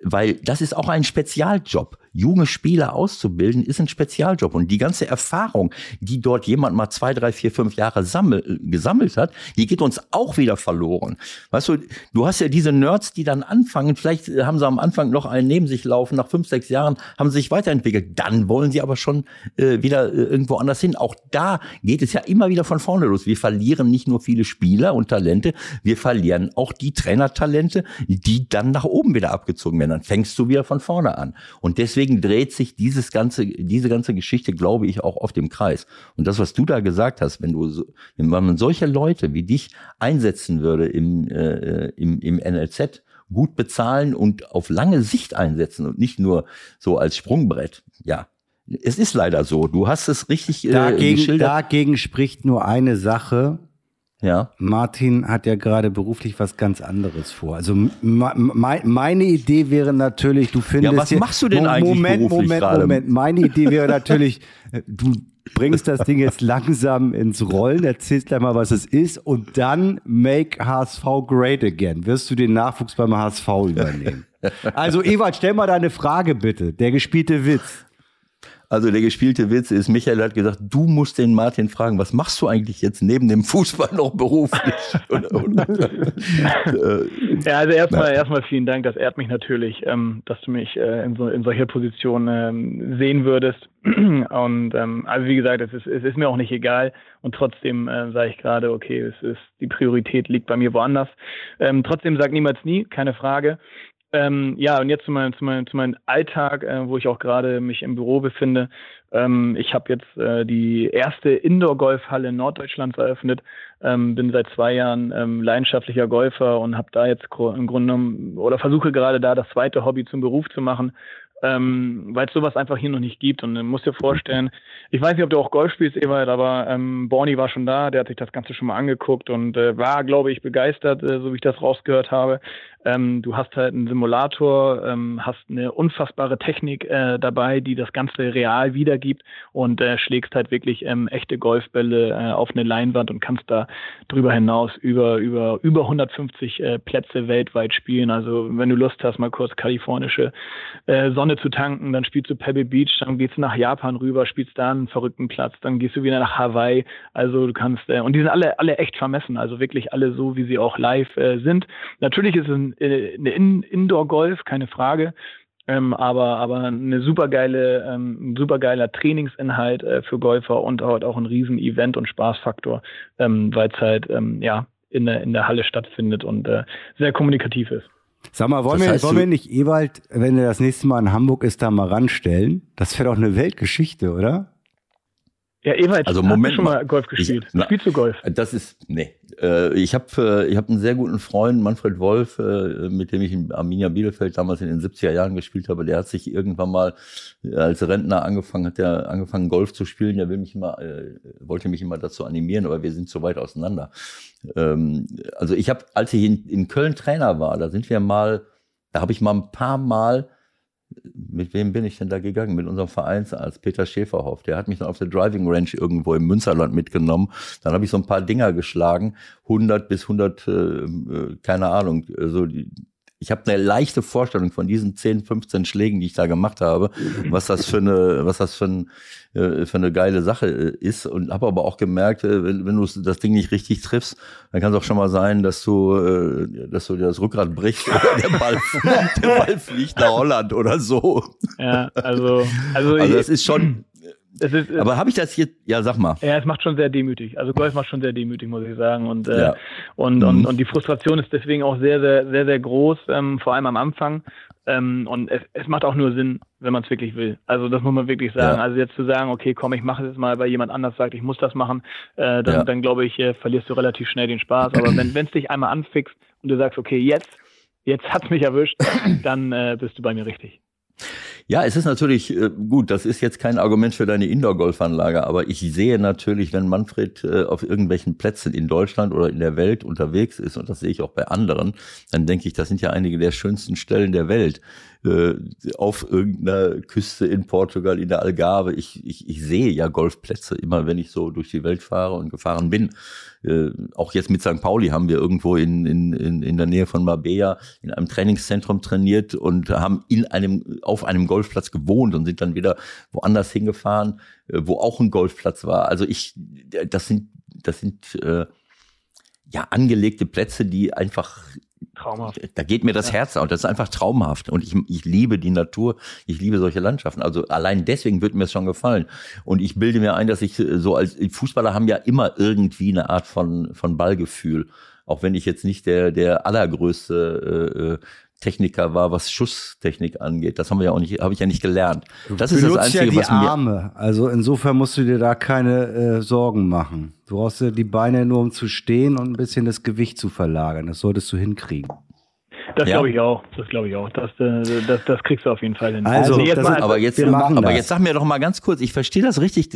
Weil das ist auch ein Spezialjob junge Spieler auszubilden, ist ein Spezialjob. Und die ganze Erfahrung, die dort jemand mal zwei, drei, vier, fünf Jahre sammel, gesammelt hat, die geht uns auch wieder verloren. Weißt du, du hast ja diese Nerds, die dann anfangen, vielleicht haben sie am Anfang noch einen neben sich laufen, nach fünf, sechs Jahren haben sie sich weiterentwickelt. Dann wollen sie aber schon äh, wieder äh, irgendwo anders hin. Auch da geht es ja immer wieder von vorne los. Wir verlieren nicht nur viele Spieler und Talente, wir verlieren auch die Trainertalente, die dann nach oben wieder abgezogen werden. Dann fängst du wieder von vorne an. Und deswegen deswegen dreht sich dieses ganze, diese ganze Geschichte, glaube ich, auch auf dem Kreis. Und das, was du da gesagt hast, wenn du, so, wenn man solche Leute wie dich einsetzen würde im, äh, im, im NLZ, gut bezahlen und auf lange Sicht einsetzen und nicht nur so als Sprungbrett, ja, Es ist leider so. Du hast es richtig äh, dagegen, geschildert. Dagegen spricht nur eine Sache. Ja. Martin hat ja gerade beruflich was ganz anderes vor. Also meine Idee wäre natürlich, du findest. Ja, was machst du denn eigentlich Moment, beruflich Moment, gerade? Moment. Meine Idee wäre natürlich, äh, du bringst das Ding jetzt langsam ins Rollen, erzählst gleich mal, was es ist und dann make HSV great again. Wirst du den Nachwuchs beim HSV übernehmen? Also Ewald, stell mal deine Frage bitte. Der gespielte Witz. Also der gespielte Witz ist, Michael hat gesagt, du musst den Martin fragen, was machst du eigentlich jetzt neben dem Fußball noch beruflich? ja, also erstmal erstmal vielen Dank, das ehrt mich natürlich, ähm, dass du mich äh, in, so, in solcher Position ähm, sehen würdest. Und ähm, also wie gesagt, es ist, es ist mir auch nicht egal. Und trotzdem äh, sage ich gerade, okay, es ist die Priorität liegt bei mir woanders. Ähm, trotzdem sag niemals nie, keine Frage. Ähm, ja, und jetzt zu meinem, zu meinem, zu meinem Alltag, äh, wo ich auch gerade mich im Büro befinde. Ähm, ich habe jetzt äh, die erste Indoor-Golfhalle in Norddeutschland eröffnet, ähm, bin seit zwei Jahren ähm, leidenschaftlicher Golfer und habe da jetzt im Grunde genommen oder versuche gerade da das zweite Hobby zum Beruf zu machen ähm, weil es sowas einfach hier noch nicht gibt. Und man muss dir vorstellen, ich weiß nicht, ob du auch Golf spielst, Ewald, aber ähm, Borny war schon da, der hat sich das Ganze schon mal angeguckt und äh, war, glaube ich, begeistert, äh, so wie ich das rausgehört habe. Ähm, du hast halt einen Simulator, ähm, hast eine unfassbare Technik äh, dabei, die das Ganze real wiedergibt und äh, schlägst halt wirklich ähm, echte Golfbälle äh, auf eine Leinwand und kannst da drüber hinaus über, über, über 150 äh, Plätze weltweit spielen. Also wenn du Lust hast, mal kurz kalifornische äh, Sonne zu tanken, dann spielst du Pebble Beach, dann gehst du nach Japan rüber, spielst da einen verrückten Platz, dann gehst du wieder nach Hawaii. Also du kannst, äh, und die sind alle, alle echt vermessen, also wirklich alle so, wie sie auch live äh, sind. Natürlich ist es ein eine In Indoor-Golf, keine Frage. Ähm, aber, aber eine supergeile, ähm, ein supergeiler Trainingsinhalt äh, für Golfer und halt auch ein riesen Event- und Spaßfaktor, ähm, weil es halt ähm, ja in der, in der Halle stattfindet und äh, sehr kommunikativ ist. Sag mal, wollen, das heißt, wir, wollen wir nicht Ewald, wenn er das nächste Mal in Hamburg ist, da mal ranstellen? Das wäre doch eine Weltgeschichte, oder? Ja, Ewald, also Moment schon mal Golf gespielt? Ich, na, Spielst du Golf? Das ist, nee. Äh, ich habe äh, ich hab einen sehr guten Freund, Manfred Wolf, äh, mit dem ich in Arminia Bielefeld damals in den 70er Jahren gespielt habe. Der hat sich irgendwann mal als Rentner angefangen, hat der angefangen Golf zu spielen. Der will mich immer, wollte mich immer dazu animieren, aber wir sind so weit auseinander. Ähm, also ich habe, als ich in, in Köln Trainer war, da sind wir mal, da habe ich mal ein paar Mal mit wem bin ich denn da gegangen? Mit unserem Vereinsarzt Peter Schäferhoff. Der hat mich dann auf der Driving Range irgendwo im Münsterland mitgenommen. Dann habe ich so ein paar Dinger geschlagen, 100 bis 100, äh, äh, keine Ahnung, so also die, ich habe eine leichte Vorstellung von diesen 10, 15 Schlägen, die ich da gemacht habe, was das für eine, was das für, ein, äh, für eine geile Sache äh, ist. Und habe aber auch gemerkt, äh, wenn, wenn du das Ding nicht richtig triffst, dann kann es auch schon mal sein, dass du, dass du dir das Rückgrat brichst oder der Ball, der Ball fliegt nach Holland oder so. Ja, also, also, also das ist schon ist, aber habe ich das hier? Ja, sag mal. Ja, es macht schon sehr demütig. Also Golf macht schon sehr demütig, muss ich sagen. Und äh, ja. und, mhm. und und die Frustration ist deswegen auch sehr sehr sehr sehr groß, ähm, vor allem am Anfang. Ähm, und es, es macht auch nur Sinn, wenn man es wirklich will. Also das muss man wirklich sagen. Ja. Also jetzt zu sagen, okay, komm, ich mache es jetzt mal, weil jemand anders sagt, ich muss das machen, äh, dann, ja. dann glaube ich, äh, verlierst du relativ schnell den Spaß. Aber wenn es dich einmal anfixt und du sagst, okay, jetzt, jetzt hat's mich erwischt, dann äh, bist du bei mir richtig. Ja, es ist natürlich äh, gut, das ist jetzt kein Argument für deine Indoor-Golfanlage, aber ich sehe natürlich, wenn Manfred äh, auf irgendwelchen Plätzen in Deutschland oder in der Welt unterwegs ist, und das sehe ich auch bei anderen, dann denke ich, das sind ja einige der schönsten Stellen der Welt äh, auf irgendeiner Küste in Portugal, in der Algarve. Ich, ich, ich sehe ja Golfplätze immer, wenn ich so durch die Welt fahre und gefahren bin. Äh, auch jetzt mit St. Pauli haben wir irgendwo in, in, in, in der Nähe von Marbella in einem Trainingszentrum trainiert und haben in einem, auf einem Golfplatz gewohnt und sind dann wieder woanders hingefahren, äh, wo auch ein Golfplatz war. Also ich, das sind, das sind äh, ja angelegte Plätze, die einfach Traumhaft. Da geht mir das. Herz auf. Das ist einfach traumhaft. Und ich, ich liebe die Natur. Ich liebe solche Landschaften. Also allein deswegen wird mir es schon gefallen. Und ich bilde mir ein, dass ich so als Fußballer haben ja immer irgendwie eine Art von, von Ballgefühl. Auch wenn ich jetzt nicht der, der allergrößte äh, äh Techniker war, was Schusstechnik angeht. Das haben wir ja auch nicht, habe ich ja nicht gelernt. Das ist das Einzige, ja die was mir Arme. Also insofern musst du dir da keine äh, Sorgen machen. Du brauchst ja die Beine nur, um zu stehen und ein bisschen das Gewicht zu verlagern. Das solltest du hinkriegen. Das Ja? glaube ich auch. Das glaube ich auch. Das, äh, das, das kriegst du auf jeden Fall hin. Also, Nee, jetzt mal- Aber jetzt, aber jetzt sag mir doch mal ganz kurz, ich verstehe das richtig.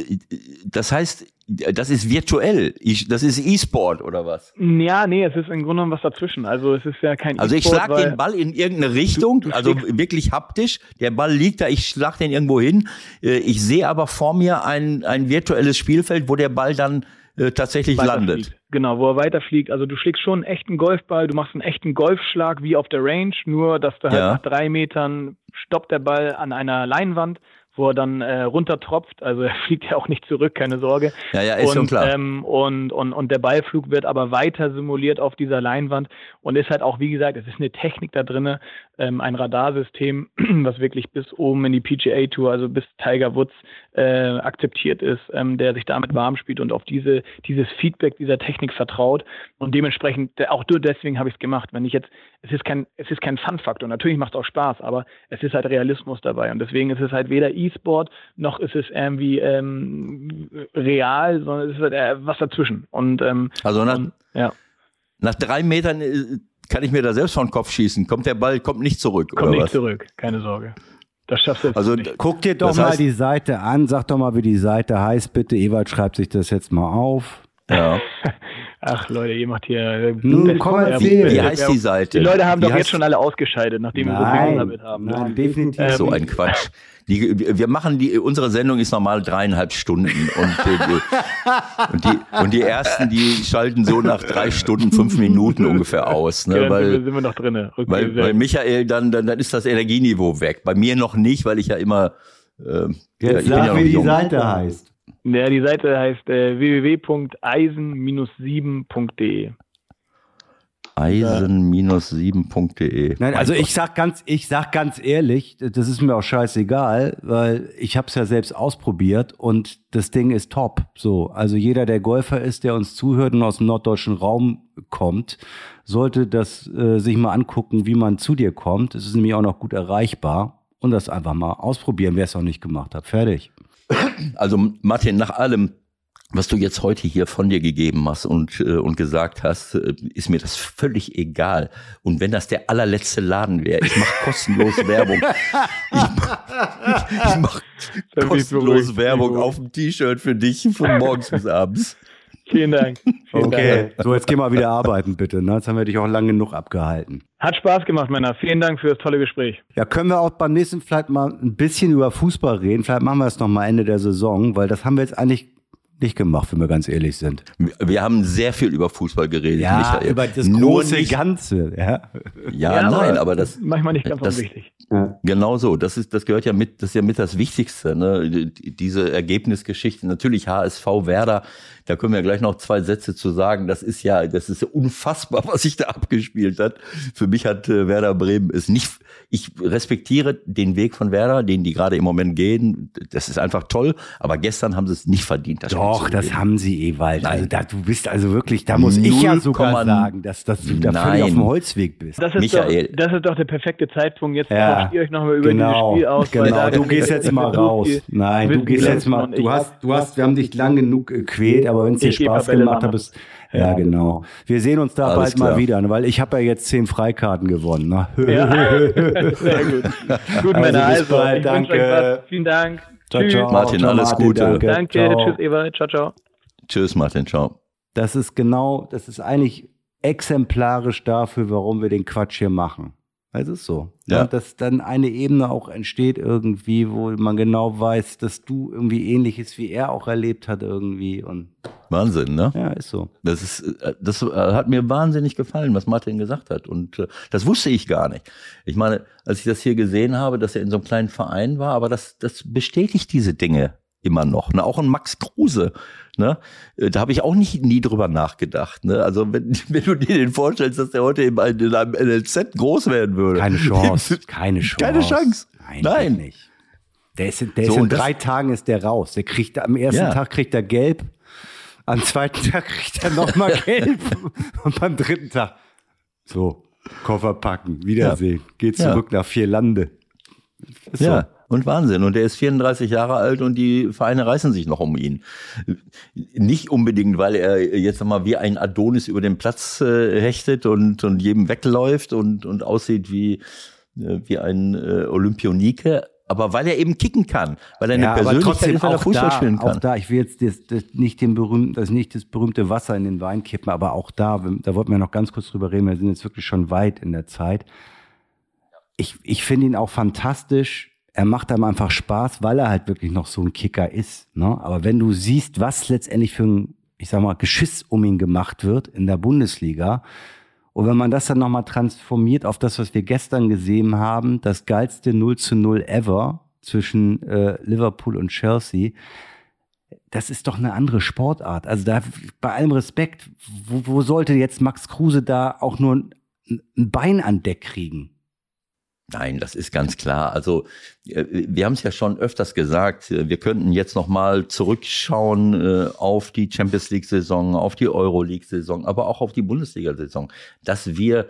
Das heißt, das ist virtuell. Ich, das ist E-Sport oder was? ja, nee, es ist im Grunde genommen was dazwischen. Also es ist ja kein Also ich E-Sport, schlag weil- den Ball in irgendeine Richtung, du also schlägst- wirklich haptisch. Der Ball liegt da, ich schlag den irgendwo hin. Äh, Ich sehe aber vor mir ein, ein virtuelles Spielfeld, wo der Ball dann äh, tatsächlich landet. Genau, wo er weiterfliegt. Also du schlägst schon einen echten Golfball, du machst einen echten Golfschlag wie auf der Range, nur dass du halt Ja. nach drei Metern stoppt der Ball an einer Leinwand, wo er dann äh, runtertropft. Also er fliegt ja auch nicht zurück, keine Sorge. Ja, ja, ist und, schon klar. Ähm, und, und, und der Ballflug wird aber weiter simuliert auf dieser Leinwand und ist halt auch, wie gesagt, es ist eine Technik da drinne, ähm, ein Radarsystem, was wirklich bis oben in die PGA Tour, also bis Tiger Woods äh, akzeptiert ist, ähm, der sich damit warm spielt und auf diese, dieses Feedback dieser Technik vertraut und dementsprechend, auch nur deswegen habe ich es gemacht. Wenn ich jetzt, es ist kein, es ist kein Fun-Faktor, natürlich macht es auch Spaß, aber es ist halt Realismus dabei und deswegen ist es halt weder E-Sport noch ist es irgendwie ähm, real, sondern es ist halt äh, was dazwischen und ähm, Also nach, und, ja, nach drei Metern äh, kann ich mir da selbst vor den Kopf schießen. Kommt der Ball, kommt nicht zurück, kommt oder nicht was? zurück, keine Sorge. Das schaffst du jetzt Also nicht. Guck dir doch Das mal heißt- die Seite an, sag doch mal, wie die Seite heißt, bitte. Ewald schreibt sich das jetzt mal auf. ja. Ach Leute, ihr macht hier. äh, Nun, komm, erzähl. Wie Ja, heißt die Seite? Die Leute haben Wie doch jetzt schon alle ausgeschaltet, nachdem wir so viel Nein, damit haben. nein, definitiv. Ähm, So ein Quatsch. Die, wir machen die, unsere Sendung ist normal dreieinhalb Stunden und, äh, die, und, die, und die ersten, die schalten so nach drei Stunden, fünf Minuten ungefähr aus, Ja, ne, wir, weil, sind wir noch drin. Okay, weil, weil. Michael dann, dann, dann ist das Energieniveau weg. Bei mir noch nicht, weil ich ja immer, äh, ja, Jetzt ich bin sag, ja wie die jung. Seite heißt. ja, die Seite heißt äh, www.eisen-7.de. Eisen-7.de. Nein, also ich sag ganz, ich sag ganz ehrlich, das ist mir auch scheißegal, weil ich habe es ja selbst ausprobiert und das Ding ist top. So, also jeder, der Golfer ist, der uns zuhört und aus dem norddeutschen Raum kommt, sollte das äh, sich mal angucken, wie man zu dir kommt. Es ist nämlich auch noch gut erreichbar und das einfach mal ausprobieren, wer es noch nicht gemacht hat. Fertig. Also Martin, nach allem, was du jetzt heute hier von dir gegeben hast und, äh, und gesagt hast, äh, ist mir das völlig egal. Und wenn das der allerletzte Laden wäre, ich mache kostenlos Werbung. Ich mache ich mach kostenlos. Werbung auf dem T-Shirt für dich von morgens bis abends. Vielen Dank. Vielen Dank. so jetzt geh mal wieder arbeiten, bitte. Ne? Jetzt haben wir dich auch lang genug abgehalten. Hat Spaß gemacht, Männer. Vielen Dank für das tolle Gespräch. Ja, können wir auch beim nächsten vielleicht mal ein bisschen über Fußball reden. Vielleicht machen wir es noch mal Ende der Saison, weil das haben wir jetzt eigentlich nicht gemacht, wenn wir ganz ehrlich sind. Wir- haben sehr viel über Fußball geredet, Michael. über das Nur große nicht, Ganze. Ja. Ja, nein, aber das, Manchmal nicht ganz das- unwichtig. Genau so. Das ist, das gehört ja mit, das ist ja mit das Wichtigste, ne? Die- Diese Ergebnisgeschichte. Natürlich HSV Werder. Da können wir gleich noch zwei Sätze zu sagen. Das ist ja, das ist ja unfassbar, was sich da abgespielt hat. Für mich hat äh, Werder Bremen es nicht, ich respektiere den Weg von Werder, den die gerade im Moment gehen. Das ist einfach toll. Aber gestern haben sie es nicht verdient. Das Doch, zu das haben sie, Ewald. Nein. Also da, du bist also wirklich, da muss ich ja sogar 0,0 sagen, dass, dass du da völlig auf dem Holzweg bist. Das ist, Michael. Doch, das ist doch der perfekte Zeitpunkt. Jetzt Ja, ihr euch nochmal über genau, dieses Spiel aus. genau. Du gehst jetzt mal raus. Nein, du gehst jetzt mal. Du hast, du hast, wir haben dich lang genug gequält, aber wenn es dir Spaß gemacht hat, bist, ja, genau. Wir sehen uns da Alles bald mal klar. wieder, ne? weil ich habe ja jetzt zehn Freikarten gewonnen. Ne? Ja. Sehr gut. Gut, Männer. bis Also, bald, danke. Vielen Dank. Ciao, Tschüss. ciao. Martin, Ciao, alles Gute. Danke. Danke. Ciao. Tschüss, Eva. Ciao, ciao. Tschüss, Martin. Ciao. Das ist genau, das ist eigentlich exemplarisch dafür, warum wir den Quatsch hier machen. Es ist so. Ja. Ja. Dass dann eine Ebene auch entsteht irgendwie, wo man genau weiß, dass du irgendwie ähnliches wie er auch erlebt hat irgendwie. Und Wahnsinn, ne? ja, ist so. Das ist, äh, das äh, hat mir wahnsinnig gefallen, was Martin gesagt hat. Und äh, das wusste ich gar nicht. Ich meine, als ich das hier gesehen habe, dass er in so einem kleinen Verein war, aber das, das bestätigt diese Dinge immer noch. Ne? Auch ein Max Kruse. Ne? Äh, Da habe ich auch nicht nie drüber nachgedacht. Ne? Also wenn, wenn du dir den vorstellst, dass der heute in einem, in einem NLZ groß werden würde. Keine Chance. Keine Chance. Keine Chance. Nein. Nein. geht Nicht. Der ist, in- der So, ist in drei Tagen ist der raus. Der kriegt am ersten Ja. Tag kriegt er gelb, am zweiten Tag kriegt er nochmal gelb und beim dritten Tag so Koffer packen, Wiedersehen, geht Ja. zurück nach vier Lande. Ist Ja. Und Wahnsinn. Und er ist 34 Jahre alt und die Vereine reißen sich noch um ihn. Nicht unbedingt, weil er jetzt mal wie ein Adonis über den Platz äh, hechtet und, und jedem wegläuft und, und aussieht wie, äh, wie ein äh, Olympionike, aber weil er eben kicken kann, weil er eine Ja, Persönlichkeit ist, weil er auch Fußball da, spielen kann. auch da, ich will jetzt das, das nicht den berühmten, das nicht das berühmte Wasser in den Wein kippen, aber auch da, da wollten wir noch ganz kurz drüber reden, wir sind jetzt wirklich schon weit in der Zeit. Ich, ich finde ihn auch fantastisch. Er macht einem einfach Spaß, weil er halt wirklich noch so ein Kicker ist. Ne? Aber wenn du siehst, was letztendlich für ein, ich sag mal, Geschiss um ihn gemacht wird in der Bundesliga, und wenn man das dann nochmal transformiert auf das, was wir gestern gesehen haben, das geilste 0 zu 0 ever zwischen äh, Liverpool und Chelsea, das ist doch eine andere Sportart. Also da, bei allem Respekt, wo, wo sollte jetzt Max Kruse da auch nur ein, ein Bein an Deck kriegen? Nein, das ist ganz klar. Also äh, wir haben es ja schon öfters gesagt, äh, wir könnten jetzt noch mal zurückschauen äh, auf die Champions League Saison, auf die Euro League Saison, aber auch auf die Bundesliga Saison, dass wir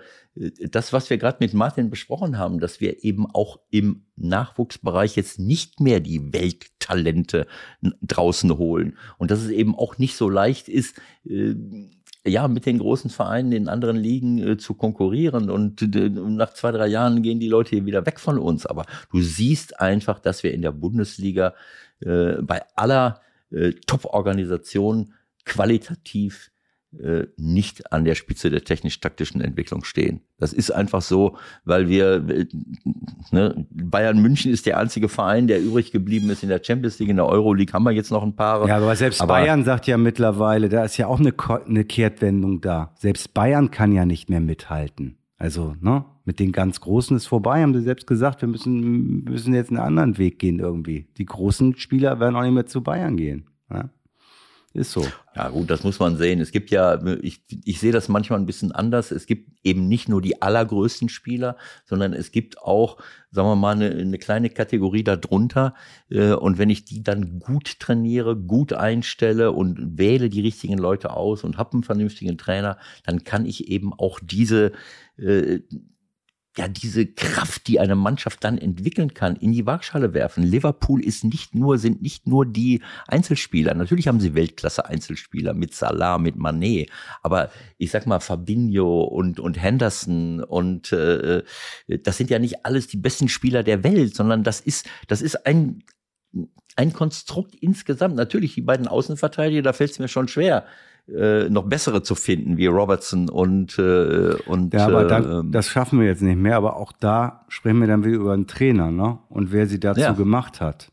das, was wir gerade mit Martin besprochen haben, dass wir eben auch im Nachwuchsbereich jetzt nicht mehr die Welttalente draußen holen und dass es eben auch nicht so leicht ist, ja, mit den großen Vereinen in anderen Ligen äh, zu konkurrieren. Und äh, nach zwei, drei Jahren gehen die Leute hier wieder weg von uns. Aber du siehst einfach, dass wir in der Bundesliga äh, bei aller äh, Top-Organisation qualitativ nicht an der Spitze der technisch-taktischen Entwicklung stehen. Das ist einfach so, weil wir, äh, ne, Bayern München ist der einzige Verein, der übrig geblieben ist in der Champions League, in der Euroleague haben wir jetzt noch ein paar. Ja, aber selbst Aber- Bayern sagt ja mittlerweile, da ist ja auch eine, eine Kehrtwendung da. Selbst Bayern kann ja nicht mehr mithalten. Also, ne, mit den ganz Großen ist vorbei, haben sie selbst gesagt, wir müssen, müssen jetzt einen anderen Weg gehen irgendwie. Die großen Spieler werden auch nicht mehr zu Bayern gehen. Ja? Ist so. Ja, gut, das muss man sehen. Es gibt ja, ich, ich sehe das manchmal ein bisschen anders. Es gibt eben nicht nur die allergrößten Spieler, sondern es gibt auch, sagen wir mal, eine, eine kleine Kategorie darunter. Äh, Und wenn ich die dann gut trainiere, gut einstelle und wähle die richtigen Leute aus und habe einen vernünftigen Trainer, dann kann ich eben auch diese, äh, ja, diese Kraft, die eine Mannschaft dann entwickeln kann, in die Waagschale werfen. Liverpool ist nicht nur, sind nicht nur die Einzelspieler. Natürlich haben sie Weltklasse-Einzelspieler mit Salah, mit Manet. Aber ich sag mal, Fabinho und, und Henderson und äh, das sind ja nicht alles die besten Spieler der Welt, sondern das ist, das ist ein, ein Konstrukt insgesamt. Natürlich, die beiden Außenverteidiger, da fällt es mir schon schwer, äh, noch bessere zu finden, wie Robertson und, äh, und Ja, aber äh, dann, das schaffen wir jetzt nicht mehr. Aber auch da sprechen wir dann wieder über einen Trainer, ne? Und wer sie dazu Ja. gemacht hat.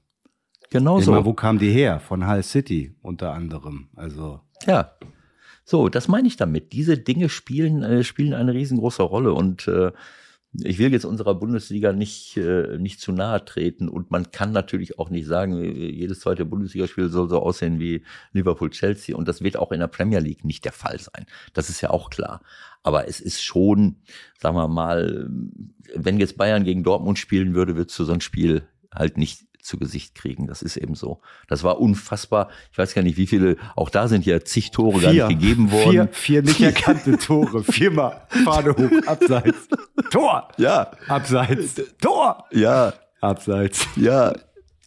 genau so. wo kam die her? Von Hull City unter anderem. Also, Ja. So, das meine ich damit. Diese Dinge spielen, äh, spielen eine riesengroße Rolle und äh, ich will jetzt unserer Bundesliga nicht, äh, nicht zu nahe treten und man kann natürlich auch nicht sagen, äh, jedes zweite Bundesligaspiel soll so aussehen wie Liverpool-Chelsea und das wird auch in der Premier League nicht der Fall sein. Das ist ja auch klar. Aber es ist schon, sagen wir mal, wenn jetzt Bayern gegen Dortmund spielen würde, würdest du so ein Spiel halt nicht zu Gesicht kriegen. Das ist eben so. Das war unfassbar. Ich weiß gar nicht, wie viele, auch da sind ja zig Tore gar nicht gegeben worden. Vier, vier nicht erkannte Tore. Viermal Fahne hoch, abseits. Tor! Ja, Abseits. Tor! ja, Abseits. ja.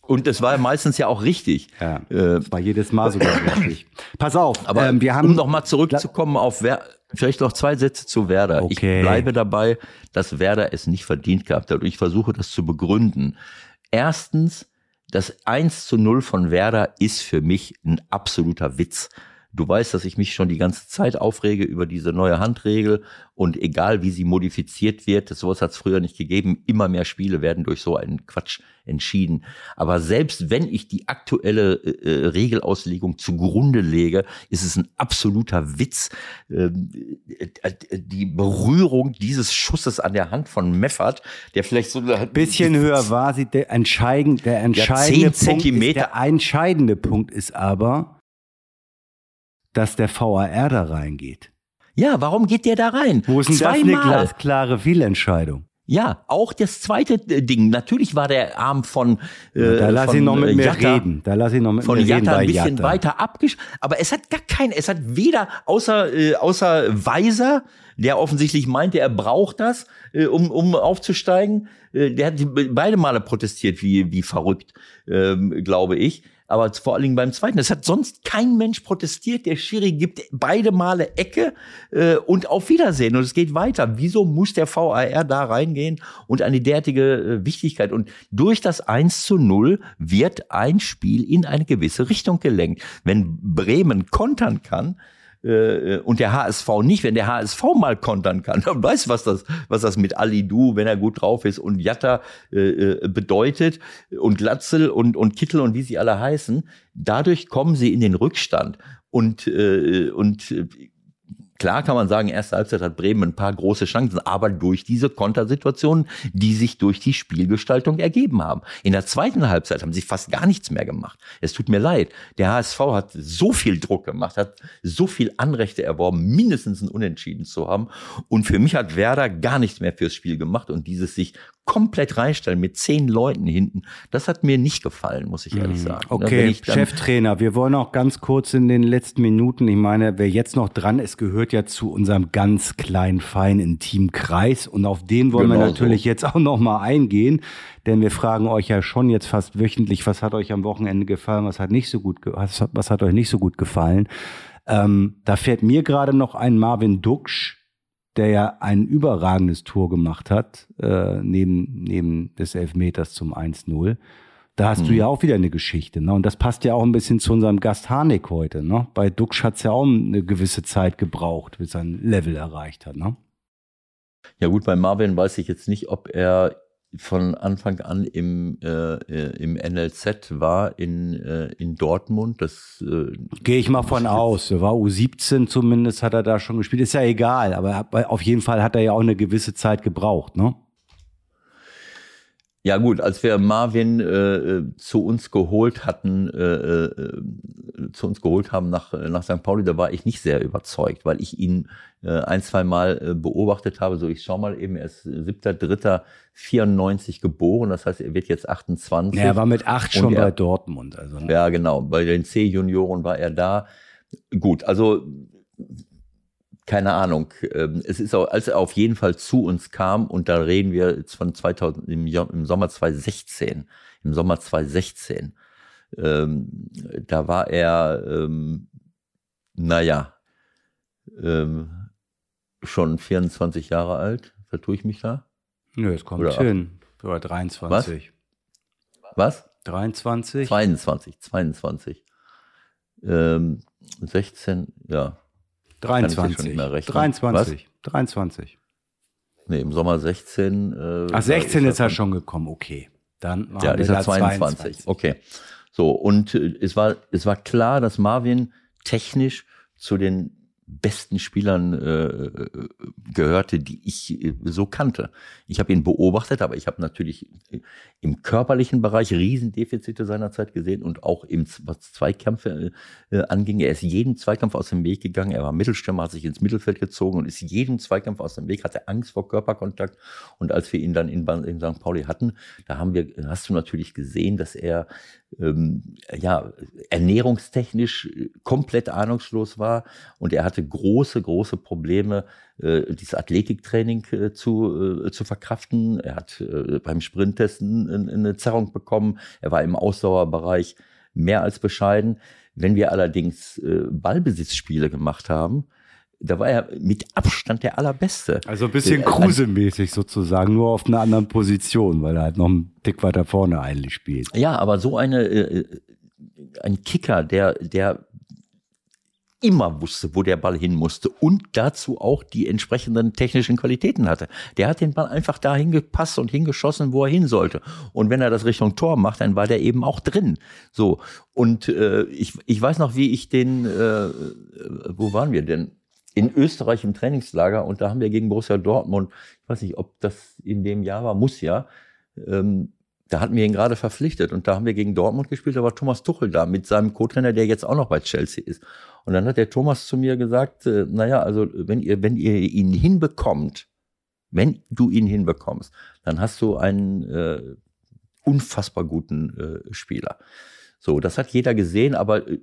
Und das war meistens ja auch richtig. Ja, Äh, das war jedes Mal sogar richtig. Pass auf, aber ähm, wir haben um nochmal zurückzukommen auf Wer vielleicht noch zwei Sätze zu Werder. Okay. Ich bleibe dabei, dass Werder es nicht verdient gehabt hat. Und ich versuche das zu begründen. Erstens, das 1 zu 0 von Werder ist für mich ein absoluter Witz. Du weißt, dass ich mich schon die ganze Zeit aufrege über diese neue Handregel und egal wie sie modifiziert wird, das sowas hat es früher nicht gegeben, immer mehr Spiele werden durch so einen Quatsch entschieden. Aber selbst wenn ich die aktuelle äh, Regelauslegung zugrunde lege, ist es ein absoluter Witz. Ähm, äh, die Berührung dieses Schusses an der Hand von Meffert, der vielleicht so ein bisschen höher war sie. Der entscheidende, der entscheidende zehn Punkt ist, Zentimeter. der entscheidende Punkt ist aber, dass der VAR da reingeht. Ja, warum geht der da rein? Wo ist denn das eine Zweimal. glasklare Fehlentscheidung? Ja, auch das zweite äh, Ding. Natürlich war der Arm von äh, Da lass ich noch mit äh, mir Jatta, reden. Da lass ich noch mit von mir Jatta reden ein bisschen Jatta. weiter abgesch. Aber es hat gar keinen. Es hat weder außer äh, außer Weiser, der offensichtlich meinte, er braucht das, äh, um um aufzusteigen. Äh, der hat beide Male protestiert wie wie verrückt, ähm, glaube ich aber vor allen Dingen beim zweiten. Es hat sonst kein Mensch protestiert. Der Schiri gibt beide Male Ecke äh, und auf Wiedersehen. Und es geht weiter. Wieso muss der VAR da reingehen und eine derartige äh, Wichtigkeit? Und durch das 1 zu 0 wird ein Spiel in eine gewisse Richtung gelenkt. Wenn Bremen kontern kann, äh, und der HSV nicht, wenn der HSV mal kontern kann, dann weiß was das, was das mit Ali Du, wenn er gut drauf ist und Jatta äh, äh, bedeutet und Glatzel und und Kittel und wie sie alle heißen. Dadurch kommen sie in den Rückstand und äh, und äh, Klar kann man sagen, erste Halbzeit hat Bremen ein paar große Chancen, aber durch diese Kontersituationen, die sich durch die Spielgestaltung ergeben haben. In der zweiten Halbzeit haben sie fast gar nichts mehr gemacht. Es tut mir leid. Der HSV hat so viel Druck gemacht, hat so viel Anrechte erworben, mindestens ein Unentschieden zu haben. Und für mich hat Werder gar nichts mehr fürs Spiel gemacht und dieses sich komplett reinstellen mit zehn Leuten hinten, das hat mir nicht gefallen, muss ich ehrlich mhm. sagen. Okay, Cheftrainer, wir wollen auch ganz kurz in den letzten Minuten, ich meine, wer jetzt noch dran ist, gehört ja zu unserem ganz kleinen, feinen, intimen Kreis und auf den wollen genau wir natürlich so. jetzt auch noch mal eingehen, denn wir fragen euch ja schon jetzt fast wöchentlich, was hat euch am Wochenende gefallen, was hat nicht so gut, was, was hat euch nicht so gut gefallen. Ähm, da fährt mir gerade noch ein Marvin Duksch, der ja ein überragendes Tor gemacht hat, äh, neben, neben des Elfmeters zum 1-0. Da hast hm. du ja auch wieder eine Geschichte. Ne? Und das passt ja auch ein bisschen zu unserem Gast Harnik heute. Ne? Bei Duxch hat es ja auch eine gewisse Zeit gebraucht, bis er ein Level erreicht hat. Ne? Ja gut, bei Marvin weiß ich jetzt nicht, ob er von Anfang an im, äh, äh im NLZ war in, äh, in Dortmund. Das äh, gehe ich mal von aus. Er war U17 zumindest, hat er da schon gespielt. Ist ja egal, aber auf jeden Fall hat er ja auch eine gewisse Zeit gebraucht, ne? Ja gut, als wir Marvin äh, zu uns geholt hatten, äh, äh, zu uns geholt haben nach, nach St. Pauli, da war ich nicht sehr überzeugt, weil ich ihn äh, ein, zwei Mal äh, beobachtet habe. So, ich schau mal eben, er ist 7.3.94 geboren, das heißt, er wird jetzt 28. Ja, er war mit acht schon er, bei Dortmund. Also, ne? Ja, genau, bei den C-Junioren war er da. Gut, also keine Ahnung. Ähm, es ist auch, als er auf jeden Fall zu uns kam, und da reden wir jetzt von 2000, im, im Sommer 2016, im Sommer 2016, ähm, da war er, ähm, naja, ähm, schon 24 Jahre alt. Vertue ich mich da? Nö, es kommt Oder hin. Oder 23. Was? Was? 23? 22, 22. Ähm, 16, ja. 23. 23. Was? 23. Nee, im Sommer 16. Äh, Ach, 16 ist, ist er schon gekommen, okay. Dann ja, ist er 22. 22. Okay. So, und äh, es war, es war klar, dass Marvin technisch zu den besten Spielern äh, gehörte, die ich äh, so kannte. Ich habe ihn beobachtet, aber ich habe natürlich im körperlichen Bereich Riesendefizite seinerzeit gesehen und auch im, was Zweikämpfe äh, anging. Er ist jeden Zweikampf aus dem Weg gegangen. Er war Mittelstürmer, hat sich ins Mittelfeld gezogen und ist jeden Zweikampf aus dem Weg, hatte Angst vor Körperkontakt. Und als wir ihn dann in, in St. Pauli hatten, da haben wir, hast du natürlich gesehen, dass er ähm, ja, ernährungstechnisch äh, komplett ahnungslos war und er hatte große, große Probleme, äh, dieses Athletiktraining äh, zu, äh, zu verkraften. Er hat äh, beim Sprinttesten eine Zerrung bekommen. Er war im Ausdauerbereich mehr als bescheiden. Wenn wir allerdings äh, Ballbesitzspiele gemacht haben, da war er mit Abstand der allerbeste. Also ein bisschen Kruse-mäßig sozusagen, nur auf einer anderen Position, weil er halt noch einen Tick weiter vorne eigentlich spielt. Ja, aber so eine, äh, ein Kicker, der, der immer wusste, wo der Ball hin musste und dazu auch die entsprechenden technischen Qualitäten hatte. Der hat den Ball einfach dahin gepasst und hingeschossen, wo er hin sollte. Und wenn er das Richtung Tor macht, dann war der eben auch drin. So und äh, ich, ich weiß noch, wie ich den, äh, wo waren wir denn? In Österreich im Trainingslager und da haben wir gegen Borussia Dortmund, ich weiß nicht, ob das in dem Jahr war, muss ja, ähm, da hatten wir ihn gerade verpflichtet und da haben wir gegen Dortmund gespielt, da war Thomas Tuchel da mit seinem Co-Trainer, der jetzt auch noch bei Chelsea ist. Und dann hat der Thomas zu mir gesagt, äh, naja, also wenn ihr, wenn ihr ihn hinbekommt, Wenn du ihn hinbekommst, dann hast du einen äh, unfassbar guten äh, Spieler. So, das hat jeder gesehen, aber äh,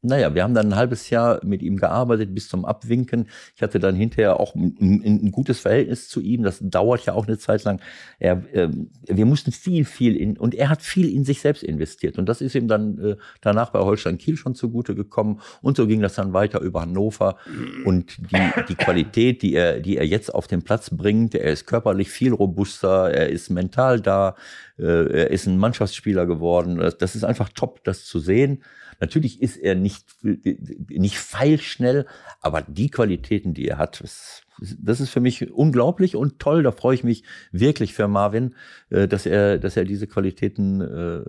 naja, wir haben dann ein halbes Jahr mit ihm gearbeitet bis zum Abwinken. Ich hatte dann hinterher auch ein, ein gutes Verhältnis zu ihm. Das dauert ja auch eine Zeit lang. Er, äh, wir mussten viel, viel in, und er hat viel in sich selbst investiert. Und das ist ihm dann äh, danach bei Holstein Kiel schon zugute gekommen. Und so ging das dann weiter über Hannover. Und die, die Qualität, die er, die er jetzt auf den Platz bringt, er ist körperlich viel robuster, er ist mental da, äh, er ist ein Mannschaftsspieler geworden. Das ist einfach top, das zu sehen. Natürlich ist er nicht, nicht feilschnell, aber die Qualitäten, die er hat, das, das ist für mich unglaublich und toll. Da freue ich mich wirklich für Marvin, äh, dass er, dass er diese Qualitäten äh,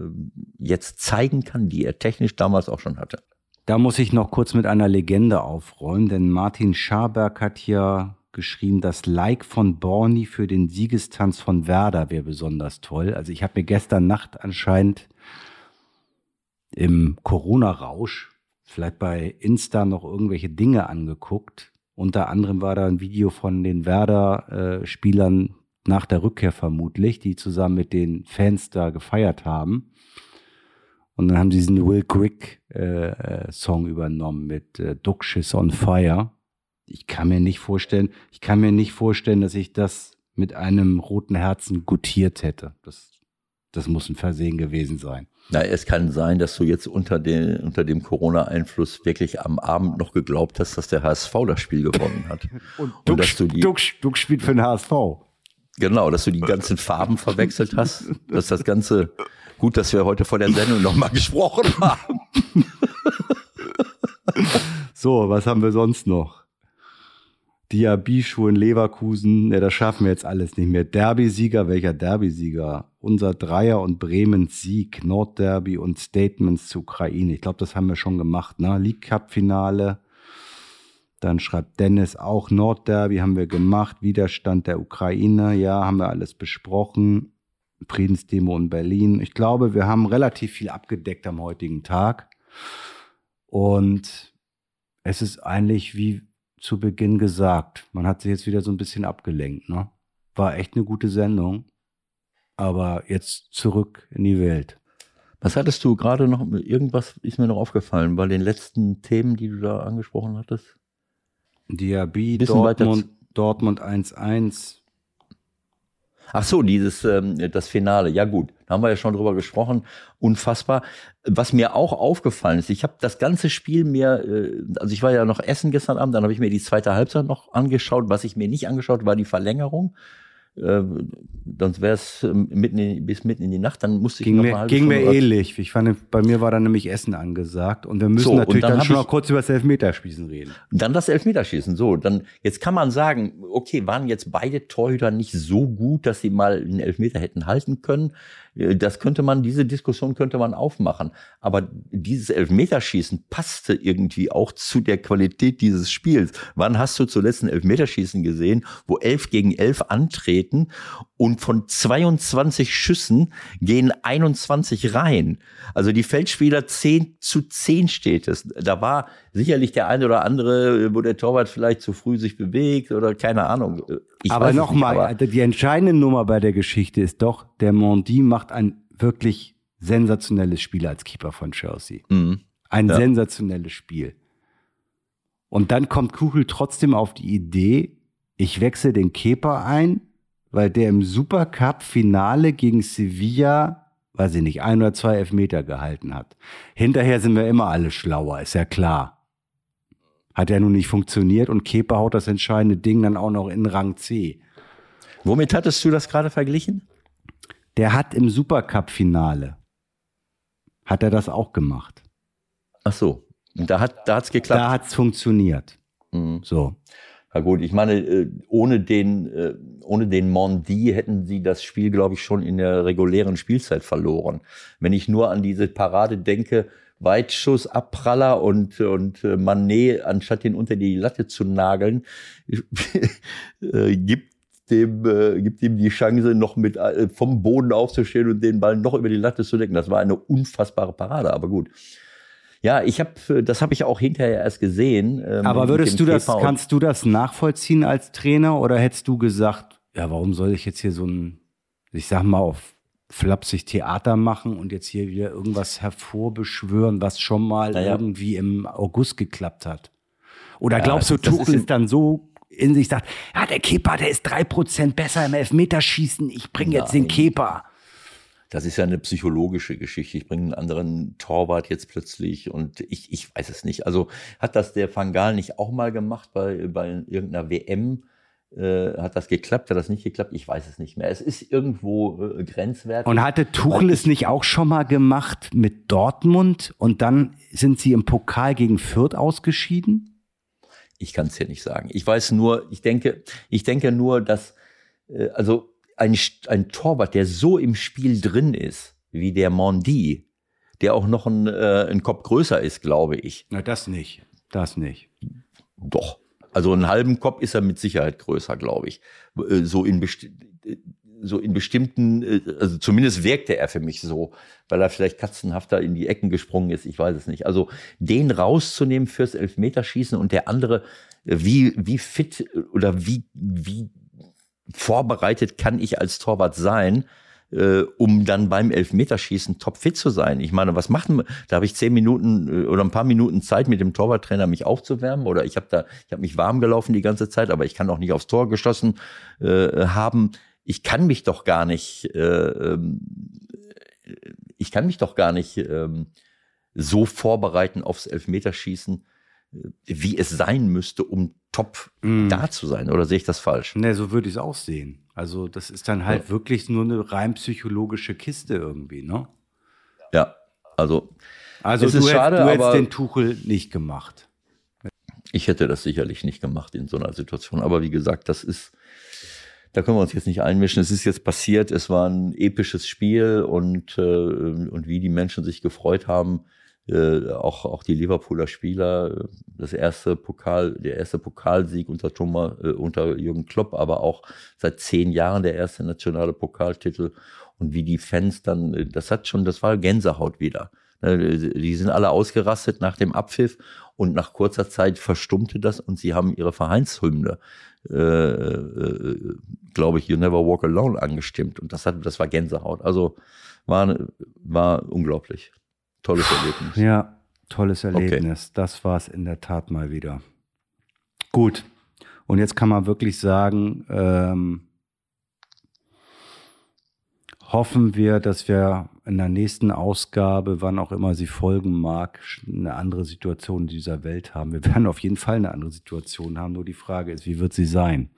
jetzt zeigen kann, die er technisch damals auch schon hatte. Da muss ich noch kurz mit einer Legende aufräumen, denn Martin Scharberg hat hier geschrieben, das Like von Borny für den Siegestanz von Werder wäre besonders toll. Also ich habe mir gestern Nacht anscheinend im Corona-Rausch vielleicht bei Insta noch irgendwelche Dinge angeguckt. Unter anderem war da ein Video von den Werder-Spielern nach der Rückkehr vermutlich, die zusammen mit den Fans da gefeiert haben. Und dann haben sie diesen Will Grigg äh, äh, übernommen mit äh, Duckschiss on Fire. Ich kann mir nicht vorstellen, ich kann mir nicht vorstellen, dass ich das mit einem roten Herzen gutiert hätte. Das, das muss ein Versehen gewesen sein. Na, es kann sein, dass du jetzt unter, den, unter dem Corona-Einfluss wirklich am Abend noch geglaubt hast, dass der HSV das Spiel gewonnen hat. Und, und dass du die, Duck, Duck spielt für den HSV. Genau, dass du die ganzen Farben verwechselt hast. Dass das Ganze, gut, dass wir heute vor der Sendung nochmal gesprochen haben. so, was haben wir sonst noch? Diaby-Schuh in Leverkusen, ja, das schaffen wir jetzt alles nicht mehr. Derby-Sieger, welcher Derby-Sieger? Unser Dreier- und Bremen-Sieg, Nordderby und Statements zur Ukraine. Ich glaube, das haben wir schon gemacht, ne? League Cup-Finale. Dann schreibt Dennis auch Nordderby haben wir gemacht. Widerstand der Ukraine, ja, haben wir alles besprochen. Friedensdemo in Berlin. Ich glaube, wir haben relativ viel abgedeckt am heutigen Tag. Und es ist eigentlich wie zu Beginn gesagt. Man hat sich jetzt wieder so ein bisschen abgelenkt. Ne? War echt eine gute Sendung. Aber jetzt zurück in die Welt. Was hattest du gerade noch? Irgendwas ist mir noch aufgefallen bei den letzten Themen, die du da angesprochen hattest. Diaby, Dortmund, Dortmund 1-1, Ach so, dieses ähm, das Finale. Ja gut, da haben wir ja schon drüber gesprochen. Unfassbar. Was mir auch aufgefallen ist, ich habe das ganze Spiel mir, äh, also ich war ja noch essen gestern Abend, dann habe ich mir die zweite Halbzeit noch angeschaut. Was ich mir nicht angeschaut, war die Verlängerung. Äh, sonst wäre es mitten in, bis mitten in die Nacht, dann musste ich ging noch mir, mal Ging mir ähnlich. Ich fand, bei mir war dann nämlich Essen angesagt und wir müssen So, natürlich dann dann, schon ich- noch kurz über das Elfmeterschießen reden. Dann das Elfmeterschießen. So, dann jetzt kann man sagen, okay, waren jetzt beide Torhüter nicht so gut, dass sie mal einen Elfmeter hätten halten können. Das könnte man, diese Diskussion könnte man aufmachen. Aber dieses Elfmeterschießen passte irgendwie auch zu der Qualität dieses Spiels. Wann hast du zuletzt ein Elfmeterschießen gesehen, wo elf gegen elf antreten und von 22 Schüssen gehen 21 rein? Also die Feldspieler 10 zu 10 steht es. Da war sicherlich der eine oder andere, wo der Torwart vielleicht zu früh sich bewegt oder keine Ahnung. Ich aber nochmal, also die entscheidende Nummer bei der Geschichte ist doch, der Mondi macht ein wirklich sensationelles Spiel als Keeper von Chelsea. Mhm. Ein Ja. sensationelles Spiel. Und dann kommt Kuchel trotzdem auf die Idee, ich wechsle den Keeper ein, weil der im Supercup-Finale gegen Sevilla, weiß ich nicht, ein oder zwei Elfmeter gehalten hat. Hinterher sind wir immer alle schlauer, ist ja klar. Hat ja nun nicht funktioniert und Kepa haut das entscheidende Ding dann auch noch in Rang C. Womit hattest du das gerade verglichen? Der hat im Supercup-Finale, hat er das auch gemacht. Ach so. Und da hat hat's geklappt. Da hat's funktioniert. Mhm. So. Ja gut, ich meine, äh, ohne den, äh, ohne den Mondi hätten sie das Spiel, glaube ich, schon in der regulären Spielzeit verloren. Wenn ich nur an diese Parade denke, Weitschuss, Abpraller und, und äh, Manet, anstatt den unter die Latte zu nageln, äh, gibt dem, äh, gibt ihm die Chance, noch mit äh, vom Boden aufzustehen und den Ball noch über die Latte zu decken. Das war eine unfassbare Parade, aber gut. Ja, ich habe, das habe ich auch hinterher erst gesehen. Ähm, Aber würdest du das, kannst du das nachvollziehen als Trainer oder hättest du gesagt, ja, warum soll ich jetzt hier so ein, ich sag mal, auf flapsig Theater machen und jetzt hier wieder irgendwas hervorbeschwören, was schon mal naja. irgendwie im August geklappt hat? Oder glaubst du, Tuchel ist, dann so in sich sagt, ja, der Keeper, der ist drei Prozent besser im Elfmeterschießen, ich bringe jetzt den Keeper. Das ist ja eine psychologische Geschichte. Ich bringe einen anderen Torwart jetzt plötzlich und ich, ich weiß es nicht. Also hat das der Fangal nicht auch mal gemacht bei, bei irgendeiner WM? Äh, hat das geklappt? Hat das nicht geklappt? Ich weiß es nicht mehr. Es ist irgendwo äh, grenzwertig. Und hatte Tuchel es nicht auch schon mal gemacht mit Dortmund und dann sind sie im Pokal gegen Fürth ausgeschieden? Ich kann es dir nicht sagen. Ich weiß nur, ich denke, ich denke nur, dass, äh, also ein, ein Torwart, der so im Spiel drin ist, wie der Mondi, der auch noch ein, äh, ein Kopf größer ist, glaube ich. Na, das nicht. Das nicht. Doch. Also einen halben Kopf ist er mit Sicherheit größer, glaube ich. Äh, so in, besti so in bestimmten, äh, also zumindest wirkte er für mich so, weil er vielleicht katzenhafter in die Ecken gesprungen ist, ich weiß es nicht. Also den rauszunehmen fürs Elfmeterschießen und der andere, äh, wie, wie fit oder wie, wie vorbereitet kann ich als Torwart sein, äh, um dann beim Elfmeterschießen topfit zu sein. Ich meine, was machen wir? Da habe ich zehn Minuten äh, oder ein paar Minuten Zeit mit dem Torwarttrainer mich aufzuwärmen oder ich habe da, ich habe mich warm gelaufen die ganze Zeit, aber ich kann auch nicht aufs Tor geschossen äh, haben. Ich kann mich doch gar nicht, äh, ähm, ich kann mich doch gar nicht äh, so vorbereiten aufs Elfmeterschießen, wie es sein müsste, um top mm. da zu sein. Oder sehe ich das falsch? Ne, so würde ich es auch sehen. Also das ist dann halt ja. wirklich nur eine rein psychologische Kiste irgendwie, ne? Ja, also. Also es du, ist schade, du hättest den Tuchel nicht gemacht. Ich hätte das sicherlich nicht gemacht in so einer Situation. Aber wie gesagt, das ist, da können wir uns jetzt nicht einmischen. Es ist jetzt passiert. Es war ein episches Spiel und, äh, und wie die Menschen sich gefreut haben, äh, auch, auch die Liverpooler Spieler, das erste Pokal, der erste Pokalsieg unter Thomas, äh, unter Jürgen Klopp, aber auch seit zehn Jahren der erste nationale Pokaltitel und wie die Fans dann, äh, das hat schon, das war Gänsehaut wieder. Ne, die sind alle ausgerastet nach dem Abpfiff und nach kurzer Zeit verstummte das und sie haben ihre Vereinshymne, äh, äh, glaube ich, You Never Walk Alone angestimmt und das hat, das war Gänsehaut. Also war, war unglaublich. Tolles Erlebnis. Ja, tolles Erlebnis. Okay. Das war es in der Tat mal wieder. Gut. Und jetzt kann man wirklich sagen, ähm, hoffen wir, dass wir in der nächsten Ausgabe, wann auch immer sie folgen mag, eine andere Situation in dieser Welt haben. Wir werden auf jeden Fall eine andere Situation haben. Nur die Frage ist, wie wird sie sein?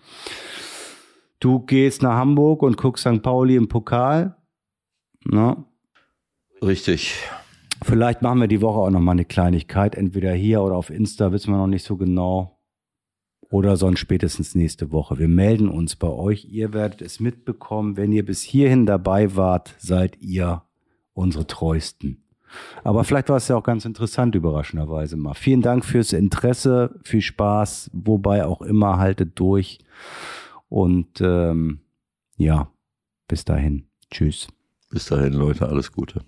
Du gehst nach Hamburg und guckst St. Pauli im Pokal. Ne? Richtig. Vielleicht machen wir die Woche auch noch mal eine Kleinigkeit, entweder hier oder auf Insta, wissen wir noch nicht so genau. Oder sonst spätestens nächste Woche. Wir melden uns bei euch. Ihr werdet es mitbekommen. Wenn ihr bis hierhin dabei wart, seid ihr unsere Treuesten. Aber vielleicht war es ja auch ganz interessant, überraschenderweise mal. Vielen Dank fürs Interesse, viel Spaß, wobei auch immer, haltet durch. Und ähm, ja, bis dahin. Tschüss. Bis dahin, Leute, alles Gute.